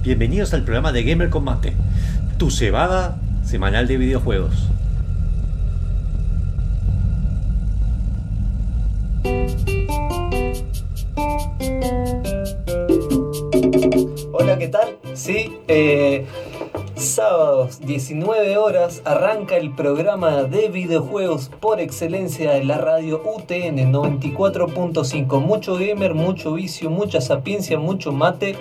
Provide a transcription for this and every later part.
Bienvenidos al programa de Gamer Combate, tu cebada semanal de videojuegos. Hola, ¿qué tal? Sí, eh, sábados 19 horas arranca el programa de videojuegos por excelencia de la radio UTN 94.5. Mucho gamer, mucho vicio, mucha sapiencia, mucho mate.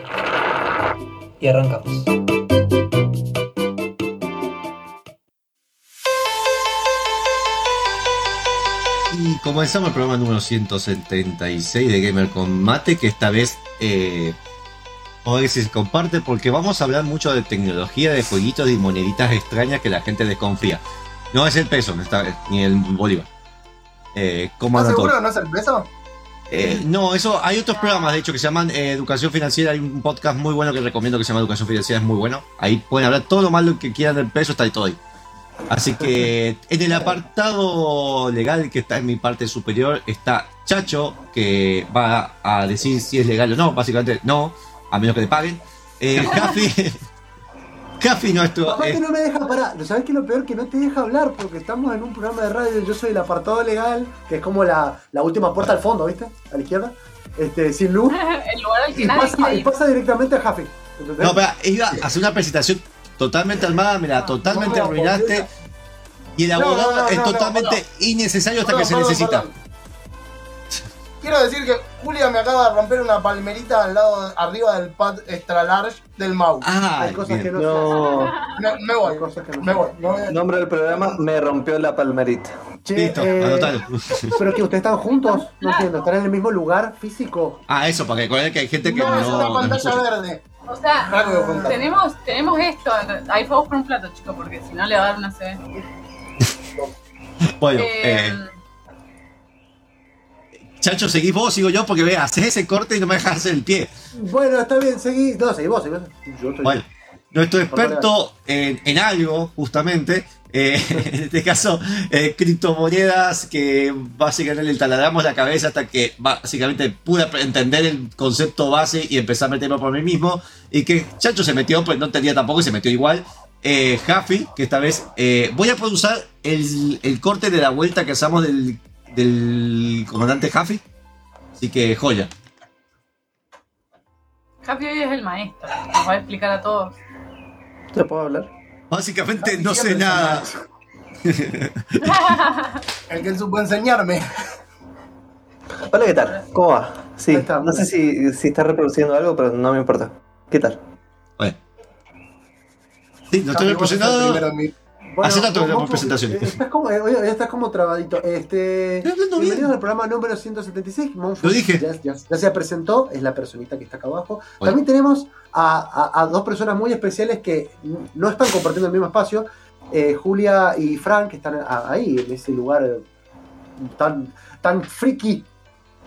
Y arrancamos. Y comenzamos el programa número 176 de Gamer Combate, que esta vez eh, si se comparte porque vamos a hablar mucho de tecnología, de jueguitos y moneditas extrañas que la gente desconfía. No es el peso esta vez, ni el bolívar. Eh, ¿Estás seguro que no es el peso? Eh, no, eso hay otros programas de hecho que se llaman eh, Educación Financiera. Hay un podcast muy bueno que recomiendo que se llama Educación Financiera, es muy bueno. Ahí pueden hablar todo lo malo que quieran del peso, está ahí todo ahí. Así que en el apartado legal que está en mi parte superior está Chacho, que va a decir si es legal o no. Básicamente no, a menos que le paguen. Eh, Café nuestro. Aparte que no me deja parar. ¿Sabes qué es lo peor? Que no te deja hablar porque estamos en un programa de radio. Yo soy el apartado legal, que es como la, la última puerta al fondo, ¿viste? A la izquierda. Este, sin luz. el lugar al final. Y pasa, directamente a Jaffe. No, pero iba a hacer una presentación totalmente armada, mira, totalmente arruinaste. Y el abogado es totalmente innecesario hasta que se necesita. Quiero decir que Julia me acaba de romper una palmerita al lado, arriba del pad extra large del mouse. Ah, hay cosas que no. me voy. me voy. Nombre del programa me rompió la palmerita. Listo, eh, Pero que ustedes están juntos, no entiendo, están en el mismo lugar físico. Ah, eso, para que que hay gente que no. No, es una pantalla verde. O sea, tenemos, tenemos esto. Ahí fue por un plato, chicos, porque si no le va a dar una C. bueno, eh, eh Chacho, seguís vos, sigo yo, porque ve, haces ese corte y no me dejas hacer el pie. Bueno, está bien, seguí. No, seguí vos, seguí Yo estoy... Bueno, nuestro experto en, en, algo, justamente, eh, en este caso, eh, criptomonedas, que básicamente le taladramos la cabeza hasta que básicamente pude entender el concepto base y empezar a meterme por mí mismo. Y que Chacho se metió, pues no entendía tampoco y se metió igual. Eh, que esta vez eh, voy a usar el, el corte de la vuelta que hacemos del del comandante Jaffe. Así que joya. Jaffe hoy es el maestro, nos va a explicar a todos. ¿Te puedo hablar? Básicamente no sé nada. el que supo enseñarme. Hola, ¿qué tal? ¿Cómo va? Sí, no sé si, si está reproduciendo algo, pero no me importa. ¿Qué tal? Bueno. Sí, no estoy reproduciendo. Bueno, Hace tanto la presentación. Eh, estás como, eh, estás como trabadito. Este, bienvenidos al programa número 176. Lo dije. Ya, se presentó, es la personita que está acá abajo. También tenemos a, dos personas muy especiales que no están compartiendo el mismo espacio. Eh, Julia y Frank, que están ahí, en ese lugar tan, tan friki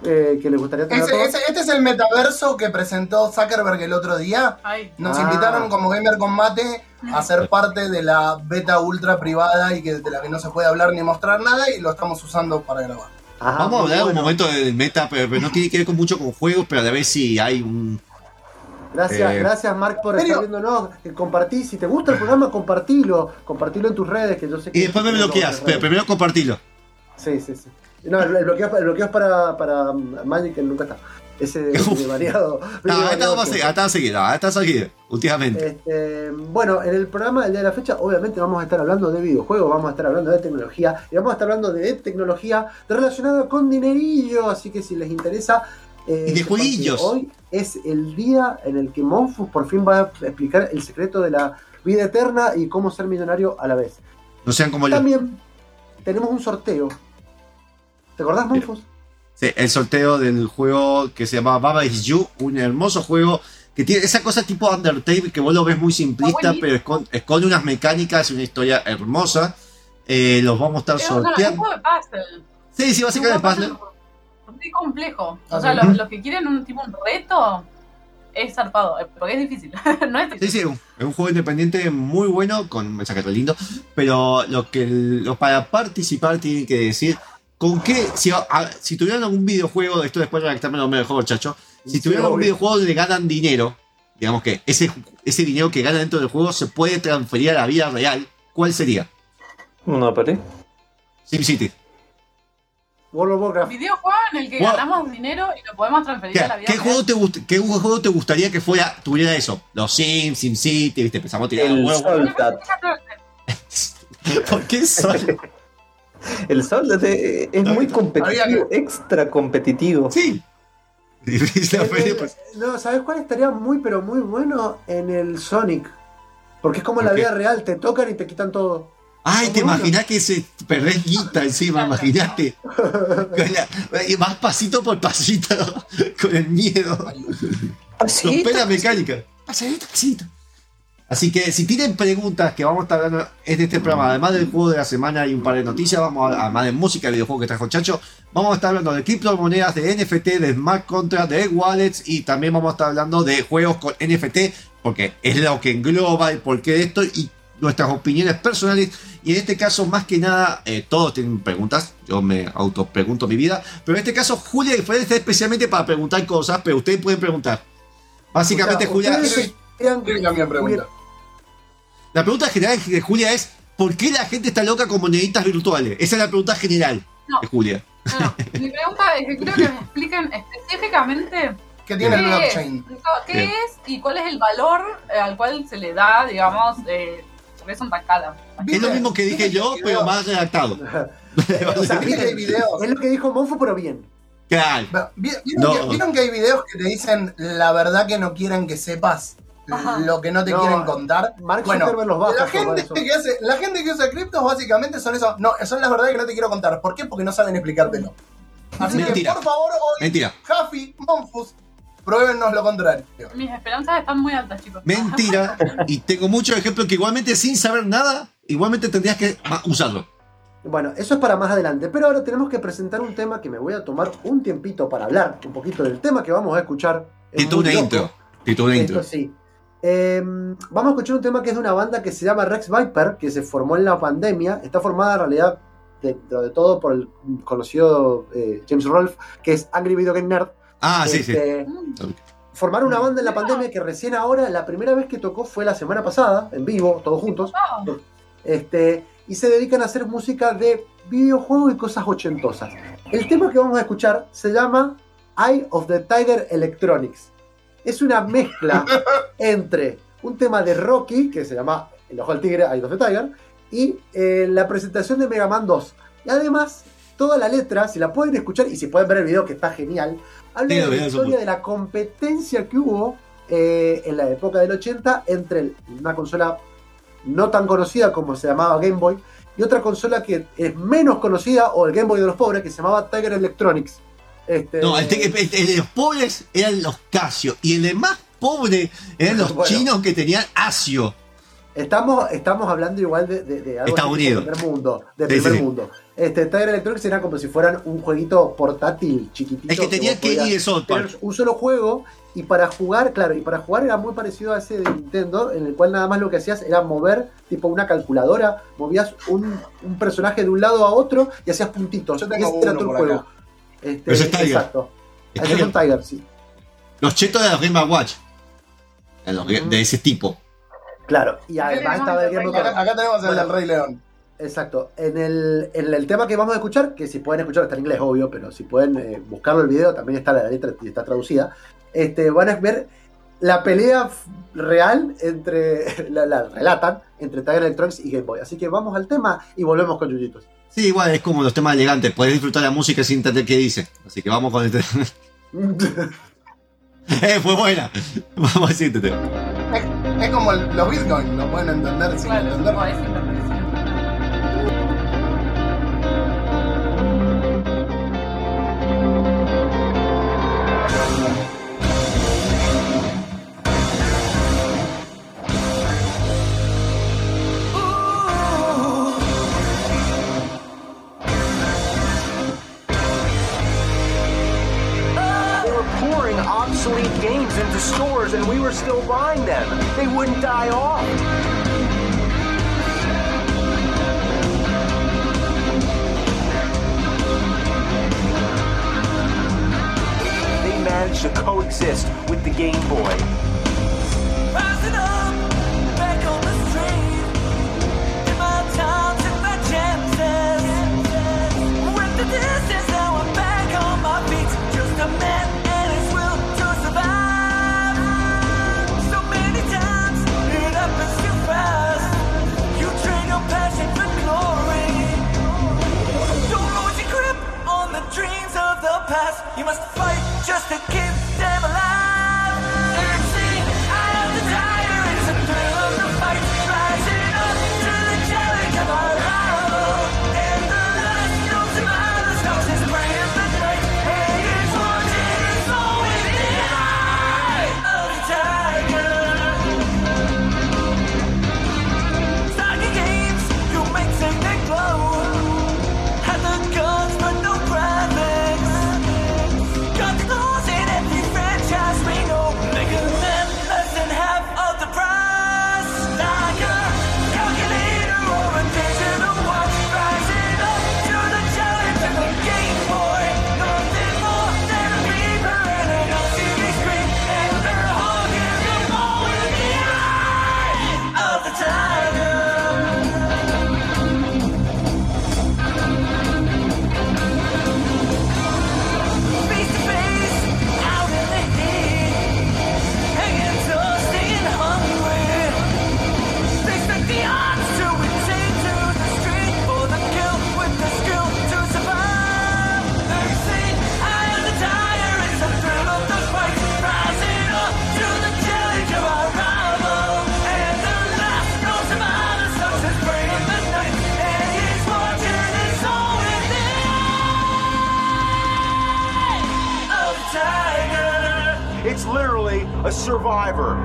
eh, que les gustaría tener. este es el metaverso que presentó Zuckerberg el otro día. Nos ah. invitaron como Gamer Combate a ser parte de la beta ultra privada y que de la que no se puede hablar ni mostrar nada y lo estamos usando para grabar. Vamos a hablar un momento del meta, pero, no tiene que ver con mucho con juegos, pero a ver si hay un. Gracias, eh, gracias Mark por estar viéndonos. Compartí, si te gusta el programa, compartilo. Compartilo en tus redes, que yo sé que. Y después me bloqueas, pero primero compartilo. Sí, sí, sí. No, el bloqueo, el bloqueo es para, para Magic, que nunca está. Ese de variado. no, está seguido, está seguido, últimamente. Este, bueno, en el programa del día de la fecha, obviamente vamos a estar hablando de videojuegos, vamos a estar hablando de tecnología y vamos a estar hablando de tecnología relacionada con dinerillo. Así que si les interesa. Eh, y de jueguillos. Hoy es el día en el que Monfus por fin va a explicar el secreto de la vida eterna y cómo ser millonario a la vez. No sean como También tenemos un sorteo ¿Te acordás, Monfos? Sí, el sorteo del juego que se llama Baba Is You, un hermoso juego que tiene esa cosa tipo Undertale que vos lo ves muy simplista, pero esconde, unas mecánicas y una historia hermosa. Eh, los vamos a estar sorteando. Es un juego de puzzle. Sí, sí, básicamente puzzle. Muy complejo. O sea, los, que quieren un tipo un reto es zarpado, eh, porque es difícil. no es difícil. Sí, sí, es un juego independiente muy bueno, con un mensaje lindo. Pero lo que lo, para participar tienen que decir ¿Con qué? Si, si tuvieran algún videojuego, esto después redactarme lo mejor, chacho. Si tuvieran algún videojuego donde ganan dinero, digamos que ese, ese dinero que gana dentro del juego se puede transferir a la vida real, ¿cuál sería? No, pero. SimCity. World of Warcraft. Videojuego en el que ganamos dinero y lo podemos transferir ¿Qué, a la vida qué real. juego te gust- ¿Qué juego te gustaría que fuera, tuviera eso? Los Sims, SimCity, ¿viste? Empezamos a tirar El huevos. Soldat. ¿Por qué Sol? El Soldat es, es muy Había competitivo, extra competitivo. Sí. El- hacer, pues. no, ¿sabes cuál estaría muy, pero muy bueno? En el Sonic. Porque es como en ¿Por la qué? vida real, te tocan y te quitan todo. Ay, te imaginas que se perdés guita encima, imagínate. Vas pasito por pasito, con el miedo. Rompe la mecánica. Pasito, pasito. Así que si tienen preguntas que vamos a estar hablando en este programa, además del juego de la semana y un par de noticias, vamos a, además de música y videojuegos que trajo Chacho, vamos a estar hablando de criptomonedas, de NFT, de smart contracts, de wallets y también vamos a estar hablando de juegos con NFT, porque es lo que engloba el porqué de esto y nuestras opiniones personales. Y en este caso, más que nada, eh, todos tienen preguntas. Yo me autopregunto mi vida. Pero en este caso, Julia y Fred está especialmente para preguntar cosas, pero ustedes pueden preguntar. Básicamente, O sea, Julia. ustedes la misma pregunta. La pregunta general de Julia es: ¿por qué la gente está loca con moneditas virtuales? Esa es la pregunta general No. de Julia. No. Mi pregunta es que creo que me expliquen específicamente ¿Qué tiene el qué es, blockchain? qué Bien. es y cuál es el valor eh, al cual se le da, digamos, eh, son tan caras. Es lo mismo que dije ¿Viste yo, pero más redactado. O sea, es lo que dijo Monfo, pero bien. Claro. Vi- ¿Vieron, No. que, vieron que hay videos que te dicen la verdad que no quieren que sepas? Ajá. Lo que no te No, quieren contar. Mark Bueno, los baja La gente, que hace, la gente que usa criptos básicamente son eso. No, son las verdades que no te quiero contar. ¿Por qué? Porque no saben explicártelo. Así Mentira. que por favor, hoy, Mentira. Jafi, Monfus, pruébennos lo contrario. Mis esperanzas están muy altas, chicos. Mentira. Y tengo muchos ejemplos que igualmente sin saber nada, igualmente tendrías que usarlo. Bueno, eso es para más adelante, pero ahora tenemos que presentar un tema que me voy a tomar un tiempito para hablar un poquito del tema que vamos a escuchar. Es Tito una loco. intro. Tito una Esto intro. sí. Eh, vamos a escuchar un tema que es de una banda que se llama Rex Viper, que se formó en la pandemia. Está formada en realidad, dentro de todo, por el conocido eh, James Rolfe, que es Angry Video Game Nerd. Ah, sí, sí. Este, Formaron una banda en la pandemia que recién ahora, la primera vez que tocó fue la semana pasada, en vivo, todos juntos. Este, y se dedican a hacer música de videojuegos y cosas ochentosas. El tema que vamos a escuchar se llama Eye of the Tiger Electronics. Es una mezcla entre un tema de Rocky, que se llama El Ojo del Tigre, Eye of the Tiger, y eh, la presentación de Mega Man 2. Y además, toda la letra, si la pueden escuchar y si pueden ver el video, que está genial, habla Sí, de la historia de la competencia que hubo eh, en la época del 80 entre una consola no tan conocida como se llamaba Game Boy y otra consola que es menos conocida o el Game Boy de los pobres que se llamaba Tiger Electronics. Este, No, el, te- el- el de los pobres eran los Casio y el de más pobre eran los Bueno. chinos que tenían Asio. Estamos, estamos hablando igual de, de, de algo Estados así de Unidos. primer mundo. De Sí, primer sí. mundo. Este, Tiger Electronics era como si fueran un jueguito portátil chiquitito. Es que tenía vos que ir de South tener Park. un solo juego y para jugar, claro, y para jugar era muy parecido a ese de Nintendo, en el cual nada más lo que hacías era mover, tipo una calculadora, movías un, un personaje de un lado a otro y hacías puntitos. Yo tengo uno por juego. acá. Este, Pero ese es Tiger. Exacto. Ese es un Tiger, sí. Los chetos de los Game Watch. De, los- de ese tipo. Claro. Y además estaba el Game Boy Acá, acá tenemos el Bueno. del Rey León. Exacto. En el, en el tema que vamos a escuchar, que si pueden escuchar está en inglés, obvio, pero si pueden eh, buscarlo el video, también está la letra y está traducida. Este, van a ver la pelea real entre. La, la relatan entre Tiger Electronics y Game Boy. Así que vamos al tema y volvemos con Yuyitos. Sí, igual es como los temas elegantes. Podés disfrutar la música sin entender qué dice. Así que vamos con este. eh, fue buena. Vamos a decirte. Es, es como los Bitcoin, lo pueden entender sin Claro, entender. Into stores and we were still buying them. They wouldn't die off. They managed to coexist with the Game Boy. to get survivor.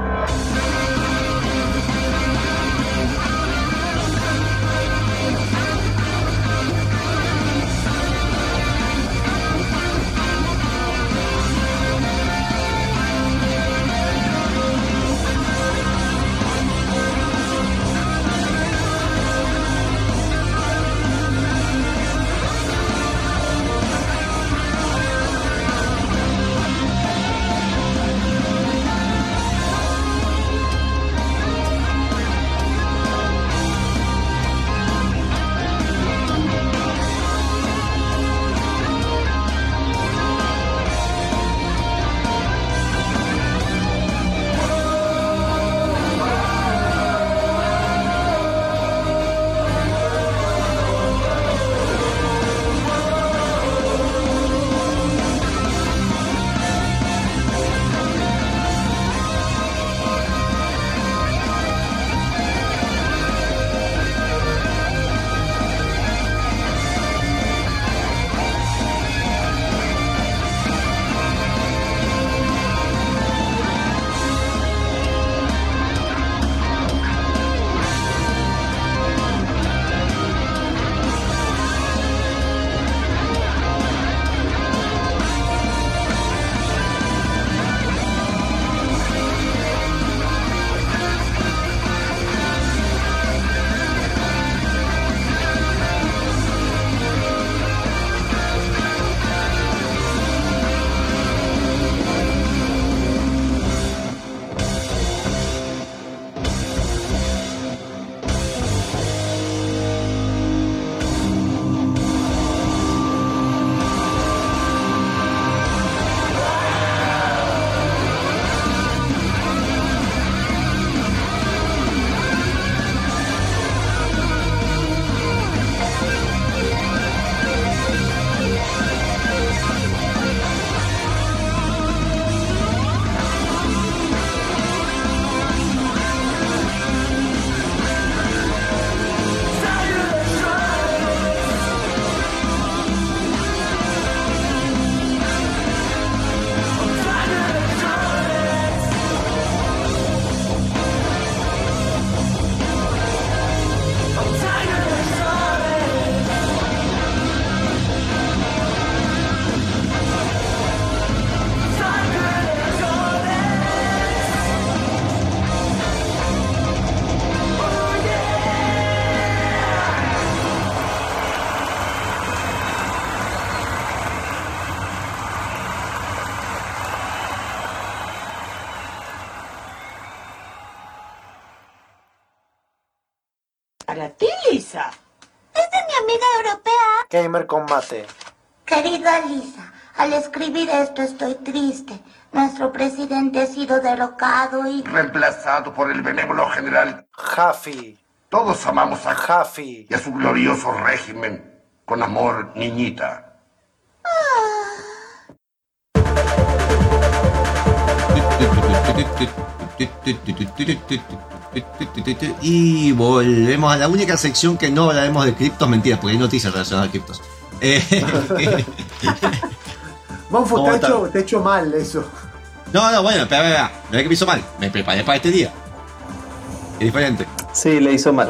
Querida Lisa, al escribir esto estoy triste. Nuestro presidente ha sido derrocado y... Reemplazado por el benévolo general... Jaffi. Todos amamos a Jaffi y a su glorioso régimen. Con amor, niñita. Y volvemos a la única sección que no hablaremos de criptos, mentiras, porque hay noticias relacionadas a criptos. Eh, Monfo, ¿Cómo te hecho, te hecho mal eso. no, no, bueno, espera, espera, no es que me hizo mal, me preparé para este día. Es diferente. Sí, le hizo mal.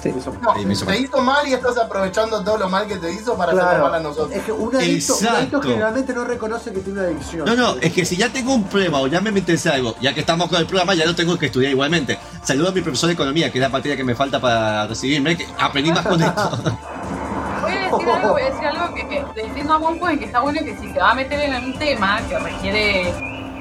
Sí. Eso- No, Sí, me hizo te mal. hizo mal y estás aprovechando todo lo mal que te hizo para hacerlo Claro. mal a nosotros. Es que un adicto, un adicto Exacto. generalmente no reconoce que tiene una adicción. No, no, es que si ya tengo un problema o ya me metes algo, ya que estamos con el programa, ya lo tengo que estudiar igualmente. Saludo a mi profesor de economía, que es la materia que me falta para recibirme, que aprendí más con esto. Voy a decir algo, voy a decir algo que, que defiendo a Monpo en que está bueno que si se va a meter en un tema que requiere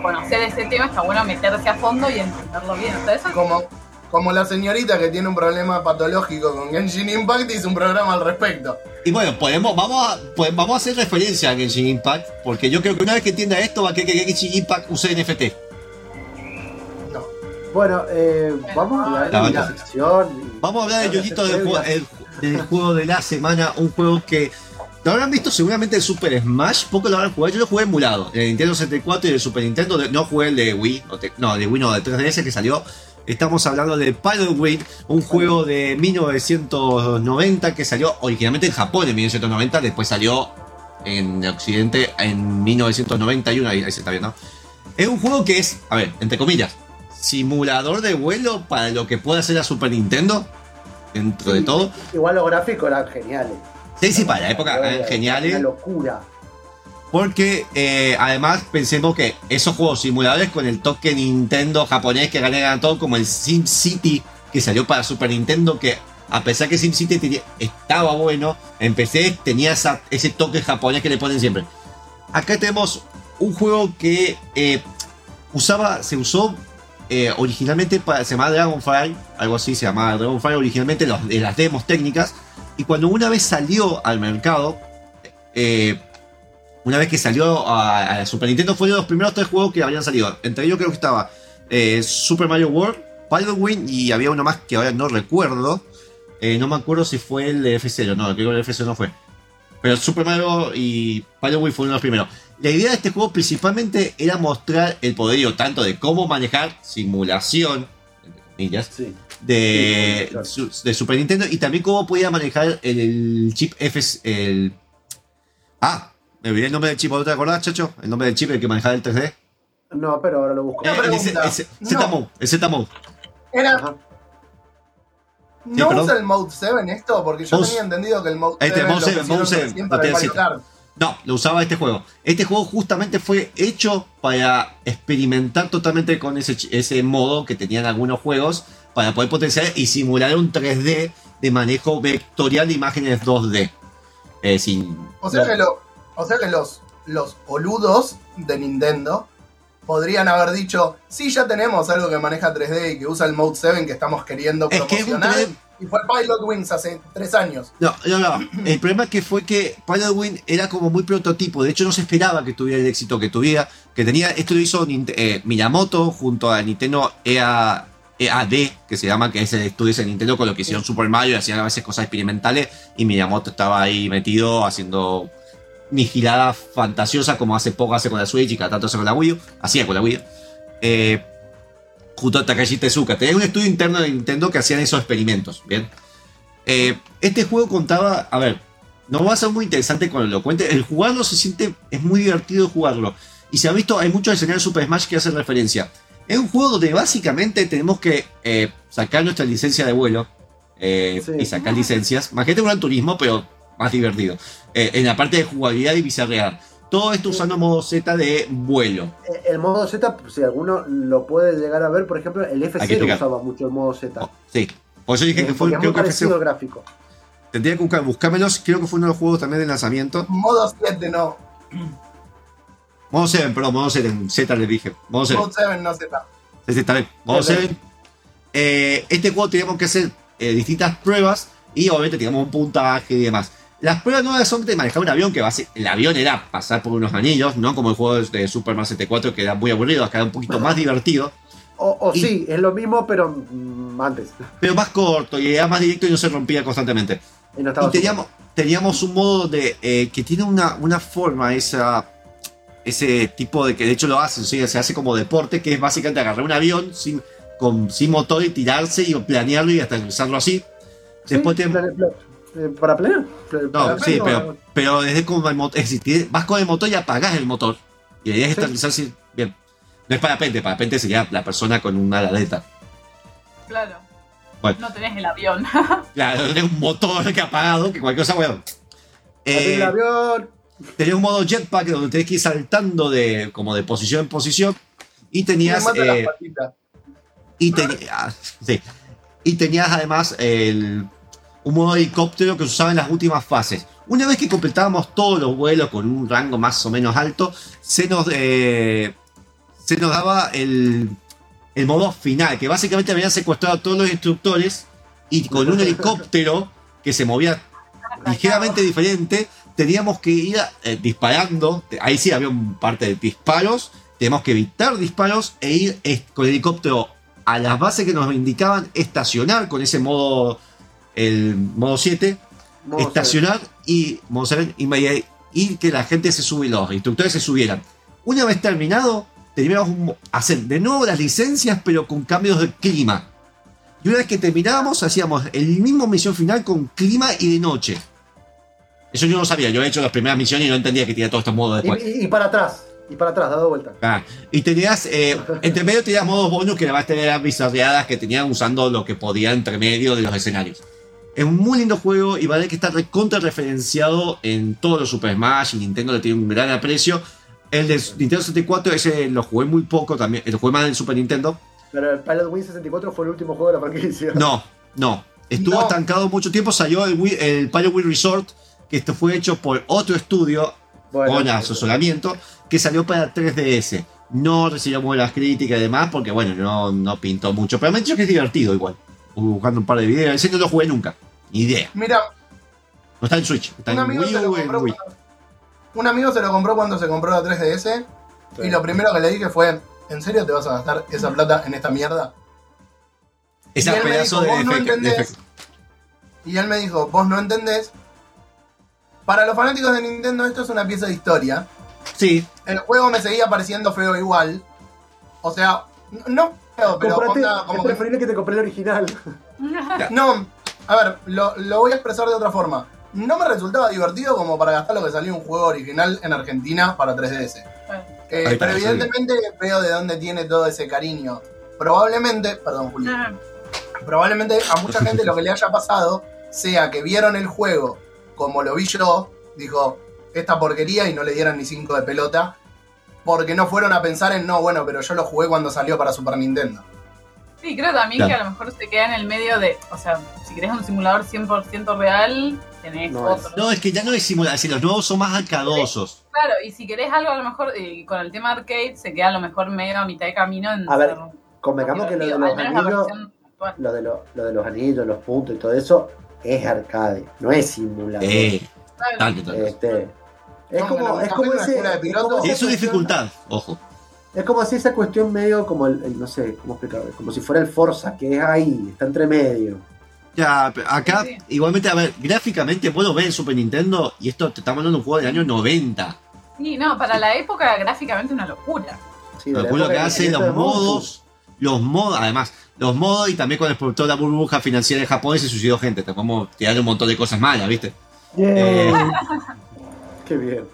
conocer ese tema, está bueno meterse a fondo y entenderlo bien. O sea, eso Como, como la señorita que tiene un problema patológico con Genshin Impact hizo un programa al respecto. Y bueno, podemos, vamos, a, pues vamos a hacer referencia a Genshin Impact, porque yo creo que una vez que entienda esto, va a querer que Genshin Impact use NFT. Bueno, eh, vamos a hablar La de la sección. Vamos a hablar de Yoyito del, juego- del juego de la semana, un juego que lo habrán visto seguramente en Super Smash, poco lo habrán jugado. Yo lo jugué emulado, el Nintendo 64 y el Super Nintendo, no jugué el de Wii, no, de Wii no, de 3DS que salió. Estamos hablando de Paddlewind, un juego de 1990 que salió originalmente en Japón en 1990, después salió en Occidente en 1991, ahí, ahí se está viendo. Es un juego que es, a ver, entre comillas, simulador de vuelo para lo que puede hacer la Super Nintendo, dentro de todo. Igual los gráficos eran geniales. Sí, sí, para la época eran Era geniales. Una locura. Porque eh, además pensemos que esos juegos simuladores con el toque Nintendo japonés que ganan todo, como el Sim City que salió para Super Nintendo, que a pesar que Sim City tenía- estaba bueno, en PC tenía esa- ese toque japonés que le ponen siempre. Acá tenemos un juego que eh, usaba, se usó eh, originalmente se llamaba Dragonfire, algo así se llamaba Dragonfire originalmente de las demos técnicas, y cuando una vez salió al mercado, eh, una vez que salió a, Super Nintendo, fue de los primeros tres juegos que habían salido. Entre ellos creo que estaba eh, Super Mario World, Paddlewind y había uno más que ahora no recuerdo. No me acuerdo si fue el de F0, no, creo que el F0 no fue. Pero Super Mario y Paddlewind fueron los primeros. La idea de este juego principalmente era mostrar el poderío tanto de cómo manejar simulación, entre comillas, Sí. de, Sí, claro. su- de Super Nintendo y también cómo podía manejar el, el chip F. El... Ah, me olvidé el nombre del chip, ¿no te acordás, chacho? El nombre del chip el que manejaba el 3D. No, pero ahora lo busco. Eh, el Z-Mode, el Z-Mode. Era, Ajá. ¿No perdón. usa el Mode 7 esto? Porque yo Mode- tenía entendido que el Mode Este, 7 Mode lo 7, pusieron Mode 7, No, lo usaba este juego. Este juego justamente fue hecho para experimentar totalmente con ese, modo que tenían algunos juegos para poder potenciar y simular un 3D de manejo vectorial de imágenes 2D. Eh, sin, O sea no- que, lo, o sea que los, los boludos de Nintendo podrían haber dicho, sí, ya tenemos algo que maneja 3D y que usa el Mode 7 que estamos queriendo Es que es un promocionar. 3D Y fue Pilot Wings hace tres años. No, no, no. El problema que fue que Paddlewind era como muy prototipo. De hecho, no se esperaba que tuviera el éxito que tuviera. Que tenía. Esto lo hizo eh, Miyamoto junto a Nintendo EA, EAD, que se llama, que es el estudio de Nintendo con lo que hicieron Super Mario y hacían a veces cosas experimentales. Y Miyamoto estaba ahí metido haciendo mis giradas fantasiosas como hace poco hace con la Switch y cada tanto hace con la Wii U. Hacía con la Wii U. Eh, junto a Takashi Tezuka. Tenía un estudio interno de Nintendo que hacían esos experimentos, ¿bien? Eh, este juego contaba, a ver, no va a ser muy interesante cuando lo cuente. El jugarlo se siente, es muy divertido jugarlo. Y se ha visto, hay muchos escenarios de Super Smash que hacen referencia. Es un juego donde básicamente tenemos que eh, sacar nuestra licencia de vuelo eh, Sí. y sacar licencias. Imagínate un gran turismo, pero más divertido. En la parte de jugabilidad y bizarrear. Todo esto usando modo Z de vuelo. Eh, El modo Z, si alguno lo puede llegar a ver, por ejemplo, el Hay que F0 explicar. usaba mucho el modo Z. Oh, sí. Por eso dije Eh, que fue, creo que fue parecido el gráfico. Tendría que buscar, buscármelos. Creo que fue uno de los juegos también de lanzamiento. Modo 7 no. Modo 7, perdón, modo 7, Z le dije. Modo 7. Mode 7 no sepa. Sí, sí, está bien. Modo Bien, 7. Eh, este juego teníamos que hacer eh, distintas pruebas y obviamente teníamos un puntaje y demás. Las pruebas nuevas son de manejar un avión, que va a ser- el avión era pasar por unos anillos, no como el juego de Super Mario 74 que era muy aburrido, acá era un poquito más divertido, O, o Y- sí, es lo mismo, pero mm, antes. pero más corto y era más directo y no se rompía constantemente. Y no Y teníamos, teníamos un modo de eh, que tiene una, una forma, esa. ese tipo de que de hecho lo hacen, sea, se hace como deporte, que es básicamente agarrar un avión sin, con, sin motor y tirarse y planearlo y hasta usarlo así. Después Sí, te- eh, ¿Para planear? Pla- No, sí, pero, pero desde como el motor, es decir, tienes- vas con el motor y apagás el motor. Y la idea es estabilizarse bien. No es parapente, parapente sería la persona con una aleta. Claro. Bueno. No tenés el avión. Claro, tenés un motor que apagado, que cualquier cosa, el Eh, avión. tenés un modo jetpack donde tenés que ir saltando de, como de posición en posición. Y tenías. eh, y, tenías sí. y tenías además el, un modo helicóptero que se usaba en las últimas fases. Una vez que completábamos todos los vuelos con un rango más o menos alto, se nos, eh, se nos daba el, el modo final, que básicamente habían secuestrado a todos los instructores y con un helicóptero que se movía ligeramente diferente, teníamos que ir eh, disparando. Ahí sí había un parte de disparos. Teníamos que evitar disparos e ir con el helicóptero a las bases que nos indicaban estacionar con ese modo, el modo 7, Modo estacionar y, modo seven, y, me- y que la gente se sube, los instructores se subieran. Una vez terminado, teníamos un- hacer de nuevo las licencias, pero con cambios de clima. Y una vez que terminábamos, hacíamos el mismo misión final con clima y de noche. Eso yo no sabía, yo he hecho las primeras misiones y no entendía que tenía todos estos modos Y, después. y- y para atrás. Y para atrás, dado vuelta. Ah, y tenías, eh, entre medio tenías modos bonus que además tenían bizarreadas que tenían usando lo que podía entre medio de los escenarios. Es un muy lindo juego y vale que está recontra referenciado en todos los Super Smash y Nintendo le tiene un gran aprecio. El de Nintendo 64, ese lo jugué muy poco también, lo jugué más en Super Nintendo. Pero el Pilot Wing 64 fue el último juego de la franquicia. No, no. Estuvo No. estancado mucho tiempo, salió el, Wii- el Pilot Wii Resort, que esto fue hecho por otro estudio Bueno, con asesoramiento, que salió para 3DS. No recibió buenas críticas y demás, porque bueno, no, no pintó mucho. Pero me han dicho que es divertido igual. Buscando un par de videos. Ese no lo jugué nunca. Ni idea. Mira, No está en Switch. Está un en amigo, Wii se lo en compró Wii. cuando, un amigo se lo compró cuando se compró la 3DS. Y lo primero que le dije fue: ¿En serio te vas a gastar esa plata en esta mierda? Ese Y él me pedazo dijo, de "Vos no efecto. de entendés". efecto. Y él me dijo: Vos no entendés. Para los fanáticos de Nintendo, esto es una pieza de historia. Sí, El juego me seguía pareciendo feo igual. O sea, no feo, pero Comprate, onda, es como que preferible que te compré el original. No, a ver, lo, lo voy a expresar de otra forma. No me resultaba divertido como para gastar lo que salió un juego original en Argentina para 3DS. Eh, Ahí está, pero sí. evidentemente veo de dónde tiene todo ese cariño. Probablemente, perdón Julio, probablemente a mucha gente lo que le haya pasado sea que vieron el juego como lo vi yo, dijo, esta porquería y no le dieron ni cinco de pelota, porque no fueron a pensar en, no, bueno, pero yo lo jugué cuando salió para Super Nintendo. Sí, creo también Claro. que a lo mejor se queda en el medio de, o sea, si querés un simulador 100% real, tenés No otro. No, es que ya no es simulación. Los nuevos son más arcadosos. Claro, y si querés algo a lo mejor, y con el tema arcade, se queda a lo mejor medio a mitad de camino en A ver, Convengamos que lo de los anillos, lo de, lo, lo de los anillos, los puntos y todo eso, es arcade, no es simulador. Eh, Claro. tanto, tanto. Este, es No, como, es como ese, es como Tiene su dificultad, ojo. Es como si esa cuestión medio como el, el- no sé, cómo explicarlo, como si fuera el Forza, que es ahí, está entre medio. Ya, acá, Sí, sí. igualmente, a ver, gráficamente vos lo ves en Super Nintendo y esto te estamos hablando de un juego del año 90. Sí, no, para la época gráficamente una locura. Sí, la que hace, los modos, los modos, además, los modos y también con el productor de la burbuja financiera de Japón se suicidó gente. Te podemos tirar un montón de cosas malas, ¿viste? Eh, Qué bien.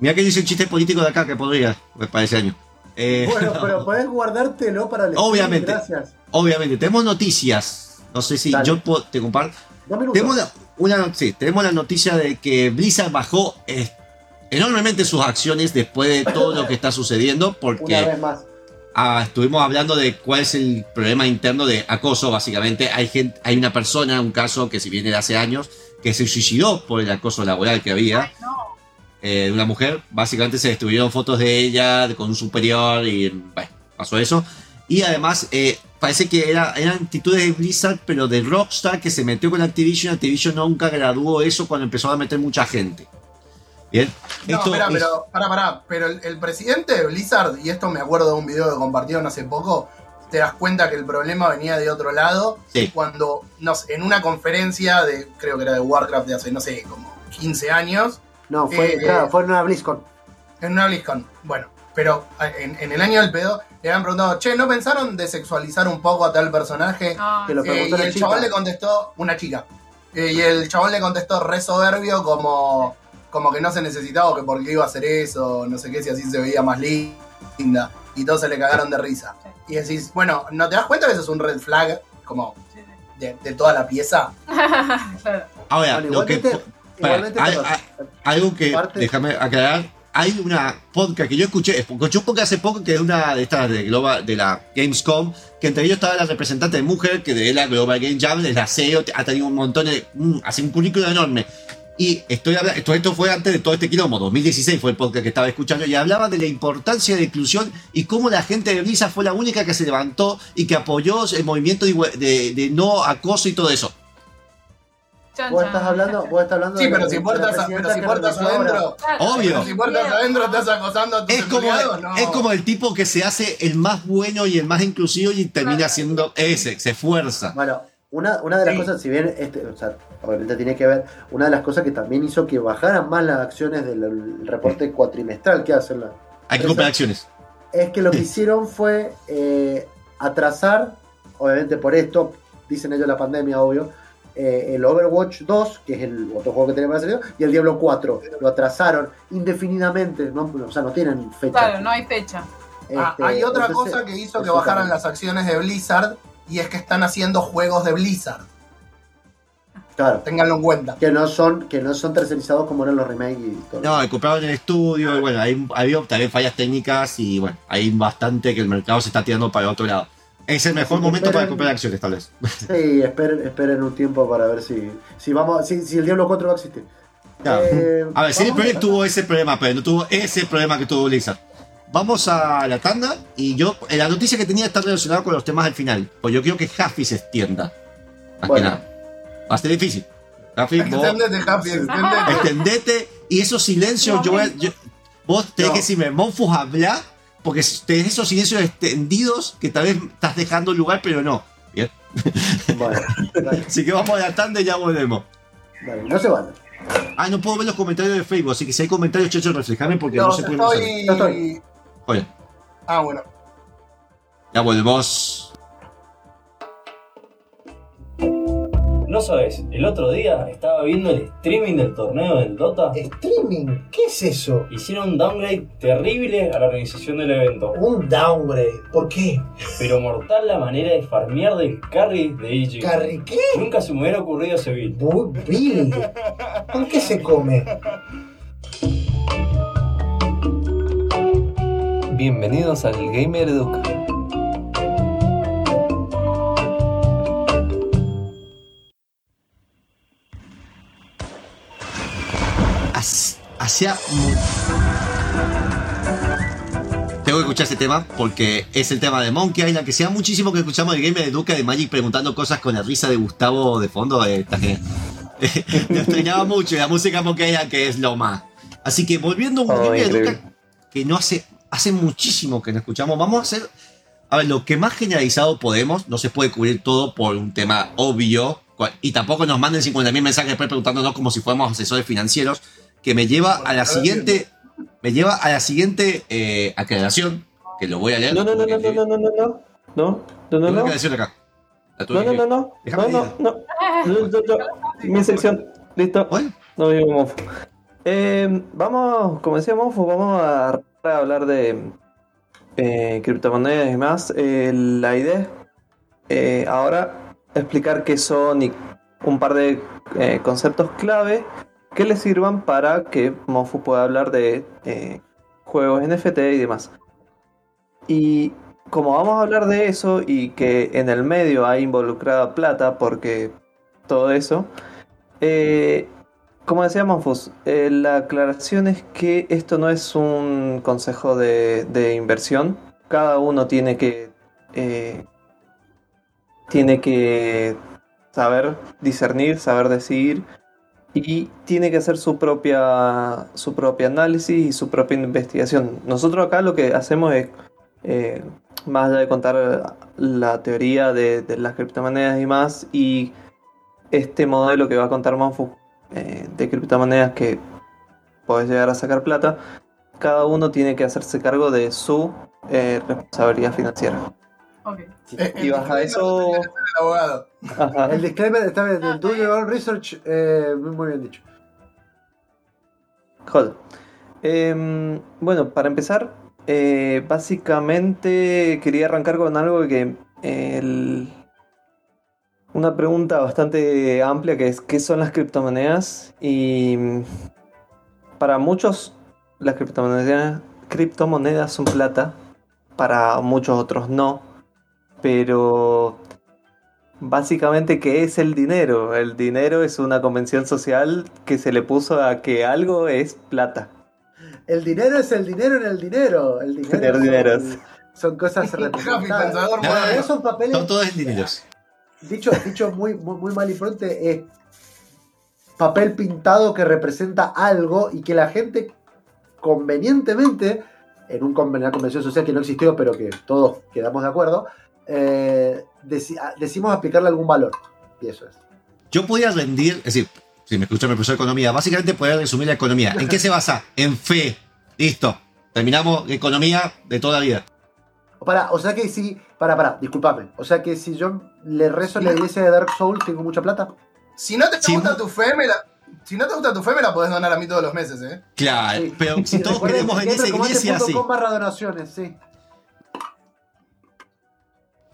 mira que dice un chiste político de acá que podría, para ese año. Eh, Bueno, pero podés guardártelo para el stream, Obviamente. Gracias. obviamente, tenemos noticias. No sé si Dale. yo puedo, te comparto. Tenemos la, una, sí, tenemos la noticia de que Blizzard bajó eh, enormemente sus acciones después de todo lo que está sucediendo, Una porque vez más. ah, estuvimos hablando de cuál es el problema interno de acoso, básicamente. Hay, gente, hay una persona, un caso que si viene de hace años, que se suicidó por el acoso laboral que había. Eh, de una mujer. Básicamente se destruyeron fotos de ella de- con un superior y bueno, pasó eso. Y además eh, parece que era, eran actitudes de Blizzard, pero de Rockstar que se metió con Activision. Activision nunca graduó eso cuando empezó a meter mucha gente. Bien. No, Esto espera, es- pero, pará, pará. Pero el, el presidente de Blizzard, y esto me acuerdo de un video que compartieron hace poco, te das cuenta que el problema venía de otro lado. Sí. Cuando, no sé, en una conferencia de, creo que era de Warcraft de hace, no sé, como 15 años, No, fue, Eh, claro, fue en una BlizzCon. En una BlizzCon. Bueno, pero en, en el año del pedo le habían preguntado, che, ¿no pensaron de sexualizar un poco a tal personaje? Ah, Que lo Eh, preguntó y el chica. chabón le contestó, una chica. Eh, y el chabón le contestó re soberbio como, como que no se necesitaba o que por qué iba a hacer eso, no sé qué, si así se veía más linda. Y todos se le cagaron de risa. Y decís, bueno, ¿no te das cuenta que eso es un red flag? Como de, de toda la pieza. Claro. Ahora, Bueno, lo que. Para, hay- algo que, Parte- déjame aclarar, hay una podcast que yo escuché, escuché un podcast hace poco que es una de estas de Global, de la Gamescom, que entre ellos estaba la representante de mujer, que de la Global Game Jam, es la CEO, ha tenido un montón de, un- hace un currículum enorme. Y estoy hablando, esto, esto fue antes de todo este quilombo, 2016 fue el podcast que estaba escuchando, y hablaba de la importancia de la inclusión y cómo la gente de Blizzard fue la única que se levantó y que apoyó el movimiento de, de- de no acoso y todo eso. Chan, Vos estás hablando, vos estás hablando Sí, de la- pero si de la puertas, presidenta pero si que puertas renunció ahora. adentro. Claro. Obvio. Pero si puertas adentro estás acosando a tus Es como, no. es como el tipo que se hace el más bueno y el más inclusivo y termina siendo ese, se esfuerza. Bueno, una, una de las Sí. cosas, si bien este, o sea, obviamente tiene que ver, una de las cosas que también hizo que bajaran más las acciones del reporte cuatrimestral que hacen la, Hay que comprar acciones. es que lo que hicieron fue eh, atrasar, obviamente por esto, dicen ellos la pandemia, obvio, eh, el Overwatch 2, que es el otro juego que tenemos para salir, y el Diablo 4. Lo atrasaron indefinidamente, no, o sea, no tienen fecha. Claro, no hay fecha. Ah, Este, hay otra entonces, cosa que hizo que bajaran también. las acciones de Blizzard y es que están haciendo juegos de Blizzard. Claro, Ténganlo en cuenta. que no son, que no son tercerizados como eran los remakes y todo. No, en el estudio, y bueno, hay, ha habido también fallas técnicas y bueno, hay bastante que el mercado se está tirando para otro lado. Es el mejor momento para esperen- comprar acciones, tal vez. Sí, esperen, esperen un tiempo para ver si, si vamos, si, si el Diablo 4 va a existir. Claro. Eh, A ver, si el vamos Project tuvo ese problema, pero no tuvo ese problema que tuvo Blizzard. Vamos a la tanda y yo, eh, la noticia que tenía está relacionada con los temas del final. Pues yo quiero que Huffy se extienda. Más Bueno. que nada. Va a ser difícil. Huffy, vos Extendete, Happy, extendete. extendete y esos silencios, yo, voy a- yo- vos tenés No. que decirme, Monfus, habla, porque tenés esos silencios extendidos que tal vez estás dejando lugar, pero no. Bien. Bueno, Así que vamos a la tanda y ya volvemos. dale, no se van. Ah, no puedo ver los comentarios de Facebook, así que si hay comentarios, chechos, reflejame porque no, No, se puede estoy... No estoy. Oye, Ah, bueno. ya volvemos. No sabes, el otro día estaba viendo el streaming del torneo del Dota. ¿Streaming? ¿Qué es eso? Hicieron un downgrade terrible a la organización del evento. Un downgrade. ¿Por qué? Pero mortal la manera de farmear del carry de EG. ¿Carry qué? Nunca se me hubiera ocurrido ese build. Muy vil. ¿Con qué se come? Bienvenidos al Gamer Educa. Tengo que escuchar este tema porque es el tema de Monkey Island, que sea muchísimo que escuchamos el Gamer de Duca de Magic preguntando cosas con la risa de Gustavo de fondo. eh. Lo extrañaba mucho y la música Monkey Island que es lo más. Así que volviendo a un Oh, Gamer de. Duca que no hace, hace muchísimo que no escuchamos, vamos a hacer. A ver, lo que más generalizado podemos, no se puede cubrir todo por un tema obvio, y tampoco nos manden 50.000 mensajes después preguntándonos como si fuéramos asesores financieros, que me lleva a la siguiente, me lleva a la siguiente eh, aclaración, que lo voy a leer. No, no, no, no, no, no, no, no, no, no, no, no, no, aclaración acá. No, no, no, no, no, no, no, mi sección, listo, no digo Monfo. Eh, vamos, como decía Monfo, vamos a hablar de eh, criptomonedas y más. Eh, la idea es eh, ahora explicar qué son y un par de eh, conceptos clave que le sirvan para que Monfo pueda hablar de eh, juegos NFT y demás. Y como vamos a hablar de eso y que en el medio hay involucrada plata porque todo eso, eh, como decía Monfus, eh, la aclaración es que esto no es un consejo de, inversión. Cada uno tiene que tiene que saber discernir, saber decidir y tiene que hacer su propia su propio análisis y su propia investigación. Nosotros acá lo que hacemos es eh, más allá de contar la teoría de, de las criptomonedas y más, y este modelo que va a contar Monfu eh, de criptomonedas que podés llegar a sacar plata, cada uno tiene que hacerse cargo de su eh, responsabilidad financiera. Ok. Y baja eso. El abogado. Ajá. El disclaimer está bien. Do your own research. eh, muy muy bien dicho. Joder. Em, bueno, para empezar, eh, básicamente quería arrancar con algo que el- una pregunta bastante amplia que es ¿qué son las criptomonedas? Y mm, para muchos las criptomonedas, criptomonedas son plata, para muchos otros no, pero básicamente ¿qué es el dinero? El dinero es una convención social que se le puso a que algo es plata. El dinero es el dinero en el dinero. El dinero Tener son- dineros. Son cosas representadas. moderno. son papeles. Son todos dineros. Dicho, dicho muy, muy, muy mal y pronto, es papel pintado que representa algo y que la gente convenientemente, en un conven- una convención social que no existió, pero que todos quedamos de acuerdo, eh, deci- a- decimos aplicarle algún valor. Y eso es. Yo podía rendir, es decir, si me escucha mi profesor de economía, básicamente podría resumir la economía. ¿En qué se basa? En fe. Listo. Terminamos economía de toda la vida. Para, o sea que si. Para, para, discúlpame. O sea que si yo le rezo la iglesia de Dark Souls, tengo mucha plata. Si no te Sí. gusta tu fe, me la, si no te gusta tu fe, me la podés donar a mí todos los meses, ¿eh? Claro, Sí. pero si todos creemos en esa iglesia, sí. Barra donaciones, sí.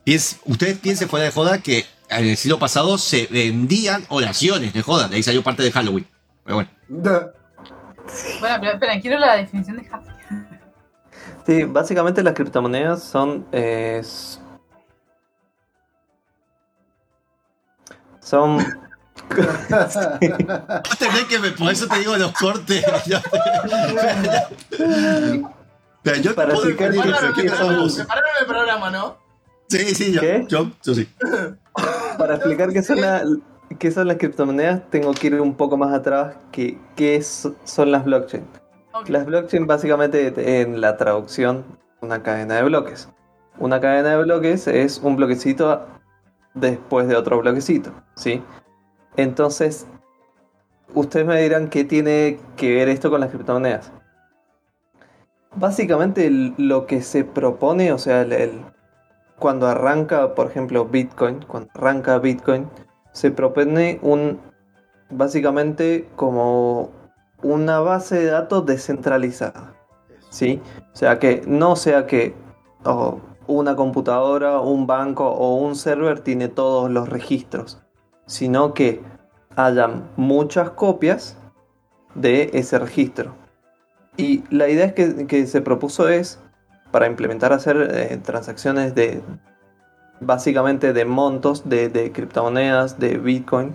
Piens- ustedes piensen fuera de joda que en el siglo pasado se vendían oraciones de joda. De ahí salió parte de Halloween. Pero bueno. Bueno, pero espera, quiero la definición de happy. Sí, básicamente las criptomonedas son. eh, son. Tenés que me- por eso te digo los cortes. Yo- Pero yo el programa, ¿no? Sí, sí, yo, ¿Qué? yo, yo sí. Para explicar qué son, la- qué son las criptomonedas, tengo que ir un poco más atrás. que ¿Qué es- son las blockchain? Las blockchain, básicamente, en la traducción, una cadena de bloques. Una cadena de bloques es un bloquecito después de otro bloquecito, ¿sí? Entonces, ustedes me dirán qué tiene que ver esto con las criptomonedas. Básicamente, lo que se propone, o sea, el- el- cuando arranca, por ejemplo, Bitcoin, cuando arranca Bitcoin, se propone un, básicamente, como una base de datos descentralizada. ¿Sí? O sea, que no sea que oh, una computadora, un banco o un server tiene todos los registros, sino que hayan muchas copias de ese registro. Y la idea es que, que se propuso es para implementar hacer eh, transacciones de básicamente de montos de, criptomonedas, de Bitcoin.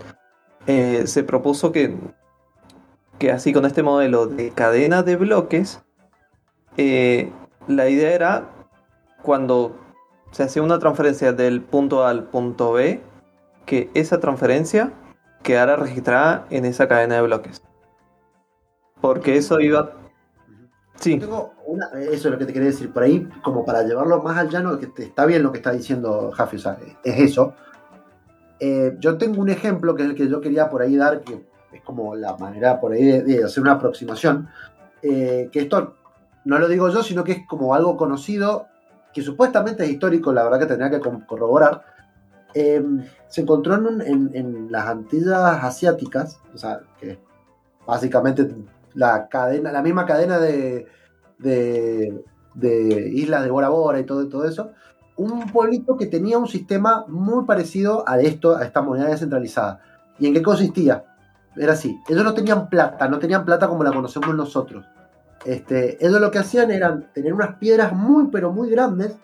eh, se propuso que, que así con este modelo de cadena de bloques, eh, la idea era cuando se hacía una transferencia del punto A al punto B, que esa transferencia quedara registrada en esa cadena de bloques. Porque eso iba... Sí. Tengo una- eso es lo que te quería decir. Por ahí, como para llevarlo más al llano, que te- está bien lo que está diciendo Jaffe, o sea, es eso. Eh, yo tengo un ejemplo que es el que yo quería por ahí dar, que es como la manera por ahí de, de hacer una aproximación. Eh, que esto no lo digo yo, sino que es como algo conocido, que supuestamente es histórico, la verdad que tendría que corroborar. Eh, se encontró en, en- en las Antillas asiáticas, o sea, que básicamente la cadena, la misma cadena de, de, de islas de Bora Bora y todo, todo eso, un pueblito que tenía un sistema muy parecido a esto, a esta moneda descentralizada. ¿Y en qué consistía? Era así, ellos no tenían plata, no tenían plata como la conocemos nosotros. Este, ellos lo que hacían era tener unas piedras muy, pero muy grandes.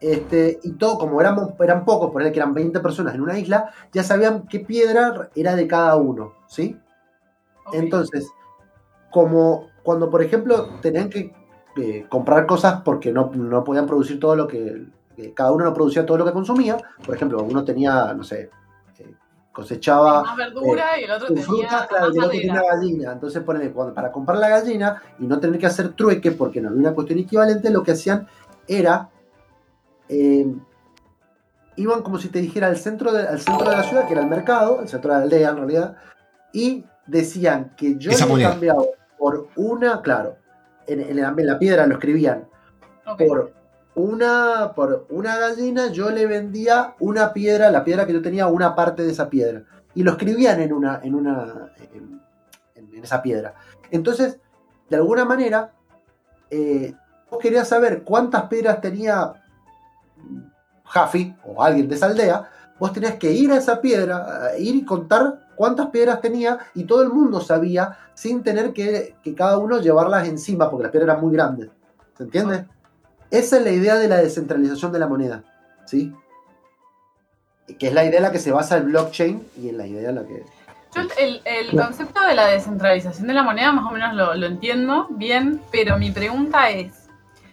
Este, y todo, como éramos, eran pocos, por que eran 20 personas en una isla, ya sabían qué piedra era de cada uno, ¿sí? Entonces, como cuando, por ejemplo, tenían que eh, comprar cosas porque no, no podían producir todo lo que, que cada uno no producía todo lo que consumía, por ejemplo, uno tenía, no sé, eh, cosechaba Más verdura y el otro tenía fruta, claro, el otro tenía gallina. Entonces, ponele, cuando- para comprar la gallina y no tener que hacer trueque porque no había una cuestión equivalente, lo que hacían era. eh, iban como si te dijera al centro, de, al centro de la ciudad, que era el mercado, el centro de la aldea en realidad, y decían que yo Esa le moneda. cambiaba por una, claro, en, en la, en la piedra lo escribían. Por una, por una gallina yo le vendía una piedra, la piedra que yo tenía, una parte de esa piedra. Y lo escribían en una, en una, en, en esa piedra. Entonces, de alguna manera, eh, vos querías saber cuántas piedras tenía Jaffi o alguien de esa aldea, vos tenías que ir a esa piedra, a ir y contar cuántas piedras tenía y todo el mundo sabía sin tener que, que cada uno llevarlas encima porque las piedras eran muy grandes. ¿Se entiende? Esa es la idea de la descentralización de la moneda, ¿sí? Que es la idea en la que se basa el blockchain y en la idea en la que... Yo el, el concepto de la descentralización de la moneda más o menos lo, lo entiendo bien, pero mi pregunta es,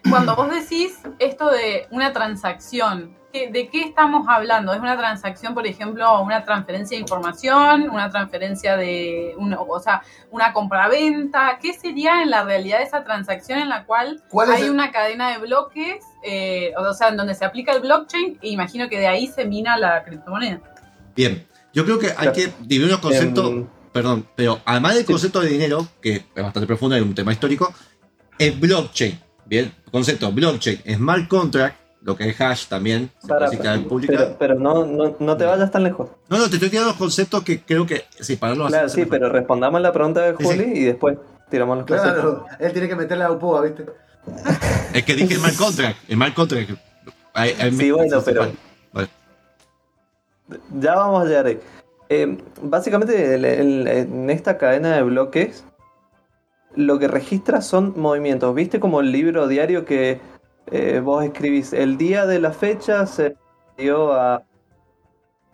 cuando vos decís esto de una transacción, ¿qué- ¿de qué estamos hablando? ¿Es una transacción, por ejemplo, una transferencia de información, una transferencia de, una, o sea, una compraventa? ¿Qué sería en la realidad esa transacción en la cual ¿Cuál es hay el- una cadena de bloques, eh, o sea, en donde se aplica el blockchain e imagino que de ahí se mina la criptomoneda? Bien, yo creo que hay que dividir los conceptos, Em, perdón, pero además del concepto de dinero, que es bastante profundo, es un tema histórico, es blockchain, bien, concepto blockchain, smart contract, lo que es hash también, se Para, pero pero no, no, no te vayas tan lejos. No, no, te estoy tirando los conceptos que creo que, sí, para no Claro, sí, pero respondamos la pregunta de Juli sí. y después tiramos los conceptos. Claro, él tiene que meterle a UPOA, ¿viste? Es que dije smart contract, smart contract. Hay- hay- Sí, bueno, pero- Vale. Ya vamos a llegar ahí. Eh, básicamente, el- el- en esta cadena de bloques, lo que registra son movimientos. ¿Viste como el libro diario que eh, vos escribís? El día de la fecha se dio a.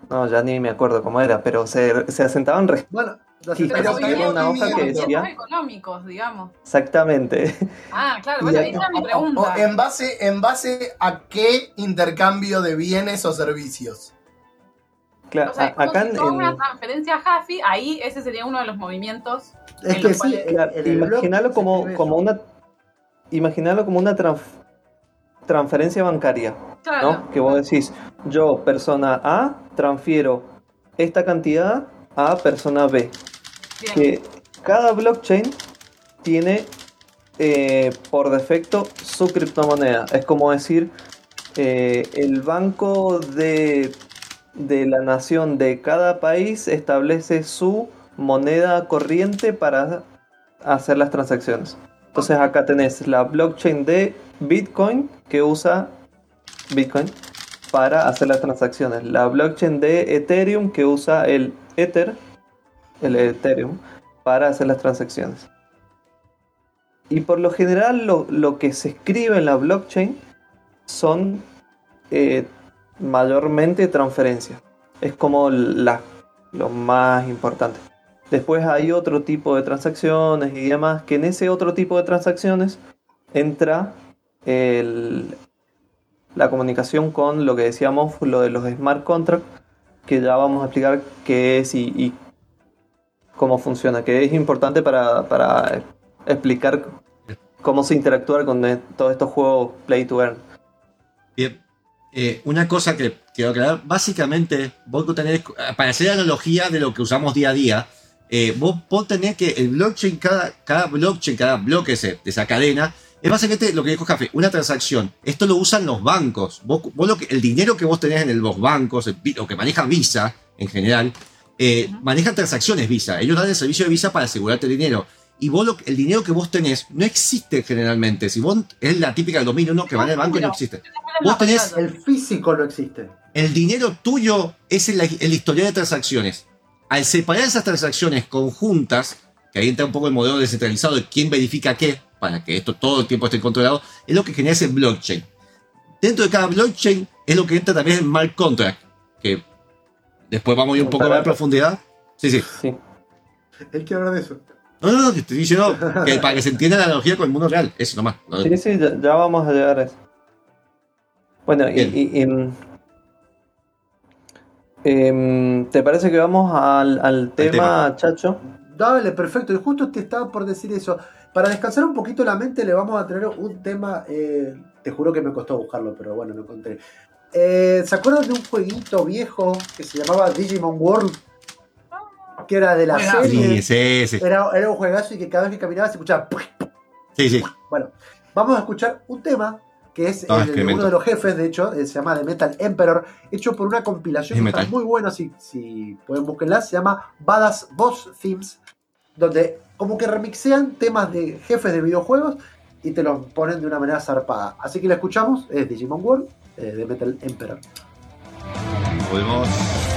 No, ya ni me acuerdo cómo era, pero se, se asentaban Bueno, había una hoja que decía. económicos, digamos. Exactamente. Ah, claro, bueno, esa era mi pregunta. o en, base, ¿En base a qué intercambio de bienes o servicios? Claro, O sea, a- es acá si en, en- una transferencia Jafi, ahí ese sería uno de los movimientos. Es que sí, Claro, blog imaginalo se como, como una imaginalo como una transf- transferencia bancaria, Claro. ¿no? Que vos decís, yo, persona A, transfiero esta cantidad a persona B. Bien. Que cada blockchain tiene eh, por defecto su criptomoneda. Es como decir, eh, el banco de, de la nación de cada país establece su moneda corriente para hacer las transacciones. Entonces acá tenés la blockchain de Bitcoin que usa Bitcoin para hacer las transacciones. La blockchain de Ethereum que usa el Ether, el Ethereum, para hacer las transacciones. Y por lo general lo, lo que se escribe en la blockchain son eh, mayormente transferencias. Es como la, lo más importante. Después hay otro tipo de transacciones y demás, que en ese otro tipo de transacciones entra la comunicación con lo que decíamos, lo de los smart contracts, que ya vamos a explicar qué es y, cómo funciona, que es importante para, para explicar cómo se interactúa con eh, todos estos juegos play to earn. Bien. Eh, una cosa que quiero aclarar, básicamente, vos tenés, para hacer analogía de lo que usamos día a día, eh, vos, vos tenés que el blockchain, cada, cada blockchain, cada bloque ese- de esa cadena, es básicamente lo que dijo Café, una transacción. Esto lo usan los bancos. Vos, vos lo que, el dinero que vos tenés en el- los bancos, el, lo que manejan Visa en general, eh, manejan transacciones Visa. Ellos dan el servicio de Visa para asegurarte el dinero. Y vos lo- el dinero que vos tenés no existe generalmente. Si vos es la típica del 2001 que va en el banco y no existe. Vos tenés El físico no existe. el dinero tuyo es el, el historial de transacciones. Al separar esas transacciones conjuntas, que ahí entra un poco el modelo descentralizado de quién verifica qué, para que esto todo el tiempo esté controlado, es lo que genera ese blockchain. Dentro de cada blockchain es lo que entra también en smart contract, que después vamos a ir un poco más en profundidad. Sí, sí. Él quiere hablar de eso. No, no, no, te estoy diciendo que para que se entienda la analogía con el mundo real. Eso nomás. No, Sí, sí, ya, ya vamos a llegar a eso. Bueno, y, Bien. y- y, em, ¿te parece que vamos al, al tema, Chacho? Dale, perfecto. Y justo te estaba por decir eso. Para descansar un poquito la mente, le vamos a tener un tema. eh, te juro que me costó buscarlo, pero bueno, lo encontré. Eh, ¿Se acuerdan de un jueguito viejo que se llamaba Digimon World? Que era de la Juegazo. serie. Sí, sí, sí. Era, era un juegazo y que cada vez que caminaba se escuchaba. Sí, sí. Bueno, vamos a escuchar un tema que es el uno de los jefes, de hecho, eh, se llama The Metal Emperor, hecho por una compilación que está muy buena, si, si pueden buscarla, se llama Badass Boss Themes, donde como que remixean temas de jefes de videojuegos y te los ponen de una manera zarpada. Así que la escuchamos, es Digimon World, eh, de Metal Emperor. Volvemos.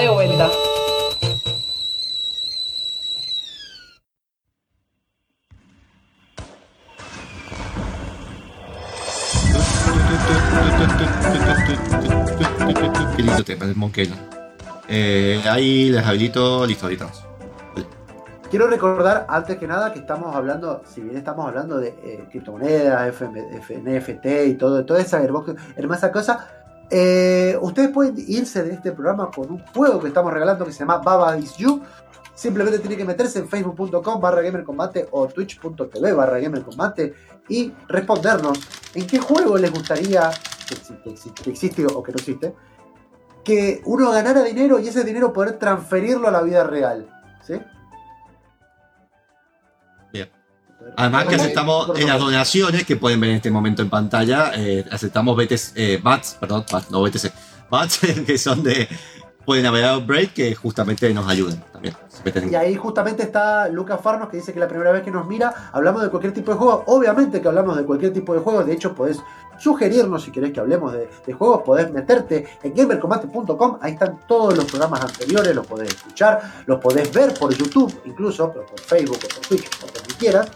De vuelta. Qué lindo tema, el Monkey. Eh, ahí les habilito, listo, ahorita vamos. Quiero recordar, antes que nada, que estamos hablando, si bien estamos hablando de eh, criptomonedas, FM, F- NFT y todo, toda esa hermosa cosa, eh, ustedes pueden irse de este programa con un juego que estamos regalando que se llama Baba Is You. Simplemente tienen que meterse en facebook.com barra gamercombate o twitch.tv barra gamercombate y respondernos en qué juego les gustaría, que, exi- que exi- que existe o que no existe, que uno ganara dinero y ese dinero poder transferirlo a la vida real. ¿Sí? Además que aceptamos en las donaciones que pueden ver en este momento en pantalla, eh, aceptamos BTC, eh, BATS, perdón, BATS, no BTC, BATS que son de, pueden navegar break que justamente nos ayudan también. Y ahí justamente está Lucas Farnos que dice que la primera vez que nos mira hablamos de cualquier tipo de juego. Obviamente que hablamos de cualquier tipo de juego. De hecho, podés sugerirnos si querés que hablemos de, de juegos. Podés meterte en gamercombate.com. Ahí están todos los programas anteriores. Los podés escuchar. Los podés ver por YouTube, incluso, pero por Facebook o por Twitch, por donde quieras.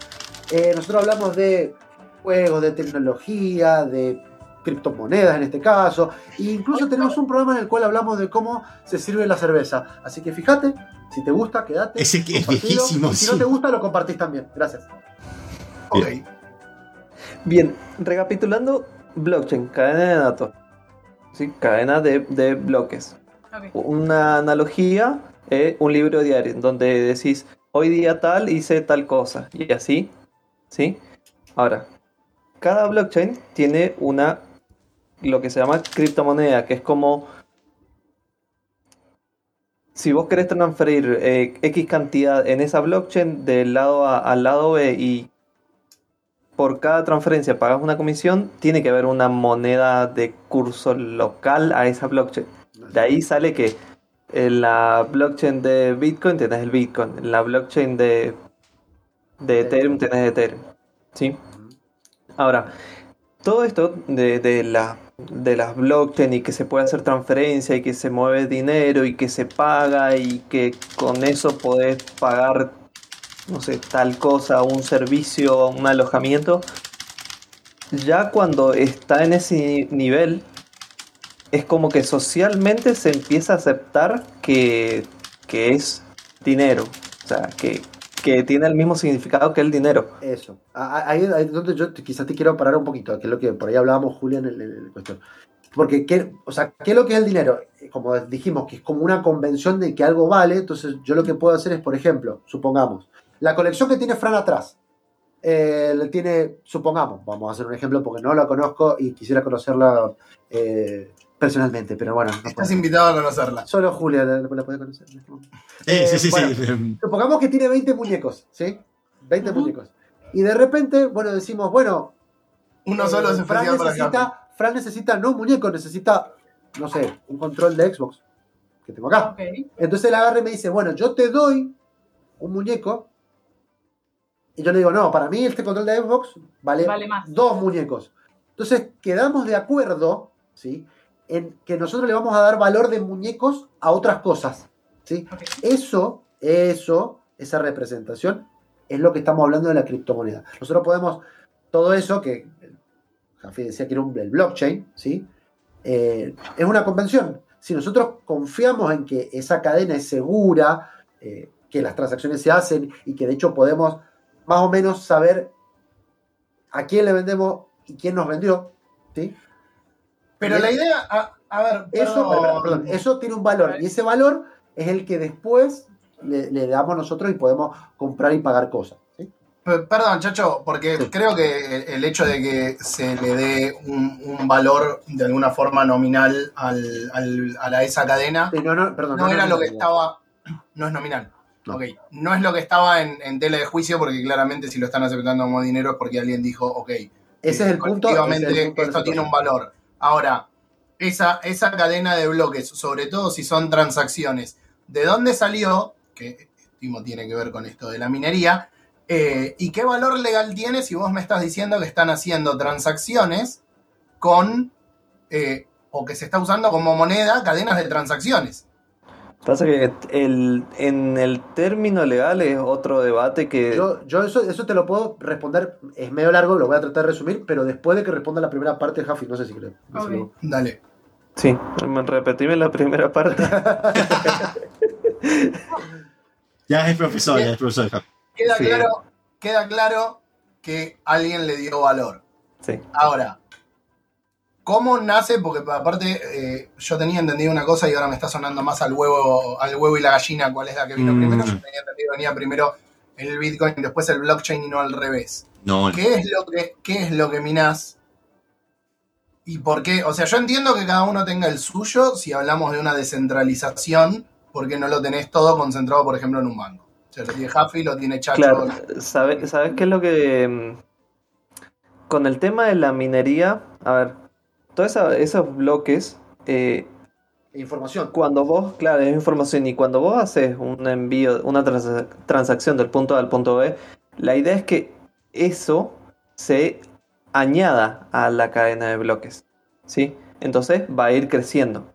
Eh, nosotros hablamos de juegos, de tecnología, de criptomonedas en este caso. E incluso tenemos un programa en el cual hablamos de cómo se sirve la cerveza. Así que fíjate, si te gusta, quédate. Ese que es viejísimo, y Si sí. no te gusta, lo compartís también. Gracias. Ok. Bien, recapitulando, blockchain, cadena de datos. ¿sí? Cadena de, de bloques. Una analogía es un libro diario donde decís, hoy día tal hice tal cosa. Y así, ¿sí? Ahora, cada blockchain tiene una lo que se llama criptomoneda, que es como si vos querés transferir eh, X cantidad en esa blockchain del lado A al lado B y por cada transferencia pagas una comisión, tiene que haber una moneda de curso local a esa blockchain. De ahí sale que en la blockchain de Bitcoin tenés el Bitcoin, en la blockchain de, de Ethereum tenés Ethereum. ¿Sí? Ahora, todo esto de, de la, de las blockchain y que se puede hacer transferencia y que se mueve dinero y que se paga y que con eso podés pagar, no sé, tal cosa, un servicio, un alojamiento, ya cuando está en ese nivel, es como que socialmente se empieza a aceptar que, que es dinero. O sea, que, que tiene el mismo significado que el dinero. Eso. Ah, Ahí es donde yo quizás te quiero parar un poquito, que es lo que por ahí hablábamos, Julián, en el, cuestión. Porque, ¿qué, o sea, ¿qué es lo que es el dinero? Eh, Como dijimos, que es como una convención de que algo vale, entonces yo lo que puedo hacer es, por ejemplo, supongamos, la colección que tiene Fran atrás, eh, tiene, supongamos, vamos a hacer un ejemplo porque no la conozco y quisiera conocerla eh, personalmente, pero bueno. no Estás puedo. invitado a conocerla. Solo Julia la, la puede conocer. Eh, sí, sí, bueno, sí. Supongamos que tiene 20 muñecos, ¿sí? 20 muñecos. Y de repente, bueno, decimos, bueno, Uno eh, solo es Fran especial para necesita, Fran necesita, no un muñeco, necesita, no sé, un control de Xbox que tengo acá. Ok. Entonces él agarra y me dice, bueno, yo te doy un muñeco. Y yo le digo, no, para mí este control de Xbox vale, Vale más. dos muñecos. Entonces quedamos de acuerdo, ¿sí? En que nosotros le vamos a dar valor de muñecos a otras cosas, ¿sí? Eso, eso, esa representación es lo que estamos hablando de la criptomoneda. Nosotros podemos, todo eso que Jafi decía que era un, el blockchain, ¿sí? Eh, es una convención. Si nosotros confiamos en que esa cadena es segura, eh, que las transacciones se hacen y que de hecho podemos más o menos saber a quién le vendemos y quién nos vendió, ¿sí? Pero la idea, a, a ver, Eso, perdón. perdón, eso tiene un valor y ese valor es el que después le, le damos nosotros y podemos comprar y pagar cosas. Perdón, Chacho, porque creo que el hecho de que se le dé un, un valor de alguna forma nominal al, al- a la- esa cadena no, no, perdón, no no, era lo que estaba. No es nominal. No. Ok, no es lo que estaba en, en tela de juicio, porque claramente si lo están aceptando como dinero es porque alguien dijo, ok, Ese es el punto. efectivamente esto tiene un valor. Ahora, esa, esa cadena de bloques, sobre todo si son transacciones, ¿de dónde salió? Que tiene que ver con esto de la minería. eh, ¿Y qué valor legal tiene si vos me estás diciendo que están haciendo transacciones con, eh, o que se está usando como moneda, cadenas de transacciones? Pasa que el, en el término legal es otro debate que... Yo, yo eso, eso te lo puedo responder, es medio largo, lo voy a tratar de resumir, pero después de que responda la primera parte Jaffi, no sé si creo. no sé Ok. si- Dale. Sí, repetime la primera parte. Ya es profesor, ya es profesor. Queda, Sí. claro, queda claro que alguien le dio valor. Sí. Ahora, ¿cómo nace? Porque aparte eh, yo tenía entendido una cosa y ahora me está sonando más al huevo, al huevo y la gallina, cuál es la que vino Mm. primero. Yo tenía entendido que venía primero el Bitcoin y después el blockchain y no al revés. No, ¿Qué es lo que, qué es lo que minás? ¿Y por qué? O sea, yo entiendo que cada uno tenga el suyo si hablamos de una descentralización, porque no lo tenés todo concentrado, por ejemplo, en un banco. O sea, lo tiene Jaffi, lo tiene Chacho. Claro, ¿sabes, ¿sabes qué es lo que... mm, Con el tema de la minería, a ver, todos esos bloques, eh, Información. cuando vos, claro, es información, y cuando vos haces un envío, una transa- transacción del punto A al punto B, la idea es que eso se añada a la cadena de bloques, ¿sí? Entonces va a ir creciendo.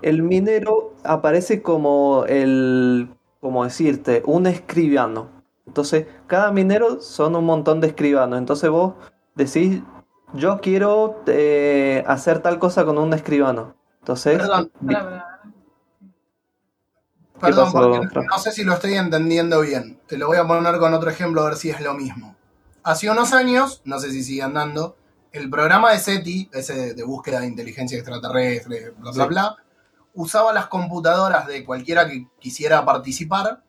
El minero aparece como el, como decirte, un escribano. Entonces, cada minero son un montón de escribanos. Entonces vos decís, yo quiero eh, hacer tal cosa con un escribano. Entonces, Perdón. Perdón, porque no sé si lo estoy entendiendo bien. Te lo voy a poner con otro ejemplo a ver si es lo mismo. Hace unos años, no sé si sigue andando, el programa de SETI, ese de, de búsqueda de inteligencia extraterrestre, bla, bla, Sí. bla, usaba las computadoras de cualquiera que quisiera participar.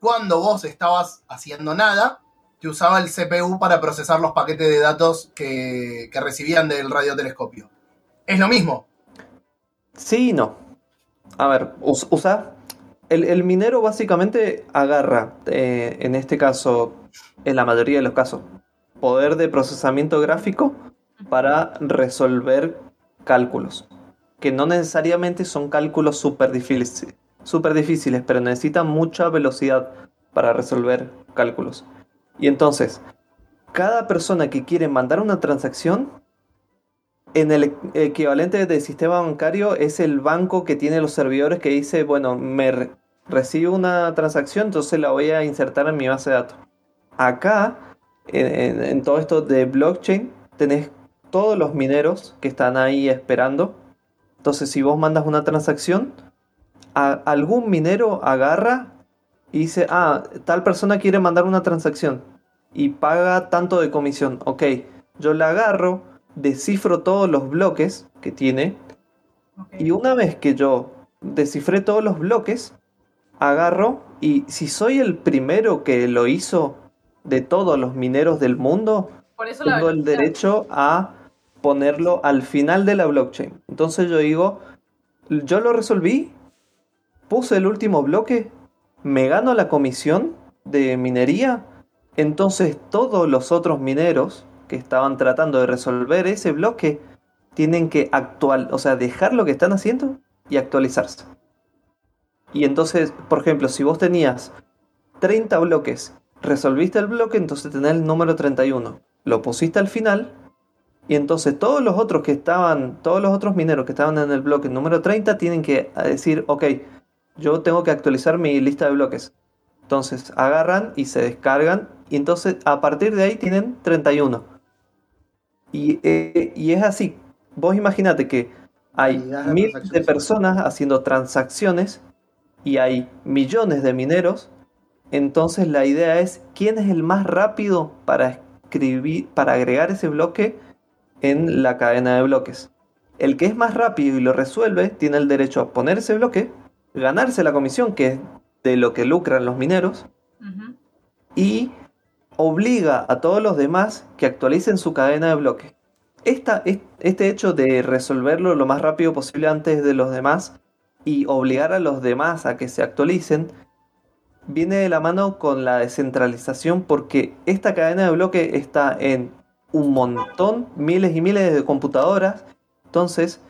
Cuando vos estabas haciendo nada, que usaba el CPU para procesar los paquetes de datos que, que recibían del radiotelescopio. Es lo mismo. Sí y no. A ver, us- usa. El, el minero básicamente agarra, eh, en este caso, en la mayoría de los casos, poder de procesamiento gráfico para resolver cálculos. Que no necesariamente son cálculos súper difíciles, súper difíciles, pero necesitan mucha velocidad para resolver cálculos. Y entonces, cada persona que quiere mandar una transacción en el equivalente de sistema bancario es el banco que tiene los servidores que dice, bueno, me re- recibo una transacción, entonces la voy a insertar en mi base de datos. Acá, en, todo esto de blockchain, tenés todos los mineros que están ahí esperando. Entonces, si vos mandas una transacción, algún minero agarra y dice, ah, tal persona quiere mandar una transacción y paga tanto de comisión. Ok, yo la agarro, descifro todos los bloques que tiene y una vez que yo descifré todos los bloques, agarro y si soy el primero que lo hizo de todos los mineros del mundo, Por eso tengo el derecho a ponerlo al final de la blockchain. Entonces yo digo, yo lo resolví, puse el último bloque, me gano la comisión de minería, entonces todos los otros mineros que estaban tratando de resolver ese bloque tienen que actual, o sea, dejar lo que están haciendo y actualizarse. Y entonces, por ejemplo, si vos tenías 30 bloques, resolviste el bloque, entonces tenés el número 31. Lo pusiste al final y entonces todos los otros que estaban, todos los otros mineros que estaban en el bloque número 30 tienen que decir, ok, yo tengo que actualizar mi lista de bloques. Entonces agarran y se descargan y entonces a partir de ahí tienen 31. Y, eh, y es así. Vos imagínate que hay miles de personas haciendo transacciones y hay millones de mineros. Entonces la idea es quién es el más rápido para escribir, para agregar ese bloque en la cadena de bloques. El que es más rápido y lo resuelve tiene el derecho a poner ese bloque, ganarse la comisión, que es de lo que lucran los mineros, y obliga a todos los demás que actualicen su cadena de bloques. Esta, es- este hecho de resolverlo lo más rápido posible antes de los demás y obligar a los demás a que se actualicen viene de la mano con la descentralización porque esta cadena de bloques está en un montón, miles y miles de computadoras. Entonces,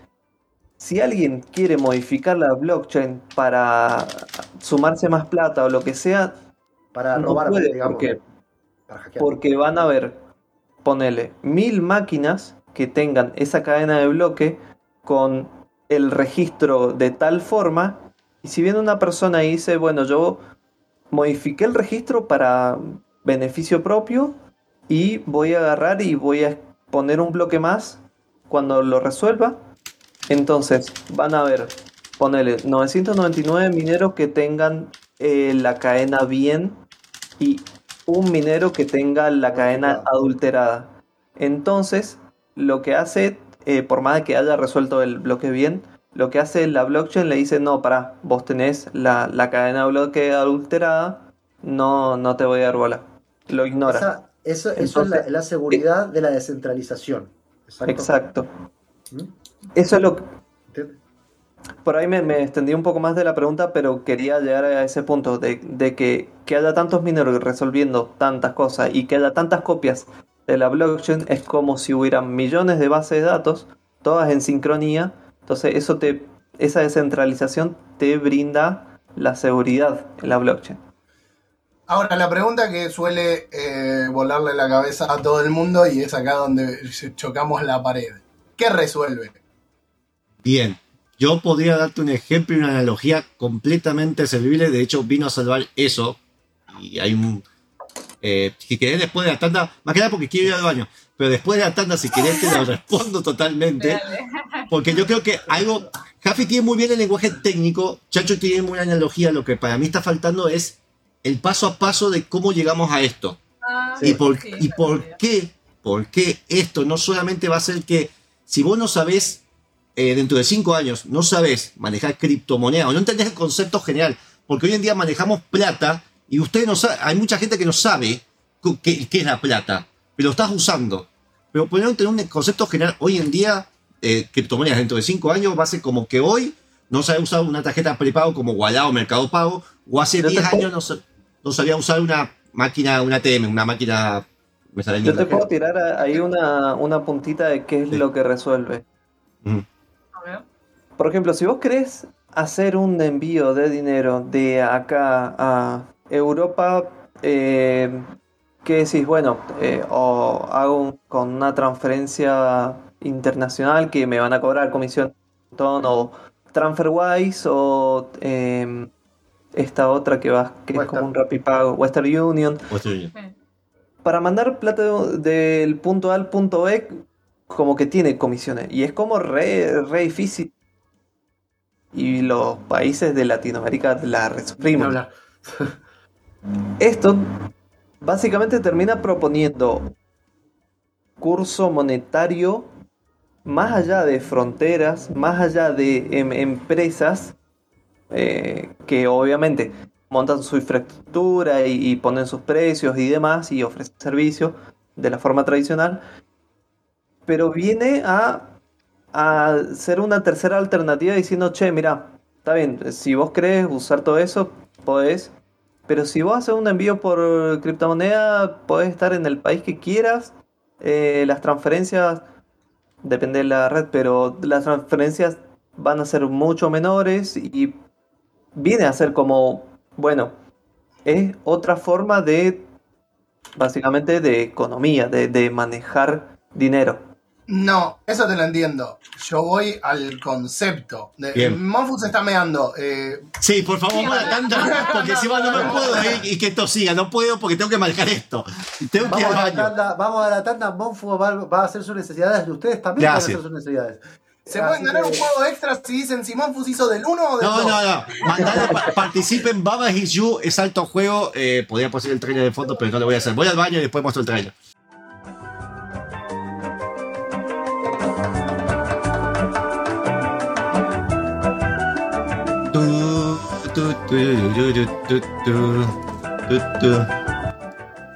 si alguien quiere modificar la blockchain para sumarse más plata o lo que sea, Para no robar, puede, digamos. porque Para porque van a haber, ponele, mil máquinas que tengan esa cadena de bloque con el registro de tal forma. Y si viene una persona y dice, bueno, yo modifiqué el registro para beneficio propio y voy a agarrar y voy a poner un bloque más cuando lo resuelva. Entonces van a haber, ponele, 999 mineros que tengan eh, la cadena bien y un minero que tenga la cadena adulterada. Entonces, lo que hace, eh, por más de que haya resuelto el bloque bien, lo que hace la blockchain le dice, no, para, vos tenés la, la cadena de bloque adulterada, no, no te voy a dar bola. Lo ignora. Esa- eso eso es la seguridad de la descentralización. Exacto. Exacto. ¿Mm? Eso es lo que... Por ahí me, me extendí un poco más de la pregunta, pero quería llegar a ese punto de, de que, que haya tantos mineros resolviendo tantas cosas y que haya tantas copias de la blockchain es como si hubieran millones de bases de datos, todas en sincronía. Entonces eso te, esa descentralización te brinda la seguridad en la blockchain. Ahora, la pregunta que suele eh, volarle la cabeza a todo el mundo y es acá donde chocamos la pared. ¿Qué resuelve? Bien, yo podría darte un ejemplo y una analogía completamente servible. De hecho, vino a salvar eso. Y hay un. eh, si querés, después de la tanda, más que nada porque quiero ir al baño, pero después de la tanda, si querés, te lo respondo totalmente. Porque yo creo que algo. Jaffi tiene muy bien el lenguaje técnico, Chacho tiene muy buena analogía. Lo que para mí está faltando es el paso a paso de cómo llegamos a esto. Ah, ¿Y, por, sí, ¿Y por qué? ¿Por qué esto no solamente va a ser que si vos no sabés, eh, dentro de cinco años, no sabés manejar criptomonedas o no entendés el concepto general, porque hoy en día manejamos plata y ustedes no saben, hay mucha gente que no sabe qué, qué es la plata, pero lo estás usando. Pero tener un concepto general. Hoy en día, eh, criptomonedas dentro de cinco años va a ser como que hoy no sabía usar una tarjeta prepago como Wallah o Mercado Pago, o hace Yo te 10 puedo- años no, sa- no sabía usar una máquina, una ATM, una máquina. Me sale Yo te puedo tirar ahí una, una puntita de qué es lo que resuelve. Por ejemplo, si vos querés hacer un envío de dinero de acá a Europa, eh, ¿qué decís? Bueno, eh, o hago un- con una transferencia internacional que me van a cobrar comisión o TransferWise o eh, esta otra que va que es Western. como un Rapipago, Western Union. O estoy- Para mandar plata de- del punto A al punto B, como que tiene comisiones. Y es como re, re difícil. Y los países de Latinoamérica la resufrimos. hablar. Esto básicamente termina proponiendo curso monetario más allá de fronteras, más allá de em- empresas eh, que obviamente montan su infraestructura y, y ponen sus precios y demás y ofrecen servicios de la forma tradicional, pero viene a, a ser una tercera alternativa diciendo, che, mira, está bien, si vos querés usar todo eso, podés, pero si vos haces un envío por criptomoneda, podés estar en el país que quieras. eh, las transferencias, depende de la red, pero las transferencias van a ser mucho menores y viene a ser como, bueno, es otra forma de, básicamente, de economía, de, de manejar dinero. No, eso te lo entiendo. Yo voy al concepto. De, Bien. Monfu se está meando. eh, Sí, por favor, para tanto, porque si no, no me puedo ir y que esto siga. No puedo porque tengo que manejar esto. Tengo que ir Vamos al a, la baño. tanda, vamos a la tanda, Monfu va, va a hacer sus necesidades y ustedes también van a Gracias. hacer sus necesidades. ¿Se Así pueden ganar que- un juego extra si dicen si Monfus hizo del 1 o del No, 2? no, no. Mandala, pa- participen. Baba Is You es alto juego. Eh, podría poner el trailer de fondo, pero no lo voy a hacer. Voy al baño y después muestro el trailer.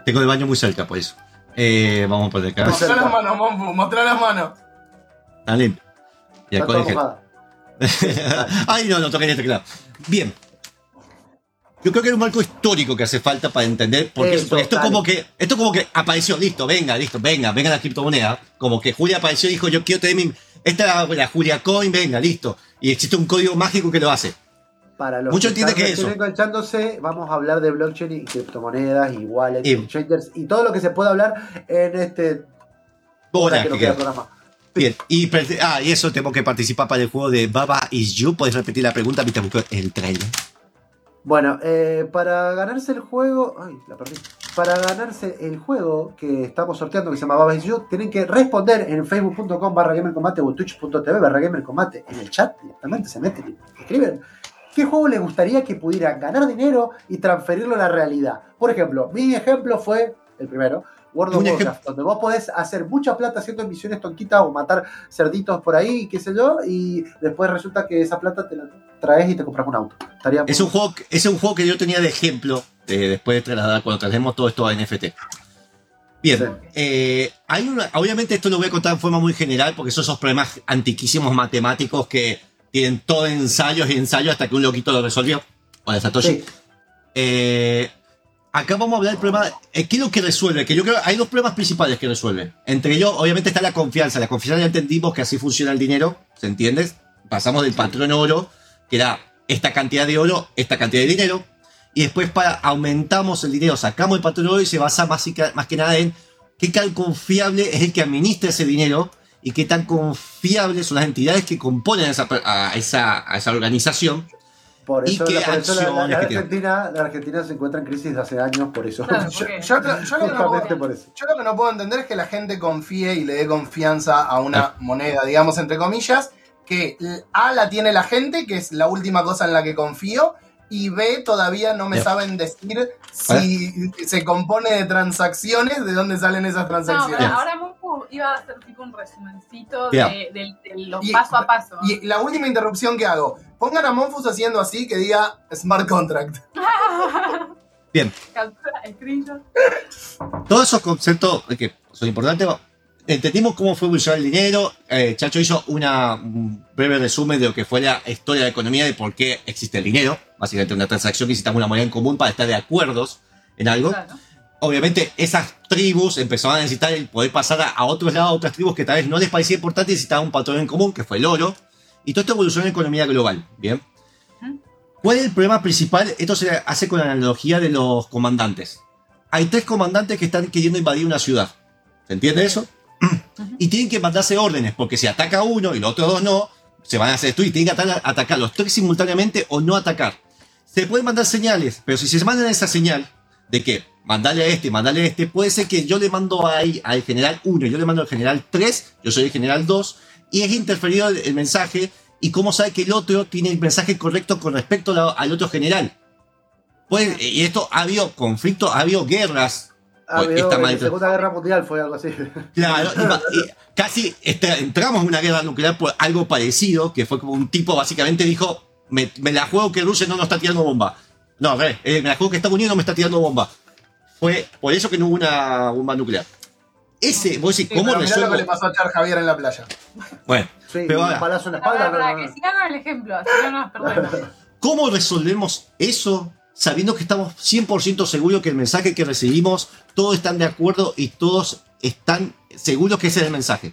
Tengo el baño muy cerca, por eso. Eh, vamos a poner acá. Mostrá las manos, Monfu, mostrá las manos. Está limpio. Y mojada. Ay, no, no toqué el teclado. Bien. Yo creo que era un marco histórico que hace falta para entender. Porque, Eso, esto como que. Esto como que apareció, listo, venga, listo, venga, venga la criptomoneda. Como que Julia apareció y dijo, yo quiero tener mi. Esta es la, la Julia Coin, venga, listo. Y existe un código mágico que lo hace. Para los Mucho que están que eso. enganchándose, vamos a hablar de blockchain y criptomonedas y wallets Y- y exchanges y todo lo que se pueda hablar en este Hora que que queda. programa. Bien. Y, ah, y eso tengo que participar para el juego de Baba Is You. ¿Puedes repetir la pregunta mientras busco el trailer? Bueno, eh, para ganarse el juego. Ay, la perdí. Para ganarse el juego que estamos sorteando, que se llama Baba Is You, tienen que responder en facebook.com barra gamercombate o twitch.tv barra gamercombate en el chat. Directamente se meten y escriben. ¿Qué juego les gustaría que pudieran ganar dinero y transferirlo a la realidad? Por ejemplo, mi ejemplo fue el primero, World of Warcraft, donde vos podés hacer mucha plata haciendo misiones tonquitas o matar cerditos por ahí, qué sé yo, y después resulta que esa plata te la traes y te compras un auto. Estaría Es muy- un juego, que- es un juego que yo tenía de ejemplo eh, después de trasladar, cuando traslademos todo esto a NFT. Bien, Sí. eh, hay una, obviamente esto lo voy a contar en forma muy general porque son esos problemas antiquísimos matemáticos que tienen todo ensayos y ensayos hasta que un loquito lo resolvió. O de Satoshi. Sí. Eh, acá vamos a hablar del problema. eh, ¿Qué es lo que resuelve? Que yo creo hay dos problemas principales que resuelve. Entre ellos, obviamente, está la confianza. La confianza ya entendimos que así funciona el dinero, ¿se entiende? Pasamos del patrón oro, que era esta cantidad de oro, esta cantidad de dinero, y después para aumentamos el dinero, sacamos el patrón oro y se basa más, y más que nada en qué tan confiable es el que administra ese dinero y qué tan confiables son las entidades que componen a esa, a esa, a esa organización. Por ¿Y eso, qué la, por eso la- la- la acciones que tiene? Argentina, la Argentina se encuentra en crisis desde hace años por eso. Claro, Yo, lo- yo lo que no puedo- por eso. yo lo que no puedo entender es que la gente confíe y le dé confianza a una moneda, digamos, entre comillas, que A la tiene la gente, que es la última cosa en la que confío, y B todavía no me Ya. saben decir si se compone de transacciones, de dónde salen esas No, transacciones. pero ahora Monfu iba a hacer tipo un resumencito Ya. de, de- de los Y- paso a paso. Y la última interrupción que hago, pongan a Monfus haciendo así que diga smart contract. Bien, todos esos conceptos eh, que son importantes, entendimos cómo fue evolucionar el dinero. eh, Chacho hizo una, un breve resumen de lo que fue la historia de la economía de por qué existe el dinero. Básicamente una transacción que necesitamos una moneda en común para estar de acuerdos en algo. Claro. Obviamente esas tribus empezaron a necesitar el poder pasar a, otros lados, a otras tribus que tal vez no les parecía importante y necesitaban un patrón en común, que fue el oro. Y todo esto evolucionó en la economía global. Bien. ¿Cuál es el problema principal? Esto se hace con la analogía de los comandantes. Hay tres comandantes que están queriendo invadir una ciudad. ¿Se entiende eso? Y tienen que mandarse órdenes, porque si ataca uno y los otros dos no, se van a hacer destruir. Tienen que ata- atacar los tres simultáneamente o no atacar. Se pueden mandar señales, pero si se mandan esa señal de que mandarle a este, mandarle a este, puede ser que yo le mando ahí al general 1, yo le mando al general 3, yo soy el general 2, y es interferido el, el mensaje, y cómo sabe que el otro tiene el mensaje correcto con respecto a la- al otro general. Pues, y esto ha habido conflictos, ha habido guerras. Esta en la Segunda Guerra Mundial fue algo así. Claro, y va- y casi este, entramos en una guerra nuclear por algo parecido, que fue como un tipo básicamente dijo, me, me la juego que Rusia no nos está tirando bomba. No, eh, me la juego que Estados Unidos no me está tirando bomba. Fue por eso que no hubo una bomba nuclear. Ese, vos decís, Sí, ¿cómo pero mirá lo resuelvo? que le pasó a Char Javier en la playa. Bueno, Sí, pero un ahora, palazo en la Para, espalda. para, no, no, el ejemplo, así no nos perdemos. ¿cómo resolvemos eso sabiendo que estamos 100% seguros que el mensaje que recibimos, todos están de acuerdo y todos están seguros que ese es el mensaje?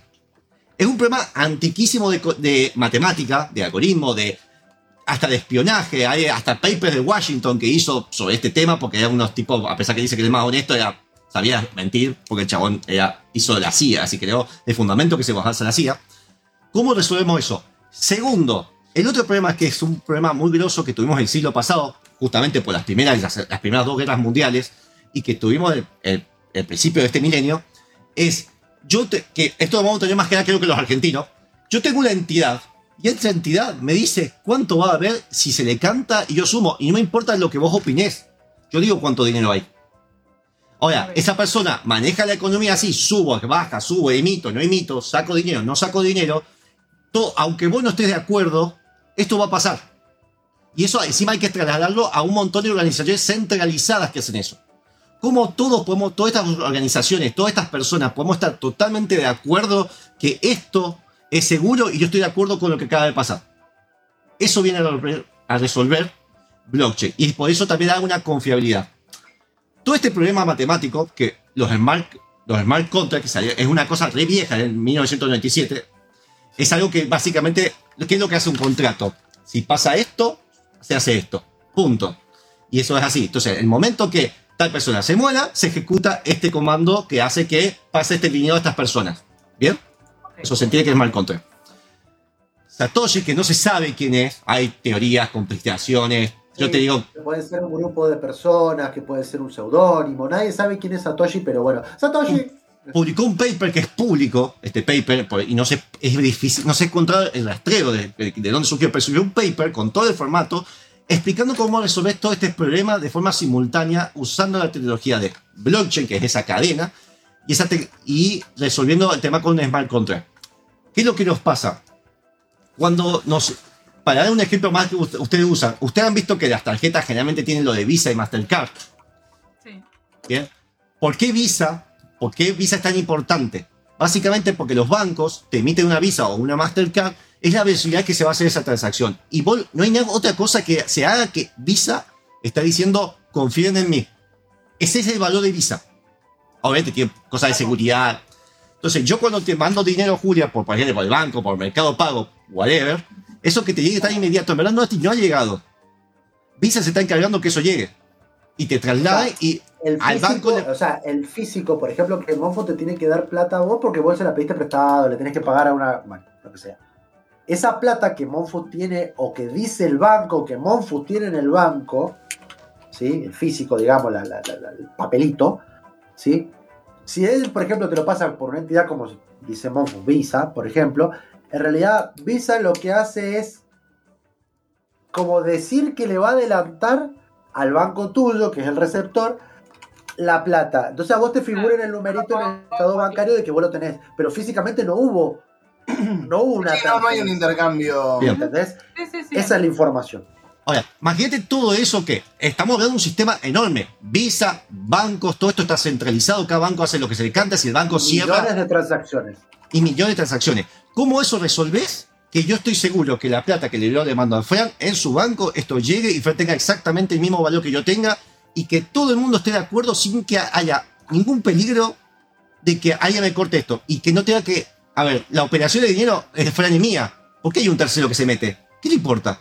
Es un problema antiquísimo de matemática, de algoritmo, de hasta de espionaje. Hay hasta papers de Washington que hizo sobre este tema porque eran unos tipos, a pesar que dice que es más honesto, era, sabía mentir porque el chabón era, hizo de la CIA, así creó el fundamento que se bajase la CIA. ¿Cómo resolvemos eso? Segundo, el otro problema que es un problema muy grosso que tuvimos el siglo pasado, justamente por las primeras, las, las primeras dos guerras mundiales, y que tuvimos el, el- el principio de este milenio, es yo te- que esto lo vamos a tener más que nada creo que los argentinos. Yo tengo una entidad y esa entidad me dice cuánto va a haber si se le canta y yo sumo. Y no me importa lo que vos opinés. Yo digo cuánto dinero hay. Ahora, esa persona maneja la economía así, subo, baja, subo, emito, no emito, saco dinero, no saco dinero. Todo, aunque vos no estés de acuerdo, esto va a pasar. Y eso encima hay que trasladarlo a un montón de organizaciones centralizadas que hacen eso. ¿Cómo todos podemos, todas estas organizaciones, todas estas personas podemos estar totalmente de acuerdo que esto es seguro y yo estoy de acuerdo con lo que acaba de pasar? Eso viene a resolver, blockchain y por eso también da una confiabilidad. Todo este problema matemático que los smart, los smart contracts, es una cosa re vieja en 1997, es algo que básicamente, ¿qué es lo que hace un contrato? Si pasa esto, se hace esto. Punto. Y eso es así. Entonces, el momento que tal persona se muera, se ejecuta este comando que hace que pase este dinero a estas personas. ¿Bien? Eso se entiende que es smart contract. Satoshi, que no se sabe quién es, hay teorías, conspiraciones. Yo Sí, te digo, Puede ser un grupo de personas, que puede ser un seudónimo. Nadie sabe quién es Satoshi, pero bueno. Satoshi. publicó un paper que es público, este paper, y no sé, es difícil, no sé encontrar el rastreo de, de, de dónde surgió, pero subió un paper con todo el formato explicando cómo resolver todo este problema de forma simultánea usando la tecnología de blockchain, que es esa cadena, y, esa y resolviendo el tema con un smart contract. ¿Qué es lo que nos pasa? Cuando nos... Para dar un ejemplo más que ust- ustedes usan, ustedes han visto que las tarjetas generalmente tienen lo de Visa y Mastercard. Sí. ¿Bien? ¿Por qué Visa? ¿Por qué Visa es tan importante? Básicamente porque los bancos te emiten una Visa o una Mastercard, es la velocidad que se va a hacer esa transacción. Y no hay nada- otra cosa que se haga que Visa está diciendo confíen en mí. Ese es el valor de Visa. Obviamente tiene cosas de seguridad. Entonces, yo cuando te mando dinero, Julia, por, por ejemplo, por el banco, por Mercado Pago, whatever, eso que te llegue tan inmediato, en verdad no, no ha llegado. Visa se está encargando que eso llegue. Y te traslade y El al físico, banco le- o sea, el físico, por ejemplo, que Monfo te tiene que dar plata a vos porque vos se la pediste prestado, le tenés que pagar a una. Bueno, lo que sea. Esa plata que Monfo tiene, o que dice el banco, que Monfo tiene en el banco, ¿sí? El físico, digamos, la- la- la- la- el papelito, ¿sí? Si él, por ejemplo, te lo pasa por una entidad como dice Monfo, Visa, por ejemplo, en realidad Visa lo que hace es como decir que le va a adelantar al banco tuyo, que es el receptor, la plata. Entonces a vos te figura en el numerito en el estado bancario de que vos lo tenés, pero físicamente no hubo, no hubo una Sí, no, no hay un intercambio. ¿entendés? Sí, sí, sí. Esa es la información. Ahora, imagínate todo eso que estamos hablando de un sistema enorme. Visa, bancos, todo esto está centralizado. Cada banco hace lo que se le canta. Si el banco cierra. Millones de transacciones. y millones de transacciones. ¿Cómo eso resolvés? Que yo estoy seguro que la plata que le dio le mando a Fran en su banco, esto llegue y Fran tenga exactamente el mismo valor que yo tenga y que todo el mundo esté de acuerdo sin que haya ningún peligro de que alguien me corte esto y que no tenga que. A ver, la operación de dinero es Fran y mía. ¿Por qué hay un tercero que se mete? ¿Qué le importa?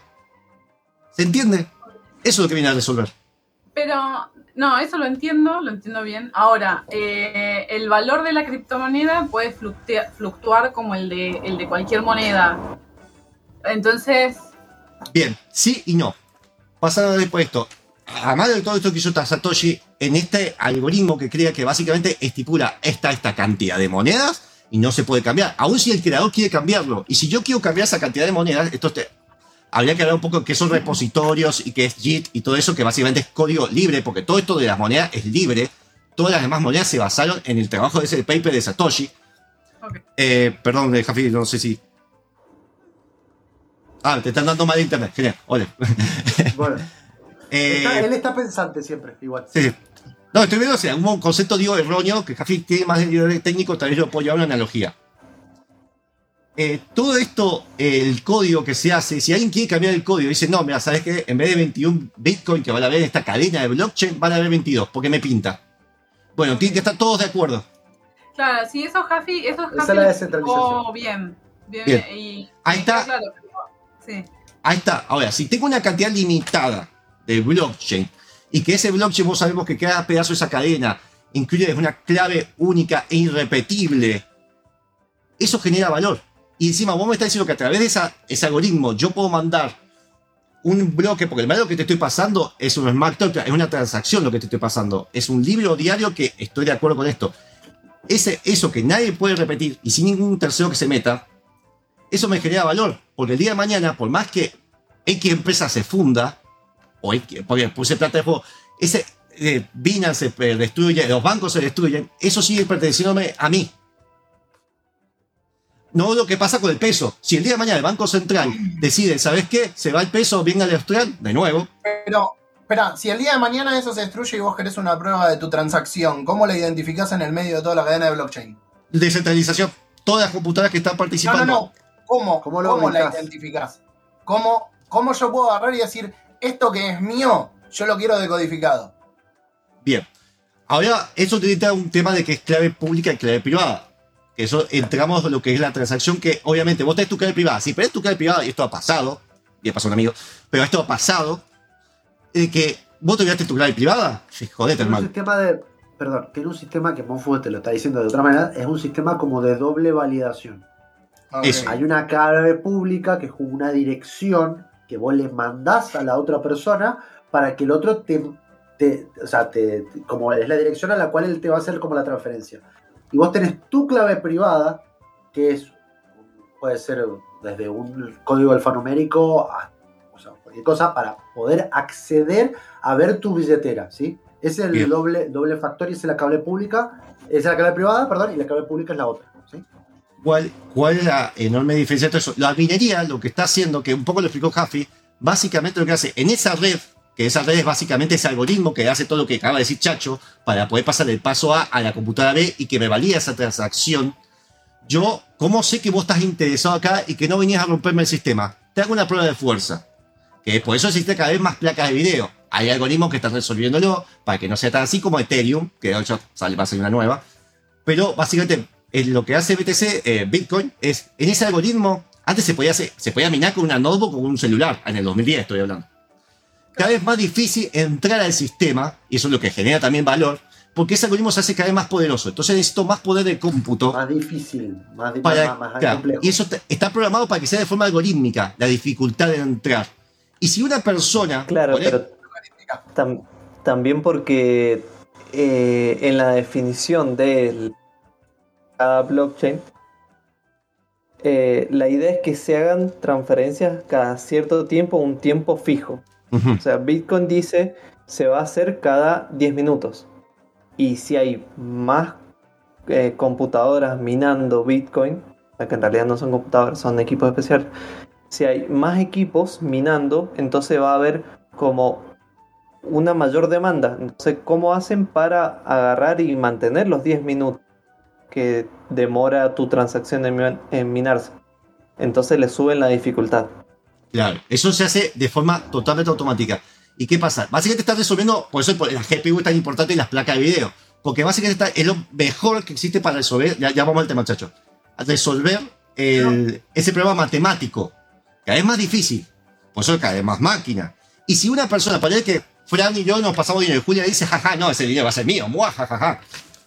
¿Se entiende? Eso es lo que viene a resolver. Pero, no, eso lo entiendo, lo entiendo bien. Ahora, eh, el valor de la criptomoneda puede fluctua- fluctuar como el de, el de cualquier moneda. Entonces, Bien, sí y no. Pasando después de esto. Además de todo esto que hizo Satoshi, en este algoritmo que crea que básicamente estipula esta, esta cantidad de monedas y no se puede cambiar. Aún si el creador quiere cambiarlo. Y si yo quiero cambiar esa cantidad de monedas, esto te- habría que hablar un poco de qué son repositorios y qué es JIT y todo eso, que básicamente es código libre, porque todo esto de las monedas es libre. Todas las demás monedas se basaron en el trabajo de ese paper de Satoshi. Eh, perdón, eh, Jafi, no sé si. Ah, te están dando mal internet. Genial. Ole. Bueno, Eh, está- él está pensante siempre, igual. Sí, sí. No, estoy viendo si algún concepto digo erróneo, que Jafi tiene más de nivel técnico, tal vez yo puedo llevar una analogía. Eh, todo esto, eh, el código que se hace, si alguien quiere cambiar el código, dice, no, mira, ¿sabes qué? En vez de 21 Bitcoin que van a haber en esta cadena de blockchain, van a haber 22, porque me pinta. Bueno, tienen que estar todos de acuerdo. claro, sí, eso Jafi, eso es la descentralización. bien. Bien, Bien. Y, Ahí está. Claro, pero- sí. Ahí está. Ahora, si tengo una cantidad limitada de blockchain y que ese blockchain vos sabemos que cada pedazo de esa cadena incluye una clave única e irrepetible, eso genera valor. Y encima vos me estás diciendo que a través de esa, ese algoritmo yo puedo mandar un bloque, porque el valor que te estoy pasando es un smart contract, es una transacción lo que te estoy pasando. Es un libro diario que estoy de acuerdo con esto. Ese, eso que nadie puede repetir y sin ningún tercero que se meta, eso me genera valor. Porque el día de mañana, por más que X empresa se funda, o X, porque puse plata de juego, ese eh, Binance se eh, destruye, los bancos se destruyen, eso sigue perteneciéndome a mí. No lo que pasa con el peso. Si el día de mañana el Banco Central decide, ¿sabes qué? Se va el peso, venga el austral, de nuevo. Pero, espera, si el día de mañana eso se destruye y vos querés una prueba de tu transacción, ¿cómo la identificás en el medio de toda la cadena de blockchain? Descentralización. Todas las computadoras que están participando. no, no. ¿Cómo, ¿Cómo lo cómo la identificás? ¿Cómo, ¿Cómo yo puedo agarrar y decir, esto que es mío, yo lo quiero decodificado? Bien. Ahora, eso te da un tema de que es clave pública y clave privada. Que eso entramos en lo que es la transacción, que obviamente vos tenés tu clave privada. Si perdés tu clave privada, y esto ha pasado, y pasó a un amigo, pero esto ha pasado, de que vos te olvidaste tu clave privada, sí, jodete, Es un hermano. sistema de. Perdón, que en un sistema que Monfu te lo está diciendo de otra manera, es un sistema como de doble validación. Eso. Hay una clave pública que es como una dirección que vos le mandás a la otra persona para que el otro te. te- o sea, te, te- como es la dirección a la cual él te va a hacer como la transferencia. Y vos tenés tu clave privada, que es. puede ser desde un código alfanumérico a o sea, cualquier cosa para poder acceder a ver tu billetera, ¿sí? Ese es el Bien. doble, doble factor y es la clave pública, es la clave privada, perdón, y la clave pública es la otra, ¿sí? ¿Cuál, ¿Cuál es la enorme diferencia de todo eso? La minería lo que está haciendo, que un poco lo explicó Jaffi, básicamente lo que hace en esa red, que esa red es básicamente ese algoritmo que hace todo lo que acaba de decir Chacho, para poder pasar del paso A a la computadora B y que me valida esa transacción. Yo, ¿cómo sé que vos estás interesado acá y que no venías a romperme el sistema? Te hago una prueba de fuerza. Que por eso existe cada vez más placas de video. Hay algoritmos que están resolviéndolo para que no sea tan así como Ethereum, que de hecho sale, va a salir una nueva. Pero básicamente eh, lo que hace BTC, eh, Bitcoin, es en ese algoritmo, antes se podía, hacer, se podía minar con una notebook o con un celular, en el 2010 estoy hablando. Cada vez más difícil entrar al sistema, y eso es lo que genera también valor, porque ese algoritmo se hace cada vez más poderoso. Entonces necesito más poder de cómputo. Más difícil, más, Para, más, más claro, complejo. y eso está- programado para que sea de forma algorítmica, la dificultad de entrar. Y si una persona... Claro, pero tam- también porque eh, en la definición de cada blockchain, eh, la idea es que se hagan transferencias cada cierto tiempo, un tiempo fijo. O sea, Bitcoin dice se va a hacer cada 10 minutos. Y si hay más eh, computadoras minando Bitcoin, que en realidad no son computadoras, son equipos especiales, si hay más equipos minando, entonces va a haber como una mayor demanda. Entonces, ¿cómo hacen para agarrar y mantener los 10 minutos que demora tu transacción en minarse? Entonces le suben la dificultad. Claro, eso se hace de forma totalmente automática. ¿Y qué pasa? Básicamente está resolviendo, por eso la GPU es tan importante y las placas de video. Porque básicamente está, es lo mejor que existe para resolver, ya, ya vamos al tema, muchachos, resolver el- ese problema matemático. Cada vez más difícil. Por eso cada vez más máquina. Y si una persona, parece que Fran y yo nos pasamos dinero y Julia dice, jaja, no, ese dinero va a ser mío, muah, jajaja.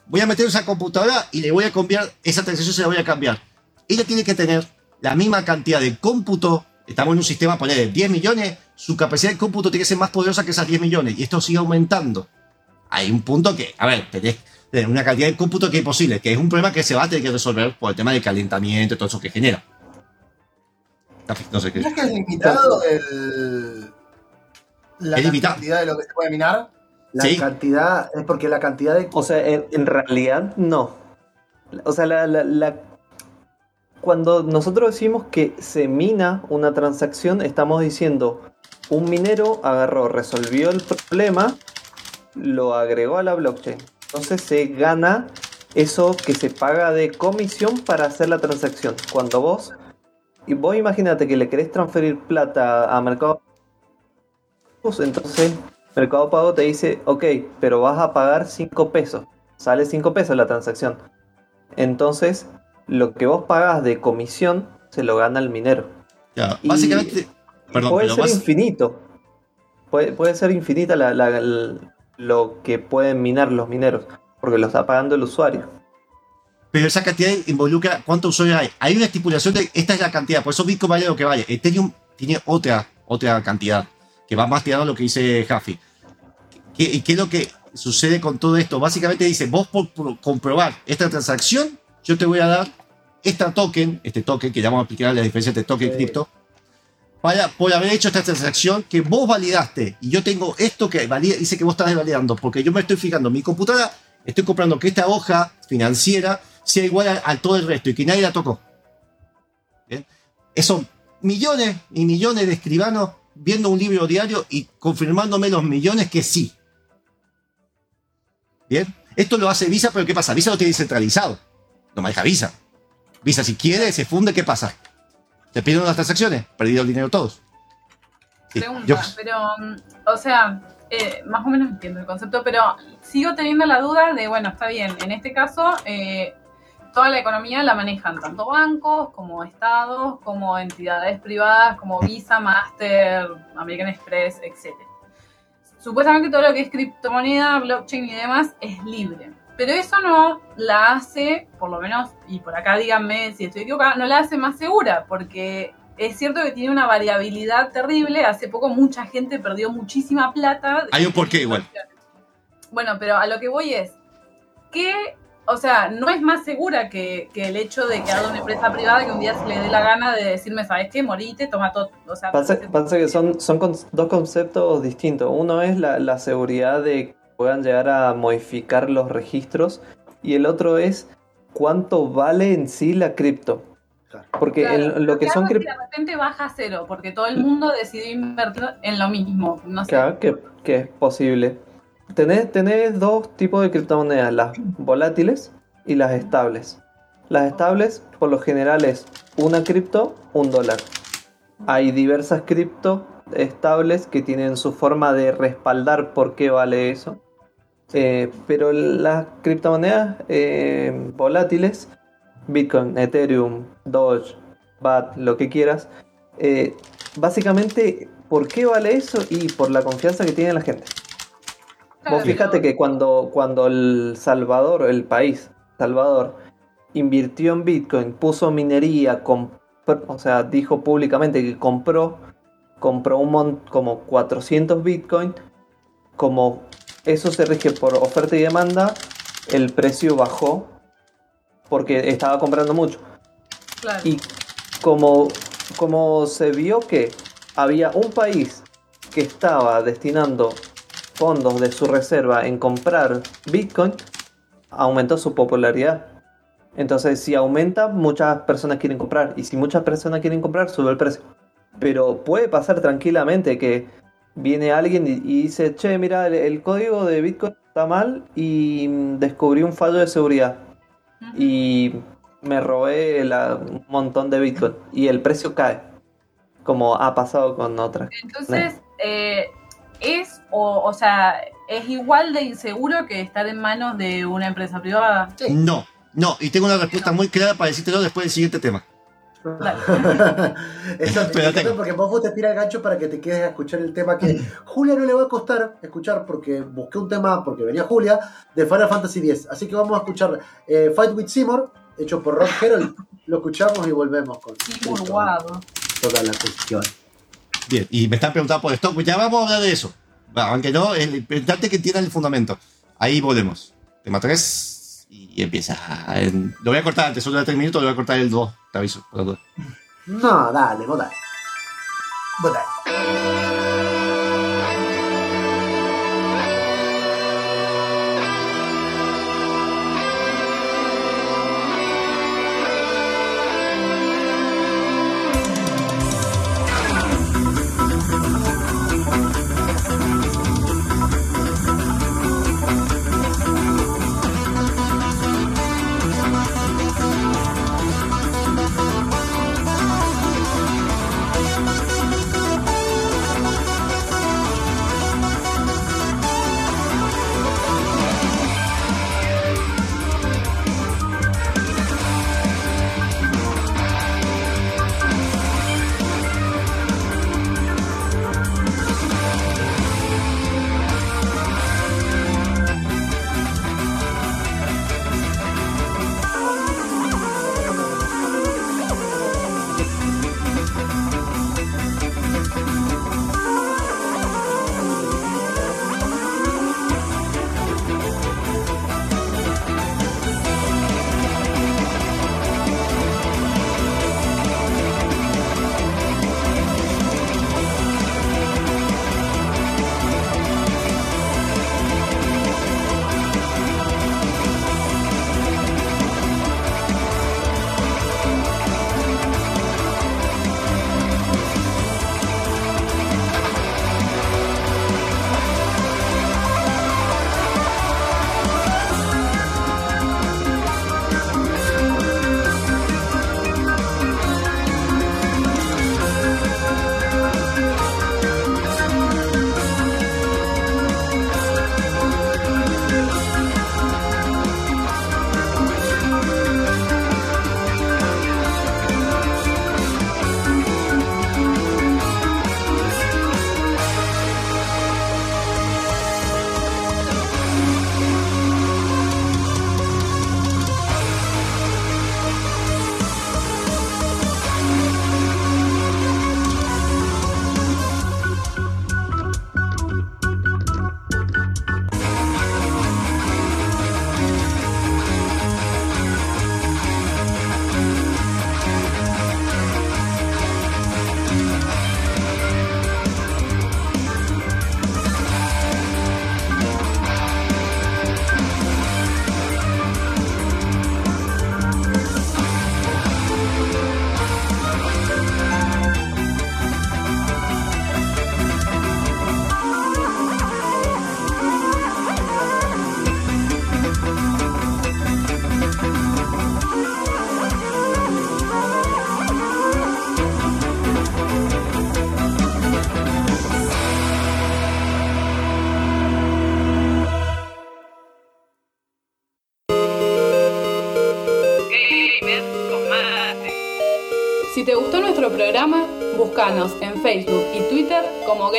Voy a meter esa computadora y le voy a cambiar, esa transacción se la voy a cambiar. Ella tiene que tener la misma cantidad de cómputo. Estamos en un sistema, poner de 10 millones, su capacidad de cómputo tiene que ser más poderosa que esas 10 millones. Y esto sigue aumentando. Hay un punto que, a ver, tenés una cantidad de cómputo que es imposible, que es un problema que se va a tener que resolver por el tema del calentamiento y todo eso que genera. No sé qué. ¿No es que es limitado el, la Es limitado. cantidad de lo que se puede minar? La cantidad, es porque la cantidad de. O sea, en, en realidad no. O sea, la, la- la- cuando nosotros decimos que se mina una transacción, estamos diciendo un minero agarró, resolvió el problema, lo agregó a la blockchain. Entonces se gana eso que se paga de comisión para hacer la transacción. Cuando vos, y vos imagínate que le querés transferir plata a Mercado Pagos, entonces Mercado Pago te dice, ok, pero vas a pagar 5 pesos. Sale 5 pesos la transacción. Entonces, lo que vos pagás de comisión se lo gana el minero. Ya, Y básicamente, perdón, puede ser más- infinito. Puede, puede ser infinita la- lo que pueden minar los mineros, porque lo está pagando el usuario. pero esa cantidad involucra cuántos usuarios hay. Hay una estipulación de esta es la cantidad, por eso Bitcoin vale lo que vale. Ethereum tiene otra, otra cantidad, que va más tirando a lo que dice Jaffi. ¿Qué, y qué es lo que sucede con todo esto? Básicamente dice, vos por, por comprobar esta transacción, yo te voy a dar esta token, este token que ya vamos a explicar la diferencia entre token y cripto, para, por haber hecho esta transacción que vos validaste. Y yo tengo esto que valida, dice que vos estás validando, porque yo me estoy fijando en mi computadora, estoy comprando que esta hoja financiera sea igual a, a todo el resto y que nadie la tocó. ¿Bien? Eso, millones y millones de escribanos viendo un libro diario y confirmándome los millones que sí. Bien, esto lo hace Visa, pero ¿qué pasa? Visa lo tiene centralizado. No maneja Visa. Visa, si quiere, se funde, ¿qué pasa? ¿Te piden las transacciones? Perdido el dinero todos. Sí, Pregunta, yo- pero, o sea, eh, más o menos entiendo el concepto, pero sigo teniendo la duda de, bueno, está bien, en este caso, eh, toda la economía la manejan tanto bancos como estados, como entidades privadas, como Visa, Master, American Express, etc. Supuestamente todo lo que es criptomoneda, blockchain y demás es libre. Pero eso no la hace, por lo menos, y por acá díganme si estoy equivocada, no la hace más segura, porque es cierto que tiene una variabilidad terrible. Hace poco mucha gente perdió muchísima plata. Hay un porqué igual. Bueno, pero a lo que voy es, que, o sea, no es más segura que, que el hecho de que haga una empresa privada que un día se le dé la gana de decirme, ¿sabes qué? Morite, toma todo. O sea, Pasa, pasa que son, son dos conceptos distintos. Uno es la, la seguridad de que puedan llegar a modificar los registros y el otro es cuánto vale en sí la cripto. Porque Claro, en lo que son cripto... de repente baja a cero, porque todo el mundo decidió invertir en lo mismo. No sé. Claro, que, que es posible. Tenés, tenés dos tipos de criptomonedas, las volátiles y las estables. Las estables, por lo general, es una cripto, un dólar. Hay diversas cripto estables que tienen su forma de respaldar por qué vale eso. Eh, pero las criptomonedas eh, volátiles, Bitcoin, Ethereum, Doge, BAT, lo que quieras, eh, básicamente, ¿por qué vale eso? Y por la confianza que tiene la gente. Vos fíjate que cuando, cuando el Salvador, el país, Salvador, invirtió en Bitcoin, puso minería, o sea, dijo públicamente que compró, compró un mon- como 400 Bitcoin, como eso se rige por oferta y demanda, el precio bajó porque estaba comprando mucho. Claro. Y como, como se vio que había un país que estaba destinando fondos de su reserva en comprar Bitcoin, aumentó su popularidad. Entonces, si aumenta, muchas personas quieren comprar. Y si muchas personas quieren comprar, sube el precio. Pero puede pasar tranquilamente que viene alguien y, y dice, che, mira, el, el código de Bitcoin está mal y mm, descubrí un fallo de seguridad. Y me robé la- un montón de Bitcoin. Y el precio cae. Como ha pasado con otras. Entonces, eh, es, o, o sea, es igual de inseguro que estar en manos de una empresa privada. No, no, y tengo una respuesta muy clara para decírtelo después del siguiente tema. Eso encanta tengo. porque vos te tira el gancho para que te quedes a escuchar el tema que Julia no le va a costar escuchar porque busqué un tema, porque venía Julia, de Final Fantasy X. Así que vamos a escuchar eh, Fight with Seymour, hecho por Rob Herold. Lo escuchamos y volvemos con Muy guado. toda la cuestión. Bien, y me están preguntando por esto, pues ya vamos a hablar de eso. Aunque no, es importante que entiendan el fundamento. Ahí volvemos. Tema 3 y empieza. en- lo voy a cortar antes, solo de 3 minutos, lo voy a cortar el 2, te aviso. No, dale, vos dale. Vos dale.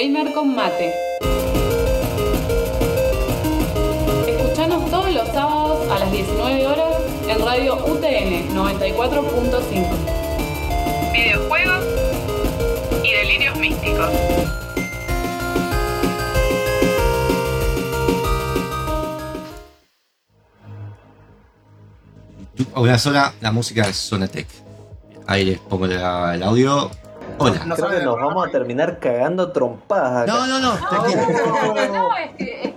Gamer con Mate. Escuchanos todos los sábados a las 19 horas en Radio UTN 94.5. Videojuegos y delirios místicos. Una sola, la música de Sonatec. Ahí les pongo la- el audio. Hola. Creo que nos vamos a terminar cagando trompadas acá. No, no, no, tranquilo. No, es que,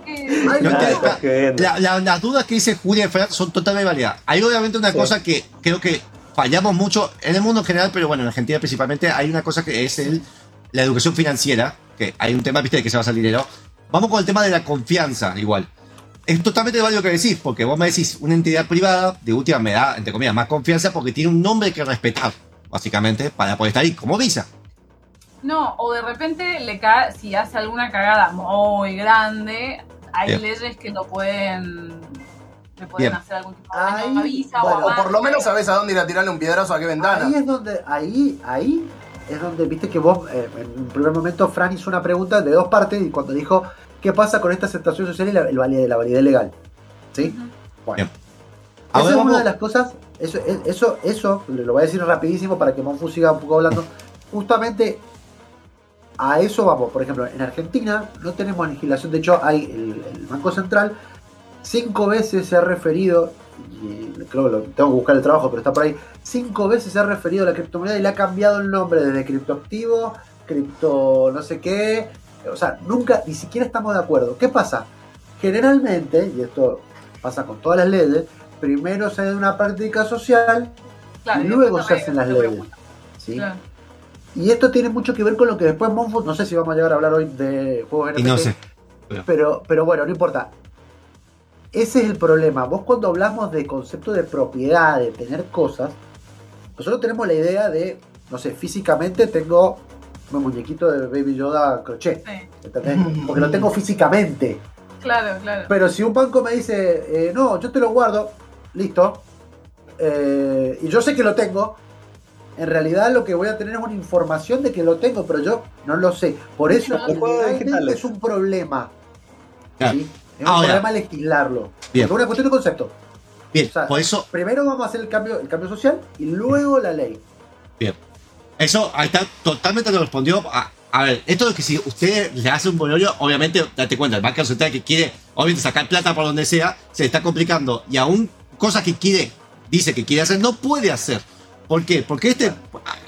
es que No, la- la- las dudas que dice Julia y Fran son totalmente válidas. Hay obviamente una Sí. cosa que creo que fallamos mucho en el mundo en general, pero bueno, en Argentina principalmente hay una cosa que es el, la educación financiera, que hay un tema, viste, de que se va a hacer dinero. Vamos con el tema de la confianza, igual. Es totalmente válido lo que decís, porque vos me decís, una entidad privada, de última me da, entre comillas, más confianza porque tiene un nombre que respetar, básicamente, para poder estar ahí, como Visa. No, o de repente le cae, si hace alguna cagada muy grande, hay Bien. leyes que lo pueden, le pueden Bien. hacer algún tipo de daño a Visa bueno, o por lo menos sabes a dónde ir a tirarle un piedrazo a qué ventana. Ahí es donde, ahí, ahí es donde viste que vos, eh, en un primer momento, Fran hizo una pregunta de dos partes y cuando dijo, ¿qué pasa con esta aceptación social y la, el validez, la validez legal? ¿Sí? Bueno. Bien. Esa es una de las cosas, eso, eso, eso, lo voy a decir rapidísimo para que Monfu siga un poco hablando. Justamente a eso vamos. Por ejemplo, en Argentina no tenemos legislación, de hecho hay el, el Banco Central cinco veces se ha referido, y creo que lo, tengo que buscar el trabajo, pero está por ahí, cinco veces se ha referido a la criptomoneda y le ha cambiado el nombre desde criptoactivo, cripto no sé qué, o sea, nunca, ni siquiera estamos de acuerdo. ¿Qué pasa? Generalmente, y esto pasa con todas las leyes, primero se da una práctica social Claro, y luego se hacen las leyes. ¿sí? Claro. Y esto tiene mucho que ver con lo que después Monfort, no sé si vamos a llegar a hablar hoy de juegos NFT, Y no sé. pero, pero bueno, no importa. Ese es el problema. Vos cuando hablamos de concepto de propiedad, de tener cosas, nosotros tenemos la idea de, no sé, físicamente tengo un muñequito de Baby Yoda crochet, Sí, ¿entendés? Porque lo tengo físicamente. claro, claro. Pero si un banco me dice, eh, no, yo te lo guardo, listo, eh, y yo sé que lo tengo, en realidad lo que voy a tener es una información de que lo tengo, pero yo no lo sé. Por eso legalmente es un problema. Claro. ¿sí? Es un problema legislarlo. Bien. Es una cuestión de concepto. Bien, O sea, por eso, Primero vamos a hacer el cambio, el cambio social y luego la ley. bien. Eso ahí está, totalmente respondió. A, a ver, esto es que si usted le hace un bolillo, obviamente, date cuenta, el Banco Central que quiere, obviamente, sacar plata por donde sea, se está complicando. Y aún cosas que quiere, dice que quiere hacer, no puede hacer. ¿Por qué? Porque este,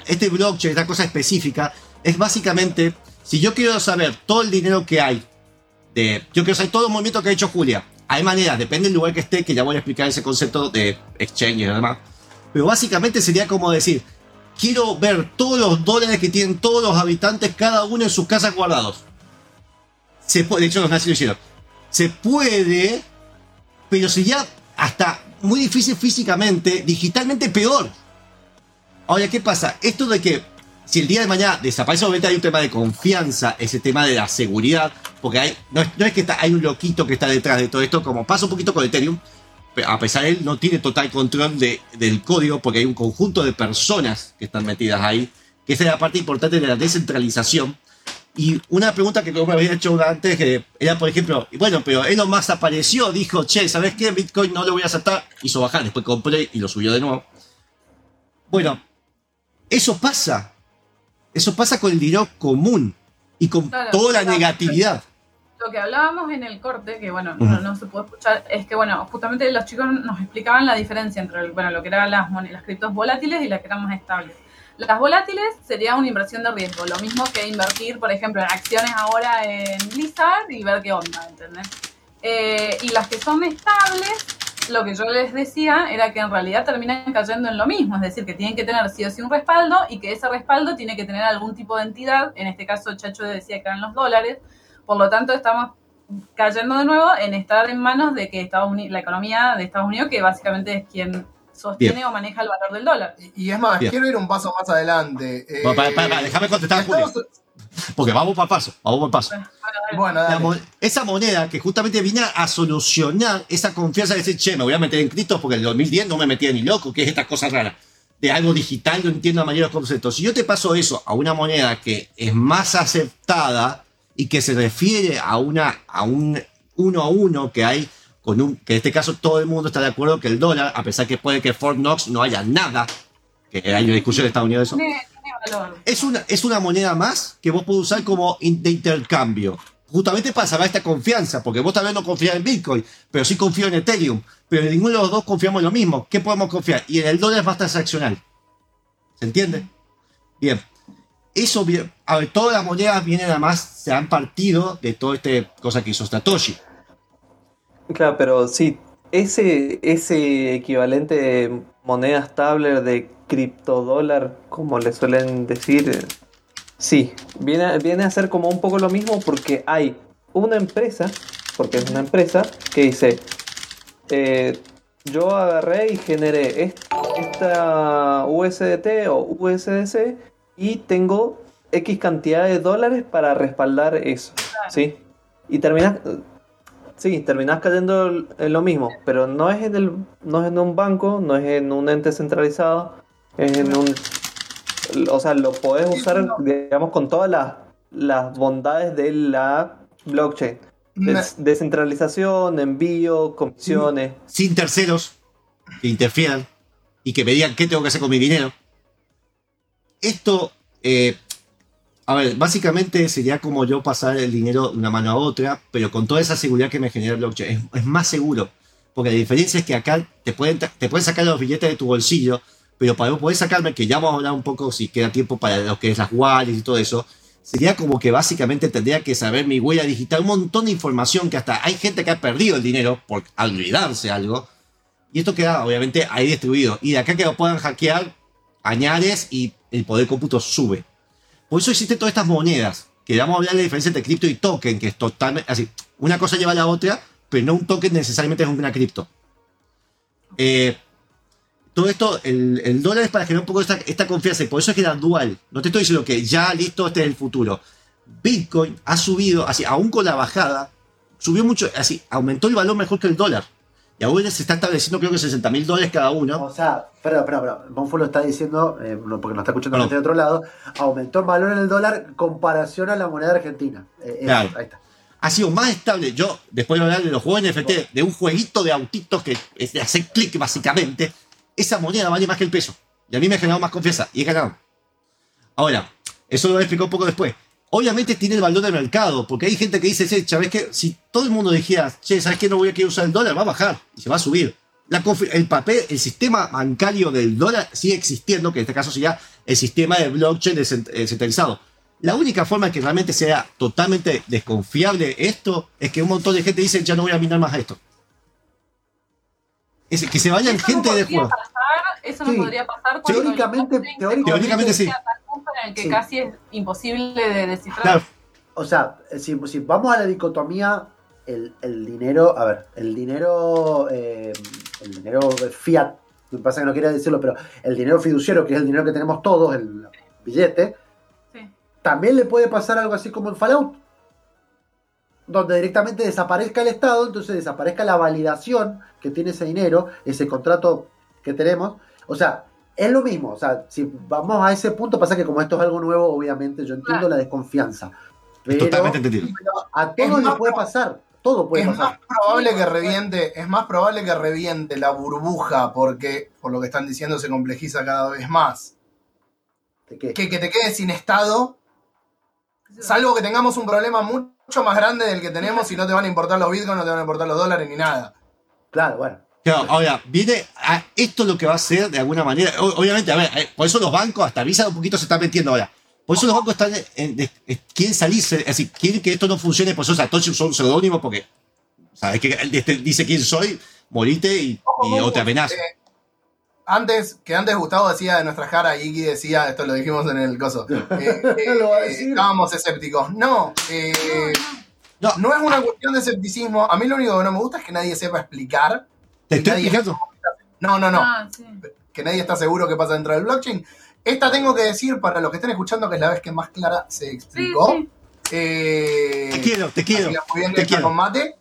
este blockchain, esta cosa específica, es básicamente, si yo quiero saber todo el dinero que hay, de, yo quiero saber todo el movimiento que ha hecho Julia, hay maneras, depende del lugar que esté, que ya voy a explicar ese concepto de exchange y demás. Pero básicamente sería como decir, quiero ver todos los dólares que tienen todos los habitantes, cada uno en sus casas guardados. Se puede, de hecho los nazis lo hicieron. Se puede, pero sería hasta muy difícil físicamente, digitalmente peor. Ahora, ¿qué pasa? Esto de que si el día de mañana desaparece, obviamente hay un tema de confianza, ese tema de la seguridad, porque hay, no, es, no es que está, hay un loquito que está detrás de todo esto, como pasa un poquito con Ethereum, a pesar de él no tiene total control de- del código, porque hay un conjunto de personas que están metidas ahí, que esa es la parte importante de la descentralización. Y una pregunta que me había hecho antes que era, por ejemplo, bueno, pero Elon Musk apareció, dijo, che, ¿sabes qué? Bitcoin no lo voy a aceptar, hizo bajar, después compré y lo subió de nuevo. Bueno, eso pasa. Eso pasa con el dinero común y con Claro, toda la claro. negatividad. Lo que hablábamos en el corte, que bueno, Ujú. no, no se puede escuchar, es que bueno, justamente los chicos nos explicaban la diferencia entre el- bueno, lo que eran las, las criptos volátiles y las que eran más estables. Las volátiles sería una inversión de riesgo, lo mismo que invertir, por ejemplo, en acciones ahora en Blizzard y ver qué onda, ¿entendés? Eh, y las que son estables, lo que yo les decía era que en realidad terminan cayendo en lo mismo, es decir, que tienen que tener sí o sí un respaldo y que ese respaldo tiene que tener algún tipo de entidad, en este caso Chacho decía que eran los dólares, por lo tanto estamos cayendo de nuevo en estar en manos de que Estados Unidos, la economía de Estados Unidos, que básicamente es quien sostiene Bien. o maneja el valor del dólar. Y es más, Bien. quiero ir un paso más adelante. Eh, para- para- para, déjame contestar a Julio. Porque vamos para paso, vamos por paso. Bueno, La dale. mo- esa moneda que justamente viene a solucionar esa confianza de decir, che, me voy a meter en criptos porque en el 2010 no me metía ni loco, que es esta cosa rara. De algo digital, no entiendo a mayores conceptos. Si yo te paso eso a una moneda que es más aceptada y que se refiere a una a un uno a uno que hay con un que en este caso todo el mundo está de acuerdo que el dólar, a pesar que puede que Fort Knox no haya nada, que hay una discusión en Estados Unidos de eso, es una, es una moneda más que vos podés usar como in- de intercambio. Justamente para salvar esta confianza, porque vos tal vez no confías en Bitcoin, pero sí confío en Ethereum. Pero ninguno de los dos confiamos en lo mismo. ¿Qué podemos confiar? Y en el dólar es más transaccional. ¿Se entiende? Bien. Eso, bien- a ver, todas las monedas vienen además, se han partido de toda esta cosa que hizo Satoshi. Claro, pero sí, ese, ese equivalente de moneda estable de criptodólar, como le suelen decir. eh, Sí, viene, viene a ser como un poco lo mismo porque hay una empresa, porque es una empresa, que dice, eh, yo agarré y generé est- esta USDT o USDC y tengo X cantidad de dólares para respaldar eso, ¿sí? Y terminas, sí, terminas cayendo en lo mismo, pero no es en el, no es en un banco, no es en un ente centralizado, es en un, o sea, lo podés usar, digamos, con todas las, las bondades de la blockchain. Des- descentralización, envío, comisiones. Sin terceros que interfieran y que me digan qué tengo que hacer con mi dinero. Esto, eh, a ver, básicamente sería como yo pasar el dinero de una mano a otra, pero con toda esa seguridad que me genera el blockchain. Es, más seguro. Porque la diferencia es que acá te pueden, te pueden sacar los billetes de tu bolsillo, pero para poder sacarme, que ya vamos a hablar un poco si queda tiempo para lo que es las wallets y todo eso, sería como que básicamente tendría que saber mi huella digital, un montón de información que hasta hay gente que ha perdido el dinero por olvidarse algo. Y esto queda obviamente ahí distribuido. Y de acá que lo puedan hackear, añades y el poder cómputo sube. Por eso existen todas estas monedas. Que vamos a hablar de la diferencia entre cripto y token, que es totalmente así. Una cosa lleva a la otra, pero no un token necesariamente es una cripto. Eh, todo esto, el, el dólar es para generar un poco esta, esta confianza y por eso es que era dual. No te estoy diciendo que ya listo, este es el futuro. Bitcoin ha subido, así, aún con la bajada, subió mucho, así, aumentó el valor mejor que el dólar. Y ahora se está estableciendo creo que 60 mil dólares cada uno. O sea, pero, pero, pero, Bonfu lo está diciendo, eh, porque nos está escuchando Perdón. gente de otro lado, aumentó el valor en el dólar en comparación a la moneda argentina. Eh, eh, Claro. ahí está. ha sido más estable. Yo, después de hablar de los juegos NFT, de un jueguito de autitos que es de hacer clic básicamente, esa moneda vale más que el peso. Y a mí me ha generado más confianza y he ganado. Ahora, eso lo voy a explicar un poco después. Obviamente tiene el valor del mercado, porque hay gente que dice, che, ¿sabes qué? Si todo el mundo dijera, che, ¿sabes qué? No voy a querer usar el dólar, va a bajar y se va a subir. La el papel, el sistema bancario del dólar sigue existiendo, que en este caso sería el sistema de blockchain descent- eh, descentralizado. La única forma que realmente sea totalmente desconfiable esto es que un montón de gente dice, ya no voy a minar más a esto. Es que se vayan gente de juego. Eso no Sí. podría pasar cuando Teóricamente- el teóricamente- Teóricamente sí. convierte en un en el que Sí. casi es imposible de descifrar. Claro, O sea, si, si vamos a la dicotomía, el, el dinero, a ver, el dinero, eh, el dinero fiat, me pasa que no quería decirlo, pero el dinero fiduciario, que es el dinero que tenemos todos, el billete, Sí. también le puede pasar algo así como en Fallout, donde directamente desaparezca el Estado, entonces desaparezca la validación que tiene ese dinero, ese contrato que tenemos. O sea, es lo mismo. O sea, si vamos a ese punto, pasa que como esto es algo nuevo, obviamente yo entiendo Claro. la desconfianza. es Pero totalmente entendido. a todos Es le más puede pasar. Todo puede es pasar. más probable que reviente, es más probable que reviente la burbuja porque, por lo que están diciendo, se complejiza cada vez más. ¿De qué? Que, que te quedes sin estado, salvo que tengamos un problema mucho más grande del que tenemos y no te van a importar los bitcoins, no te van a importar los dólares ni nada. Claro, bueno. Claro, ahora, viene a esto lo que va a ser de alguna manera. Obviamente, a ver, eh, por eso los bancos, hasta Visa un poquito se están metiendo ahora. Por eso los bancos están en- de- eh, quieren salirse, es decir, quieren que esto no funcione, por eso Satoshi son seudónimos, porque sabes que dice quién soy, morite y, y o te amenaza. Eh, antes, que antes Gustavo decía de nuestra cara y Iki decía, esto lo dijimos en el coso, eh, eh, Lo va a decir. estábamos escépticos. No, eh, No. no es una cuestión de escepticismo. A mí lo único que no me gusta es que nadie sepa explicar. Te estoy explicando. No, no, no. Ah, sí. que nadie está seguro qué pasa dentro del blockchain. Esta tengo que decir para los que estén escuchando que es la vez que más clara se explicó. sí. Eh, Te quiero, te quiero. bien te quiero. con mate.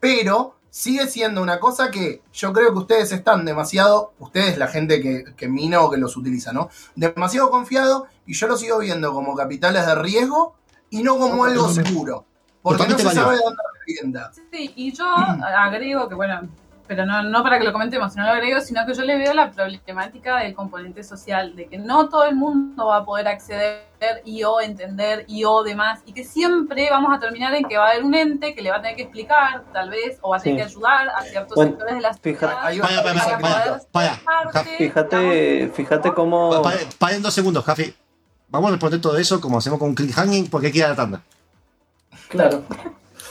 Pero sigue siendo una cosa que yo creo que ustedes están demasiado, ustedes, la gente que, que mina o que los utiliza, ¿no? Demasiado confiado y yo lo sigo viendo como capitales de riesgo y no como algo seguro. Porque no se válido. sabe de dónde revienta. Sí, y yo agrego que, bueno, pero no, no para que lo comentemos, sino lo agrego, sino que yo le veo la problemática del componente social, de que no todo el mundo va a poder acceder y o entender y o demás, y que siempre vamos a terminar en que va a haber un ente que le va a tener que explicar, tal vez, o va a tener Sí. que ayudar a ciertos Bueno, sectores de la sociedad Para, para, para, para para, para. Fíjate, fíjate cómo. Pa- pa- Paren dos segundos, Jafi. Vamos a responder todo eso como hacemos con un cliffhanging porque hay que ir a la tanda. Claro.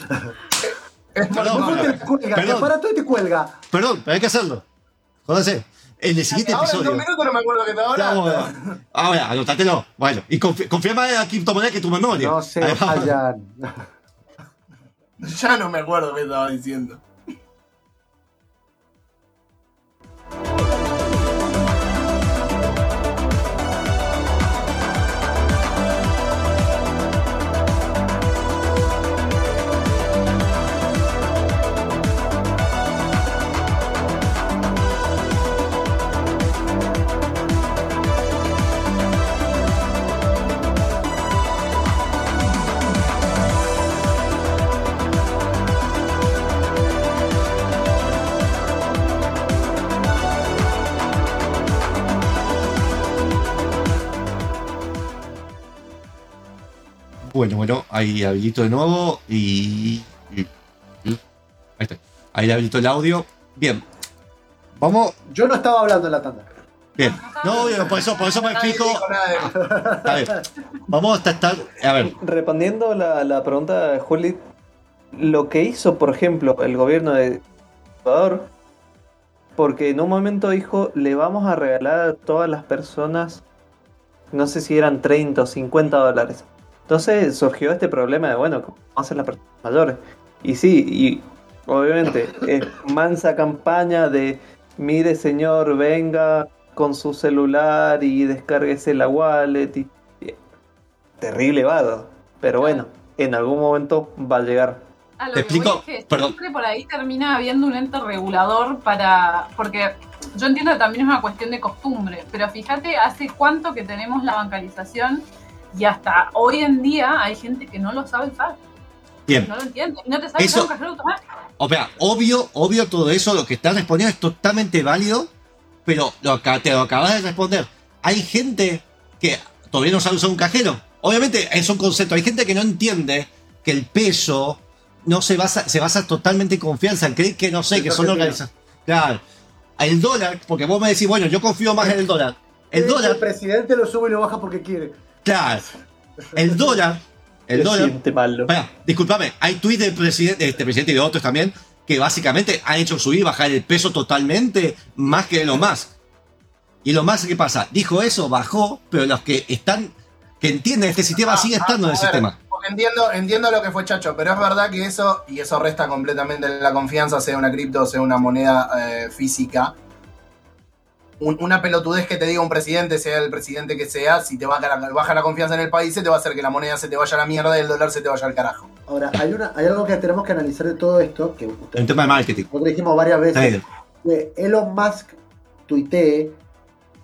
Perdón, Después te cuelga, te Perdón. para todo y te cuelga. Perdón, pero hay que hacerlo. Jódase. en el siguiente Ahora en episodio. dos minutos no me acuerdo que hablando. bueno. Ahora, anótatelo. Bueno, y confi- en la criptomoneda que tu memoria. No se vayan. Ya no me acuerdo qué estaba diciendo. Bueno, bueno, ahí habilito de nuevo y. Ahí está. Ahí le habilito el audio. Bien. Vamos. Yo no estaba hablando en la tanda. Bien. No, por eso, por eso me explico. A ver. Vamos a estar. A ver. Respondiendo la, la pregunta de Juli, lo que hizo, por ejemplo, el gobierno de Ecuador, porque en un momento dijo, le vamos a regalar a todas las personas, no sé si eran 30 o 50 dólares. Entonces surgió este problema de, bueno, ¿cómo hacen las personas mayores? Y sí, y obviamente es mansa campaña de, mire señor, venga con su celular y descárguese la wallet y terrible vado. Pero bueno, en algún momento va a llegar. A lo Te que voy explico, es que perdón. siempre por ahí termina habiendo un ente regulador para. Porque yo entiendo que también es una cuestión de costumbre, pero fíjate, hace cuánto que tenemos la bancarización y hasta hoy en día hay gente que no lo sabe usar. Bien. No lo entiende. Y no te sabe Eso- usar un cajero automático. O sea, obvio, obvio todo eso, lo que estás respondiendo es totalmente válido, pero lo, te lo acabas de responder. Hay gente que todavía no sabe usar un cajero. Obviamente es un concepto. Hay gente que no entiende que el peso no se basa, se basa totalmente en confianza. Cree que no sé, que son organizaciones. Claro. El dólar, porque vos me decís, bueno, yo confío más en el dólar. El El dólar, presidente lo sube y lo baja porque quiere. Claro. El dólar, el dólar malo. Espera, discúlpame, hay tweets del presidente, este presidente y de otros también que básicamente han hecho subir y bajar el peso totalmente más que lo más. Y lo más, ¿qué pasa? Dijo eso, bajó, pero los que están, que entienden este sistema, Ah, sigue ah, estando en el ver, sistema. Entiendo, entiendo lo que fue Chacho, pero es verdad que eso, y eso resta completamente la confianza, sea una cripto, sea una moneda eh, física. Un- una pelotudez que te diga un presidente, sea el presidente que sea, si te baja la, baja la confianza en el país, se te va a hacer que la moneda se te vaya a la mierda y el dólar se te vaya al carajo. Ahora, hay, una, hay algo que tenemos que analizar de todo esto, que Un tema de marketing. nosotros dijimos varias veces, que Elon Musk tuitee,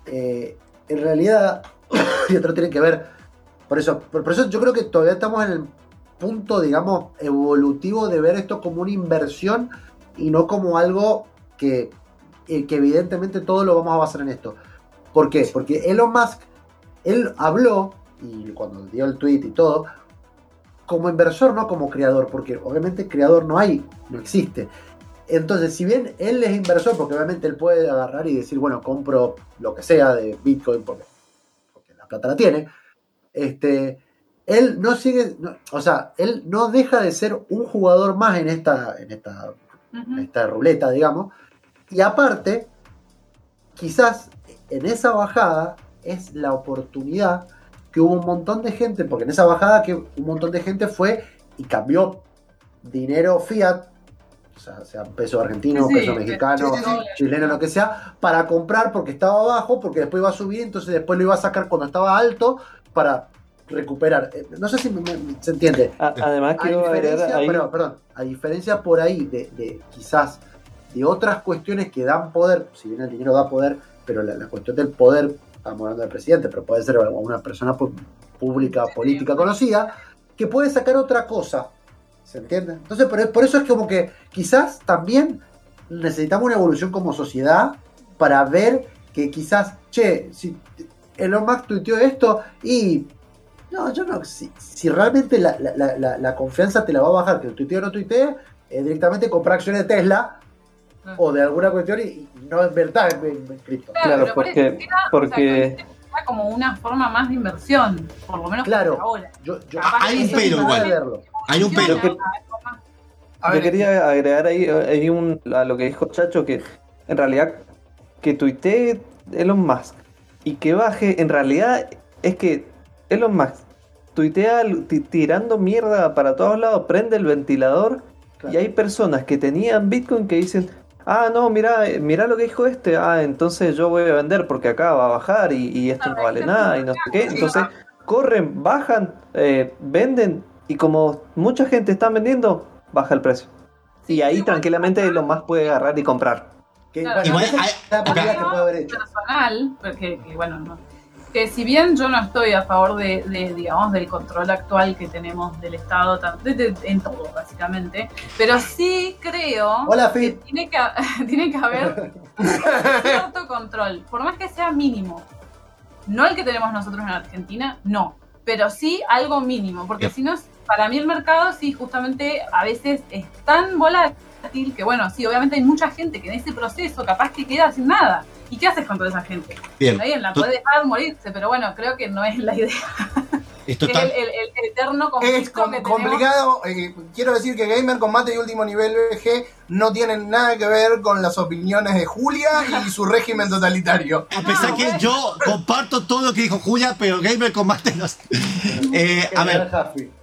eh, en realidad, y no tiene que ver, por eso, por, por eso yo creo que todavía estamos en el punto, digamos, evolutivo de ver esto como una inversión y no como algo que, eh, que evidentemente todo lo vamos a basar en esto. ¿Por qué? Porque Elon Musk, él habló, y cuando dio el tweet y todo, como inversor, no como creador, porque obviamente creador no hay, no existe. Entonces, si bien él es inversor, porque obviamente él puede agarrar y decir, bueno, compro lo que sea de Bitcoin porque, porque la plata la tiene, este, él no sigue, no- o sea, él no deja de ser un jugador más en esta, en esta, en esta ruleta, digamos. Y aparte, quizás en esa bajada es la oportunidad que hubo un montón de gente, porque en esa bajada que un montón de gente fue y cambió dinero fiat, o sea, sea peso argentino, Sí, peso mexicano, sí, sí, sí. chileno, lo que sea, para comprar porque estaba bajo, porque después iba a subir, entonces después lo iba a sacar cuando estaba alto para recuperar. Eh, No sé si me- me- se entiende. A- además A quiero agregar diferencia, ahí... perdón, perdón, a diferencia por ahí de, de quizás de otras cuestiones que dan poder, si bien el dinero da poder, pero la, la cuestión del poder, estamos hablando del presidente, pero puede ser una persona pública, política conocida, que puede sacar otra cosa. ¿Se entiende? Entonces, por, por eso es como que quizás también necesitamos una evolución como sociedad para ver que quizás, che, si Elon Musk tuiteó esto y no, yo no. Si, si realmente la, la- la- la- la confianza te la va a bajar, que tuitee o no tuitee, eh, directamente comprar acciones de Tesla o de alguna cuestión y, y no invertir en, en- en cripto. Claro, pero por eso porque, Era como una forma más de inversión, por lo menos Claro. ahora. Yo, yo- Capaz hay que un pero igual. Hay un pero. A yo quería agregar ahí, ahí un, a lo que dijo Chacho, que en realidad que tuitee Elon Musk y que baje, en realidad es que Elon Musk tuitea ti- tirando mierda para todos lados, prende el ventilador y hay personas que tenían Bitcoin que dicen, ah, no, mira, eh, mira lo que dijo este, ah, entonces yo voy a vender porque acá va a bajar y, y esto no vale nada y no sé qué. Entonces corren, bajan, eh, venden y como mucha gente está vendiendo, baja el precio. Y ahí tranquilamente Elon Musk puede agarrar y comprar. Claro, Igual esa hay- es la acá- movida que puede haber hecho. personal, porque que, bueno, no. Que si bien yo no estoy a favor de, de, digamos, del control actual que tenemos del Estado, de- de- en todo básicamente, pero sí creo Hola, que tiene que, tiene que haber cierto control, por más que sea mínimo. No el que tenemos nosotros en Argentina, no, pero sí algo mínimo, porque si no, para mí el mercado sí justamente a veces es tan volátil que bueno, sí, obviamente hay mucha gente que en ese proceso capaz que queda sin nada. ¿Y qué haces con toda esa gente? Bien. Está bien, la Tú- puede dejar morirse, pero bueno, creo que no es la idea. Esto Es está- el, el- el eterno conflicto Es com- que complicado. eh, quiero decir que Gamer Combate y Último Nivel BG no tienen nada que ver con las opiniones de Julia y su régimen totalitario. A pesar que yo comparto todo lo que dijo Julia, pero Gamer Combate no. Eh, a ver,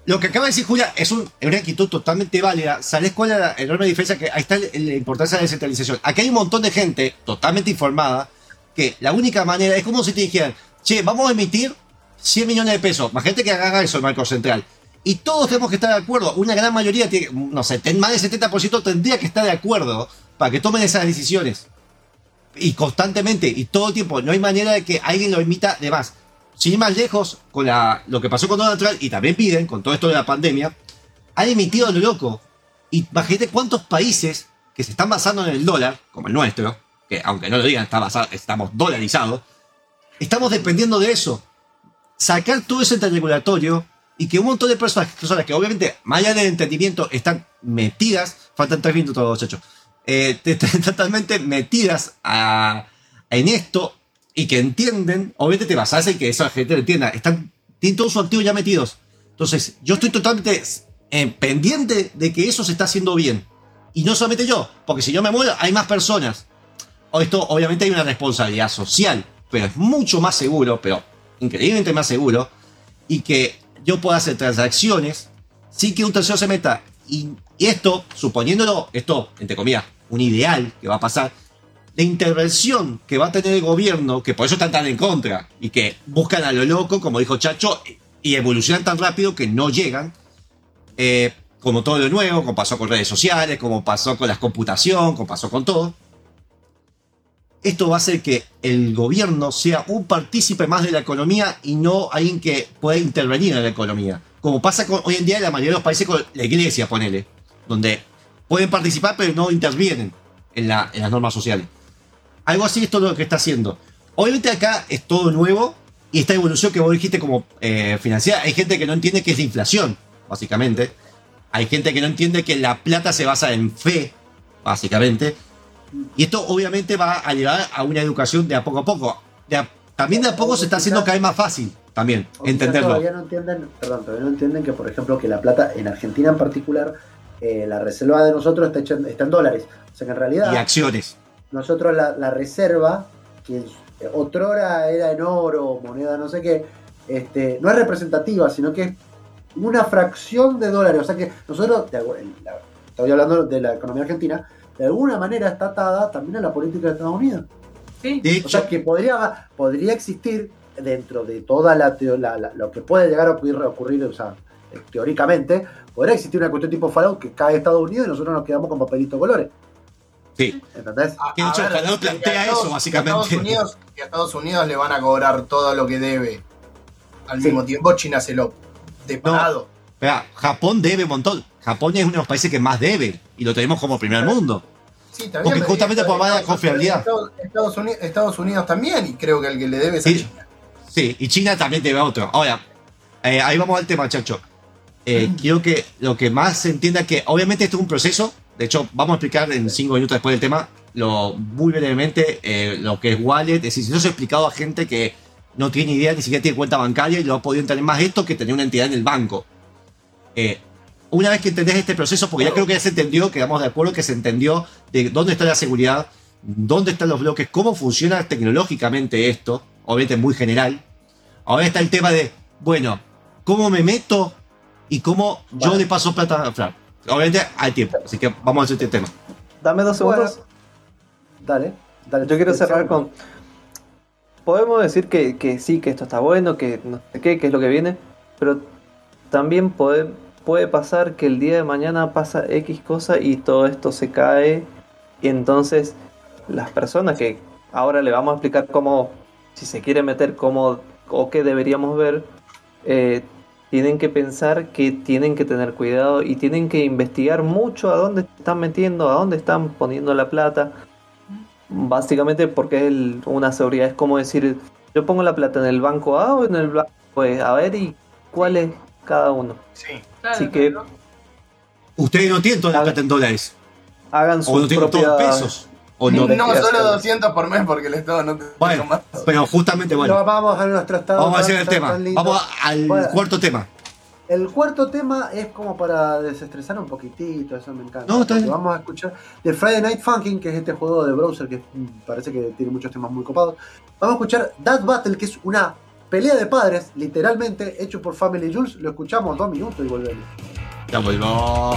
lo que acaba de decir Julia es un- es una actitud totalmente válida. ¿Sabes cuál es la enorme diferencia? Que ahí está la importancia de la descentralización. Aquí hay un montón de gente totalmente informada que la única manera es como si te dijeran, che, vamos a emitir 100 millones de pesos. Más gente que haga eso el Banco Central. Y todos tenemos que estar de acuerdo. Una gran mayoría, tiene, no sé, más del 70% tendría que estar de acuerdo para que tomen esas decisiones y constantemente y todo el tiempo. No hay manera de que alguien lo emita de más. Sin ir más lejos, con la, lo que pasó con Donald Trump y también piden, con todo esto de la pandemia, han emitido lo loco. Y imagínate cuántos países que se están basando en el dólar, como el nuestro, que aunque no lo digan, está basado, estamos dolarizados, estamos dependiendo de eso. Sacar todo ese regulatorio y que un montón de personas, personas que obviamente, más allá del entendimiento, están metidas, faltan tres minutos, muchachos, eh, están totalmente metidas a- en esto y que entienden, obviamente te basas en que esa gente lo entienda, están, tienen todo su activo ya metidos. Entonces, yo estoy totalmente eh, pendiente de que eso se está haciendo bien. Y no solamente yo, porque si yo me muero, hay más personas. O Esto, obviamente, hay una responsabilidad social, pero es mucho más seguro, pero increíblemente más seguro, y que yo pueda hacer transacciones sin que un tercero se meta. Y, y esto, suponiéndolo, esto, entre comillas, un ideal que va a pasar, la intervención que va a tener el gobierno, que por eso están tan en contra, y que buscan a lo loco, como dijo Chacho, y evolucionan tan rápido que no llegan, eh, como todo lo nuevo, como pasó con redes sociales, como pasó con la computación, como pasó con todo. Esto va a hacer que el gobierno sea un partícipe más de la economía y no alguien que pueda intervenir en la economía. Como pasa con, hoy en día en la mayoría de los países con la iglesia, ponele, donde pueden participar pero no intervienen en, la- en las normas sociales. Algo así es todo lo que está haciendo. Obviamente acá es todo nuevo y esta evolución que vos dijiste como eh, financiera, hay gente que no entiende que es la inflación, básicamente. Hay gente que no entiende que la plata se basa en fe, básicamente. Y esto obviamente va a llevar a una educación de a poco a poco. De a- también de a poco se está haciendo cada vez más fácil, también, entenderlo. Todavía no entienden, perdón, todavía no entienden que, por ejemplo, que la plata, en Argentina en particular, eh, la reserva de nosotros está, hecha en- está en dólares. O sea que en realidad, Y acciones. Nosotros la, la reserva, que en- otrora era en oro, moneda, no sé qué, este, no es representativa, sino que es una fracción de dólares. O sea que nosotros, de la- estoy hablando de la economía argentina, de alguna manera está atada también a la política de Estados Unidos. Sí. O sea que podría, podría existir dentro de toda la, la- la- lo que puede llegar a ocurrir, ocurrir o sea, eh, teóricamente, podría existir una cuestión tipo Fallout que cae Estados Unidos y nosotros nos quedamos con papelito de colores. Sí. ¿Entendés? Que de hecho A ver, Fallout que a plantea Estados- eso, básicamente. Estados Unidos, que a Estados Unidos le van a cobrar todo lo que debe. Al mismo tiempo, China se lo de parado. Espera, Japón debe un montón. Japón es uno de los países que más debe y lo tenemos como primer mundo. Sí, bien, Porque pero justamente por más de la Estados- confiabilidad. Estados, Estados Unidos, Estados Unidos también, y creo que el que le debe es a China. Sí, y China también debe a otro. Ahora, eh, ahí vamos al tema, chacho. Eh, quiero que lo que más se entienda que obviamente esto es un proceso. De hecho, vamos a explicar en cinco minutos después del tema lo muy brevemente eh, lo que es wallet. Es decir, si se ha explicado a gente que no tiene idea, ni siquiera tiene cuenta bancaria y lo ha podido entender más esto que tener una entidad en el banco. Eh, una vez que entendés este proceso, porque ya creo que ya se entendió, quedamos de acuerdo que se entendió de dónde está la seguridad, dónde están los bloques, cómo funciona tecnológicamente esto, obviamente muy general. Ahora está el tema de, bueno, cómo me meto y cómo yo le paso plata a Fran. Obviamente al tiempo, así que vamos a hacer este tema. Dame dos segundos. Dale, dale. Yo quiero cerrar con. Podemos decir que, que sí, que esto está bueno, que no sé qué, que es lo que viene, pero también puede, puede pasar que el día de mañana pasa X cosa y todo esto se cae. Y entonces las personas que ahora le vamos a explicar cómo, si se quiere meter, cómo o qué deberíamos ver, eh, tienen que pensar que tienen que tener cuidado y tienen que investigar mucho a dónde están metiendo, a dónde están poniendo la plata. Básicamente porque es el- una seguridad, es como decir, yo pongo la plata en el banco A o en el banco B, a ver y cuál es cada uno. Así que Ustedes no tienen toda la plata en dólares. hagan O sus no tienen propias todos pesos. O no. No, solo 200 por mes porque el Estado no te Bueno, más. pero justamente, bueno. No, vamos a nuestro estado. Vamos a hacer el tema. Vamos al Bueno, cuarto tema. El cuarto tema es como para desestresar un poquitito, eso me encanta. No, está bien. Vamos a escuchar de Friday Night Funkin', que es este juego de browser que mm, parece que tiene muchos temas muy copados. Vamos a escuchar That Battle, que es una pelea de padres, literalmente, hecho por Family Jules. Lo escuchamos dos minutos y volvemos. Ya volvó.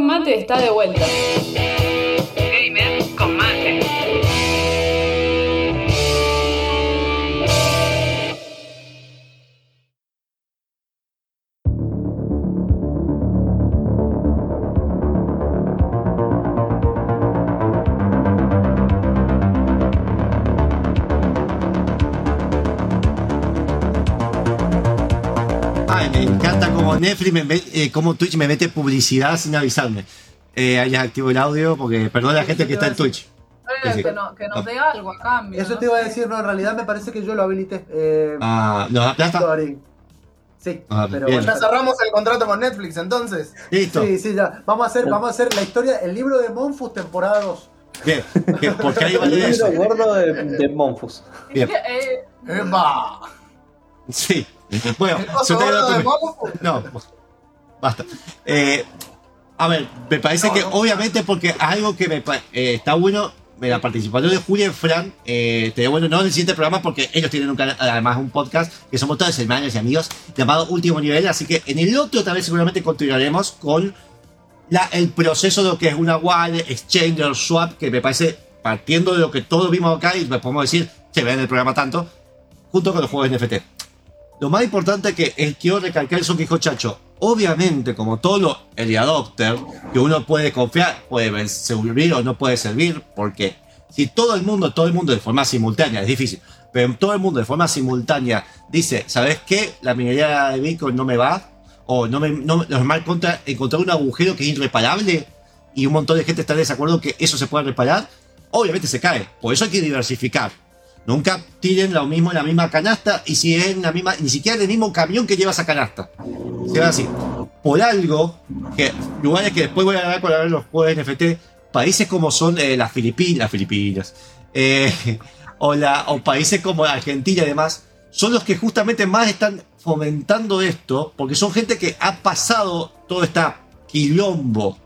Mate está de vuelta. Met- eh, como Twitch me mete publicidad sin avisarme. Eh, ahí activo el audio porque perdón a la gente que está en Twitch. Eh, que, no- que nos dé algo a cambio. Eso ¿no? te iba a decir, no, en realidad me parece que yo lo habilité. Eh, Ah, ¿nos sorry. Sí, Ah, pero bien. bueno. Ya cerramos el contrato con Netflix entonces. Listo. Sí, sí, ya. Vamos a hacer, vamos a hacer la historia, el libro de Monfus, temporada 2. Bien, que- porque ahí vale El libro gordo de, de Monfus. Bien. Eh, ¡Epa! Sí. Bueno, ¿El de Momo? No, basta. Eh, a ver, me parece que obviamente porque algo que me eh, está bueno, la participación de Julia y Fran, eh, te bueno, no en el siguiente programa porque ellos tienen un canal, además un podcast que somos todos hermanos y amigos llamado Último Nivel, así que en el otro también seguramente continuaremos con la, el proceso de lo que es una wallet, exchange o swap, que me parece, partiendo de lo que todos vimos acá y podemos decir, se ve en el programa tanto, junto con los juegos NFT. Lo más importante que eh, quiero recalcar eso que dijo Chacho. Obviamente, como todo early adopter, que uno puede confiar, puede servir o no puede servir, porque si todo el mundo, todo el mundo de forma simultánea, es difícil, pero todo el mundo de forma simultánea dice, ¿sabes qué? La minería de Bitcoin no me va, o no me, no, normal contra encontrar un agujero que es irreparable, y un montón de gente está en desacuerdo que eso se pueda reparar, obviamente se cae. Por eso hay que diversificar. Nunca tiren lo mismo en la misma canasta y si es en la misma, ni siquiera en el mismo camión que lleva esa canasta. Se va así. Por algo, que lugares que después voy a hablar con hablar de los juegos NFT, países como son eh, las Filipinas, las Filipinas, eh, o países como Argentina y demás, son los que justamente más están fomentando esto, porque son gente que ha pasado todo este quilombo,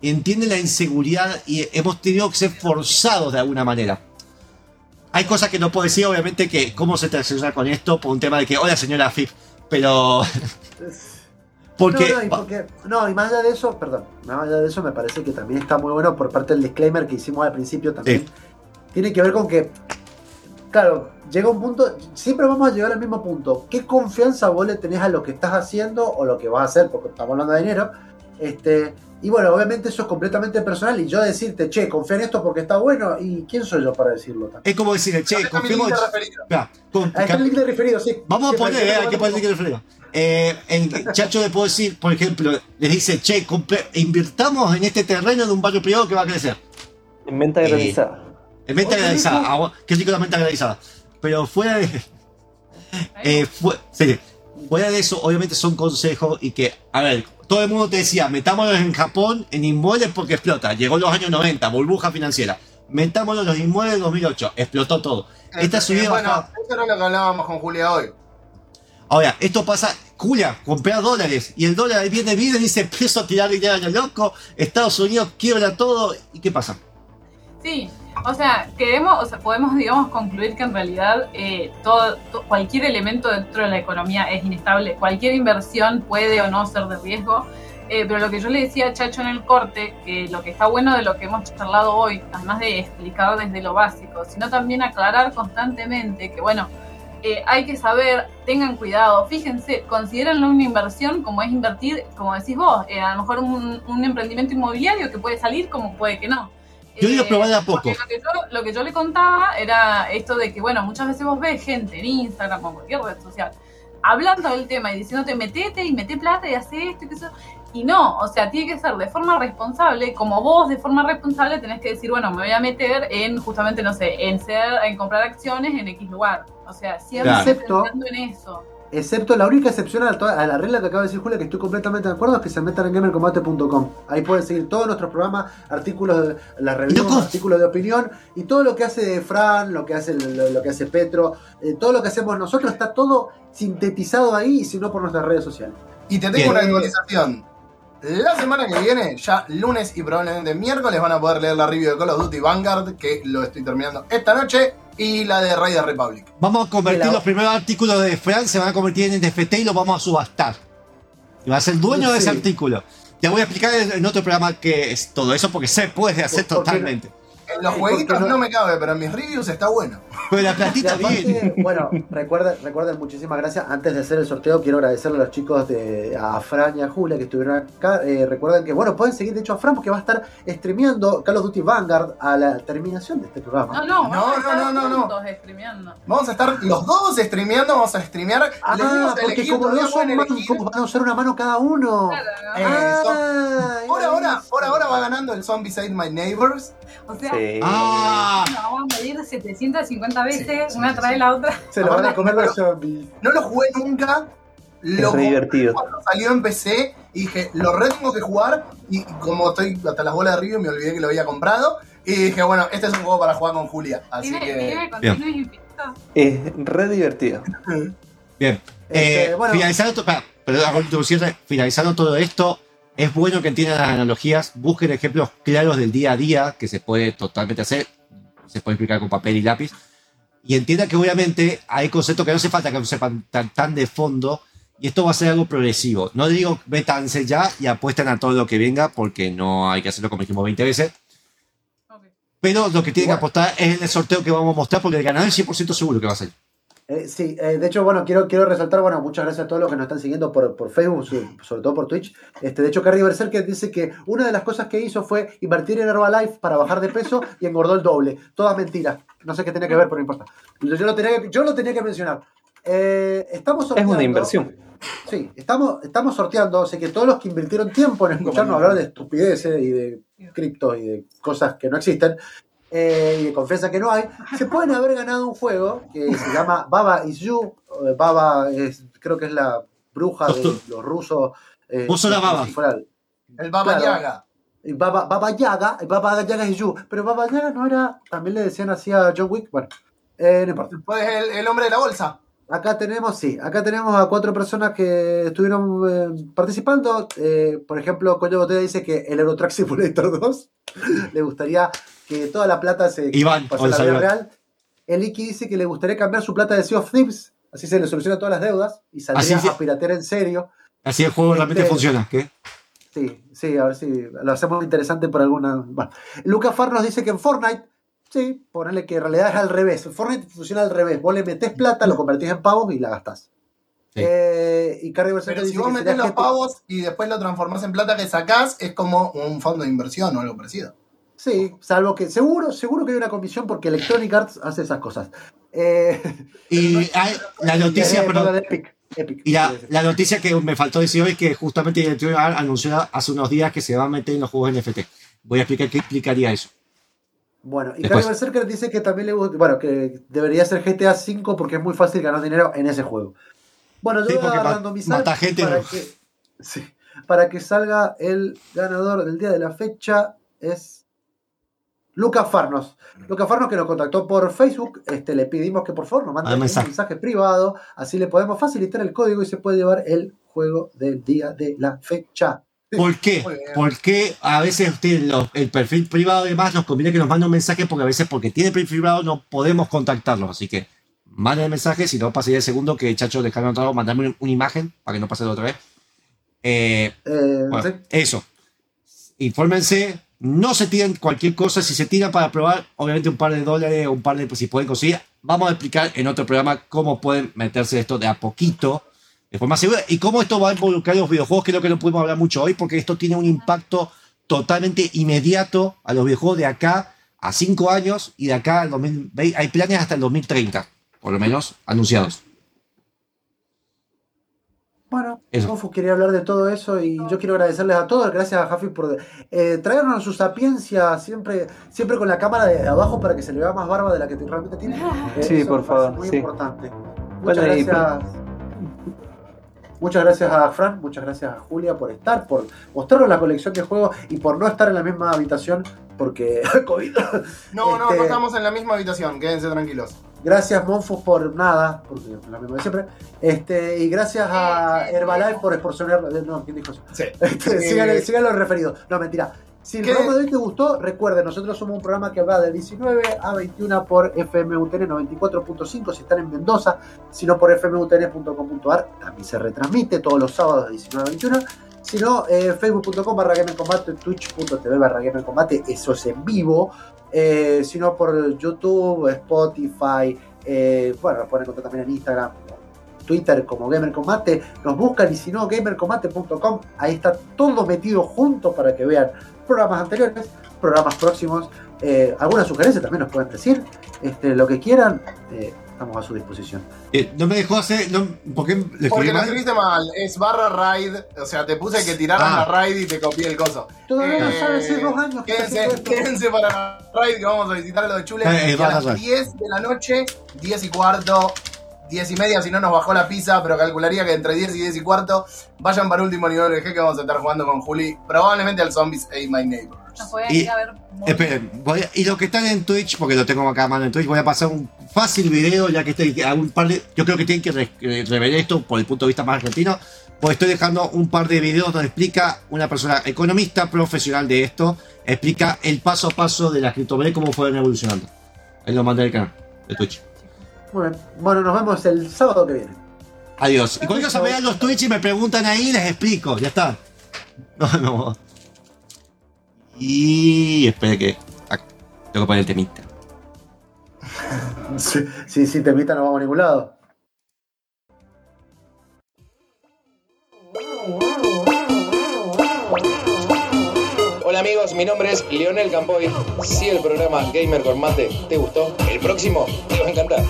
entiende la inseguridad y hemos tenido que ser forzados de alguna manera. Hay cosas que no puedo decir, obviamente, que cómo se transacciona con esto por un tema de que, hola señora FIP, pero... porque... No, no, y porque- no, y más allá de eso, perdón, más allá de eso me parece que también está muy bueno por parte del disclaimer que hicimos al principio también. Tiene que ver con que, claro, llega un punto, siempre vamos a llegar al mismo punto. ¿Qué confianza vos le tenés a lo que estás haciendo o lo que vas a hacer? Porque estamos hablando de dinero. Este, y bueno, obviamente eso es completamente personal y yo decirte, che, confía en esto porque está bueno, ¿y quién soy yo para decirlo? Es como decir, che, confiemos... Con- Ahí está el link de referido, sí. Vamos a poner, eh, hay que poner el link de referido. Eh, el chacho le puedo decir, por ejemplo, les dice, che, invirtamos en este terreno de un barrio privado que va a crecer. En venta Eh, granizada. En venta hijo. agua- Qué rico la venta granizada. Pero fuera de. eh, fue- sí, fuera de eso, obviamente son consejos y que, a ver, todo el mundo te decía, metámoslos en Japón en inmuebles porque explota. Llegó los años 90, burbuja financiera. Metámoslos en los inmuebles en 2008, explotó todo. Esta Eh, subida bueno, baja. eso era lo que hablábamos con Julia hoy. Ahora, esto pasa, Julia, comprar dólares y el dólar viene bien y dice, empiezo a tirar dinero a lo loco, Estados Unidos quiebra todo, ¿y qué pasa? Sí, o sea, queremos, o sea, podemos, digamos, concluir que en realidad eh, todo, to- cualquier elemento dentro de la economía es inestable, cualquier inversión puede o no ser de riesgo, eh, pero lo que yo le decía a Chacho en el corte, que lo que está bueno de lo que hemos charlado hoy, además de explicar desde lo básico, sino también aclarar constantemente que, bueno, eh, hay que saber, tengan cuidado, fíjense, considérenlo una inversión como es invertir, como decís vos, eh, a lo mejor un emprendimiento inmobiliario que puede salir como puede que no. Yo digo Eh, probar de a poco. porque Lo que, yo, lo que yo le contaba era esto de que, bueno, muchas veces vos ves gente en Instagram o en cualquier red social hablando del tema y diciéndote metete y mete plata y hace esto y que eso. Y no, o sea, tiene que ser de forma responsable, como vos de forma responsable tenés que decir, bueno, me voy a meter en justamente, no sé, en ser, en comprar acciones en X lugar. O sea, siempre Claro. Pensando en eso. Excepto la única excepción a, to- a la regla que acaba de decir Julia, que estoy completamente de acuerdo, es que se metan en gamercombate.com. Ahí pueden seguir todos nuestros programas, artículos, de, las reviews, artículos de opinión y todo lo que hace Fran, lo que hace lo, lo que hace Petro, eh, todo lo que hacemos nosotros está todo sintetizado ahí y si no por nuestras redes sociales. Y te tengo una actualización. La semana que viene, ya lunes y probablemente miércoles, van a poder leer la review de Call of Duty Vanguard, que lo estoy terminando esta noche, y la de Raiders Republic. Vamos a convertir la- los primeros artículos de Fran, se van a convertir en NFT y los vamos a subastar. Y va a ser dueño de ese artículo. Te voy a explicar en otro programa qué es todo eso porque se puede hacer ¿Por qué no? En los jueguitos no... no- me cabe, pero en mis reviews está bueno. Pero la Y platita aparte, bien. Bueno, recuerden, recuerden, muchísimas gracias. Antes de hacer el sorteo, quiero agradecerle a los chicos de a Fran y a Julia que estuvieron acá. Eh, recuerden que, bueno, pueden seguir de hecho a Fran porque va a estar streameando Call of Duty Vanguard a la terminación de este programa. No, no, No, vamos a no, estar no, no, no. Vamos a estar los dos streameando, vamos a streamear. Ah, Les dimos a porque elegir, como no son manos, como van a usar una mano cada uno. Eso. Ah, Por ahora, por ahora va ganando el Zombie Side My Neighbors. O sea, Sí. Ah, nos vamos a medir 750 veces, una trae la otra. Se lo van a comer los zombies. No lo jugué nunca. Lo Es re divertido. Cuando salió en PC y dije, lo re tengo que jugar. Y como estoy hasta las bolas de review, me olvidé que lo había comprado. Y dije, bueno, este es un juego para jugar con Julia. Así ¿Tiene, que. tiene continuo infinito? Es re divertido. Bien. Este, Eh, bueno. finalizando, perdón, finalizando todo esto, es bueno que entiendan las analogías, busquen ejemplos claros del día a día que se puede totalmente hacer, se puede explicar con papel y lápiz, y entiendan que obviamente hay conceptos que no hace falta que sepan tan, tan de fondo, y esto va a ser algo progresivo. No digo métanse ya y apuesten a todo lo que venga, porque no hay que hacerlo como dijimos 20 veces. Pero lo que tienen que apostar es el sorteo que vamos a mostrar, porque el ganador es 100% seguro que va a ser. Eh, sí, eh, de hecho, bueno, quiero, quiero resaltar, bueno, muchas gracias a todos los que nos están siguiendo por, por Facebook, so- sobre todo por Twitch. Este, de hecho, Carrie Berserker dice que una de las cosas que hizo fue invertir en Herbalife para bajar de peso y engordó el doble. Todas mentiras. No sé qué tenía que ver, pero no importa. Yo, lo, tenía que, yo lo tenía que mencionar. Eh, estamos Es sorteando. una inversión. Sí, estamos, estamos sorteando, sé que todos los que invirtieron tiempo en escucharnos hablar de estupideces y de criptos y de cosas que no existen eh, y de confianza que no hay, se pueden haber ganado un juego que se llama Baba is You. eh, Baba es, creo que es la bruja de los rusos. eh, Vos sos la baba. si fuera el- El Baba Claro. Yaga. y Baba, Baba Yaga, y Baba Yaga is You. Pero Baba Yaga no era, también le decían así a John Wick. Bueno, eh, no importa. Pues el, el hombre de la bolsa. Acá tenemos, sí, acá tenemos a cuatro personas que estuvieron eh, participando. Eh, por ejemplo, Coño Botella dice que el Eurotrack Simulator 2 le gustaría que toda la plata se Iván, pase a la vida real. El Iki dice que le gustaría cambiar su plata de Sea of Thieves, así se le soluciona todas las deudas y saldría Así a piratear en serio. Así el juego realmente Este- funciona. ¿qué? Sí, sí, a ver si lo hacemos interesante por alguna. Bueno. Lucas Far nos dice que en Fortnite, sí, ponerle que en realidad es al revés. En Fortnite funciona al revés. Vos le metés plata, lo convertís en pavos y la gastás. Eh, y Pero si vos metés los pavos y después lo transformás en plata que sacás, es como un fondo de inversión o algo parecido. Sí, salvo que seguro, seguro que hay una comisión porque Electronic Arts hace esas cosas. Eh, Y hay la noticia, eh, perdón, no, de Epic, Epic. Y la, la noticia que me faltó decir hoy es que justamente Electronic Arts anunció hace unos días que se va a meter en los juegos NFT. Voy a explicar qué explicaría eso. Bueno, y. Carrie Berserker dice que también le gusta, bueno, que debería ser GTA V porque es muy fácil ganar dinero en ese juego. Bueno, yo Sí, voy a randomizar para, ¿no? que, sí, para que salga el ganador del día de la fecha es Lucas Farnos. Lucas Farnos que nos contactó por Facebook, este, le pedimos que por favor nos mande Ah, un mensaje. mensaje. privado, así le podemos facilitar el código y se puede llevar el juego del día de la fecha. ¿Por qué? Porque a veces usted, lo- el perfil privado y demás nos conviene que nos mande un mensaje porque a veces porque tiene perfil privado no podemos contactarlos. Así que manden el mensaje, si no pasaría el segundo que Chacho dejaron anotado, mandarme un- una imagen para que no pase de otra vez. Eh, Eh, bueno, sí. Eso. Infórmense. No se tiren cualquier cosa. Si se tiran para probar, obviamente un par de dólares un par de, pues, si pueden conseguir. Vamos a explicar en otro programa cómo pueden meterse esto de a poquito, de forma segura, y cómo esto va a involucrar los videojuegos, lo que no podemos hablar mucho hoy, porque esto tiene un impacto totalmente inmediato a los videojuegos de acá a 5 años y de acá al 2020. Hay planes hasta el 2030, por lo menos anunciados. Bueno, Eso. Mofu quería hablar de todo eso y yo quiero agradecerles a todos, gracias a Jafi por eh, traernos su sapiencia siempre, siempre con la cámara de abajo para que se le vea más barba de la que realmente tiene. Eh, Sí, por favor, Muy sí. importante. Bueno, Muchas y- gracias. Muchas gracias a Fran, muchas gracias a Julia por estar, por mostrarnos la colección de juegos y por no estar en la misma habitación porque COVID. No, no, Este- no estamos en la misma habitación, quédense tranquilos. Gracias Monfus por nada, porque es la misma de siempre. Este, y gracias a Herbalife por exporcionar. No, ¿quién dijo eso? Sí. Este, Sí. síganle, síganle los referidos. No, mentira. Si el ¿Qué? programa de hoy te gustó, recuerden, nosotros somos un programa que va de 19 a 21 por FMUTN 94.5 si están en Mendoza, sino por fmutn.com.ar, también se retransmite todos los sábados de 19 a 21. Si no, eh, facebook.com barra Gamer Combate, twitch.tv barra Gamer Combate, eso es en vivo. Eh, si no, por YouTube, Spotify, eh, bueno, nos pueden encontrar también en Instagram, Twitter como Gamer Combate, nos buscan y si no, gamercombate.com, ahí está todo metido junto para que vean programas anteriores, programas próximos, eh, algunas sugerencias también nos pueden decir, este, lo que quieran, eh, estamos a su disposición. Eh, no me dejó hacer. No, ¿Por qué le escribí Porque lo escribiste mal, es barra raid, o sea, te puse que tiraran Ah. la raid y te copié el coso. Todavía no Eh, sabe hace dos años que Quédense, quédense para la raid que vamos a visitar a lo de Chule. Eh, y a barra las raid. 10 de la noche, 10 y cuarto, 10 y media, si no nos bajó la pizza, pero calcularía que entre 10 y 10 y cuarto vayan para último nivel de G que vamos a estar jugando con Juli, probablemente al Zombies Ate My Neighbor. Nos Y- ir a ver. Esperen, voy a- y los que están en Twitch, porque lo tengo acá a mano en Twitch, voy a pasar un fácil video, ya que estoy a un par de. Yo creo que tienen que re- eh, rever esto por el punto de vista más argentino. Pues estoy dejando un par de videos donde explica una persona economista profesional de esto, explica el paso a paso de las criptomonedas, cómo fueron evolucionando. Ahí lo mandé al canal de Twitch. Muy bien. Bueno, nos vemos el sábado que viene. Adiós. Y cosa me dan los Twitch y me preguntan ahí, les explico. Ya está. No, no. Y espere que. ah, tengo que poner el temita. Si, si, si te invitan no vamos a ningún lado. Hola amigos, mi nombre es Leonel Campoy. Si el programa Gamer con Mate te gustó, el próximo te va a encantar.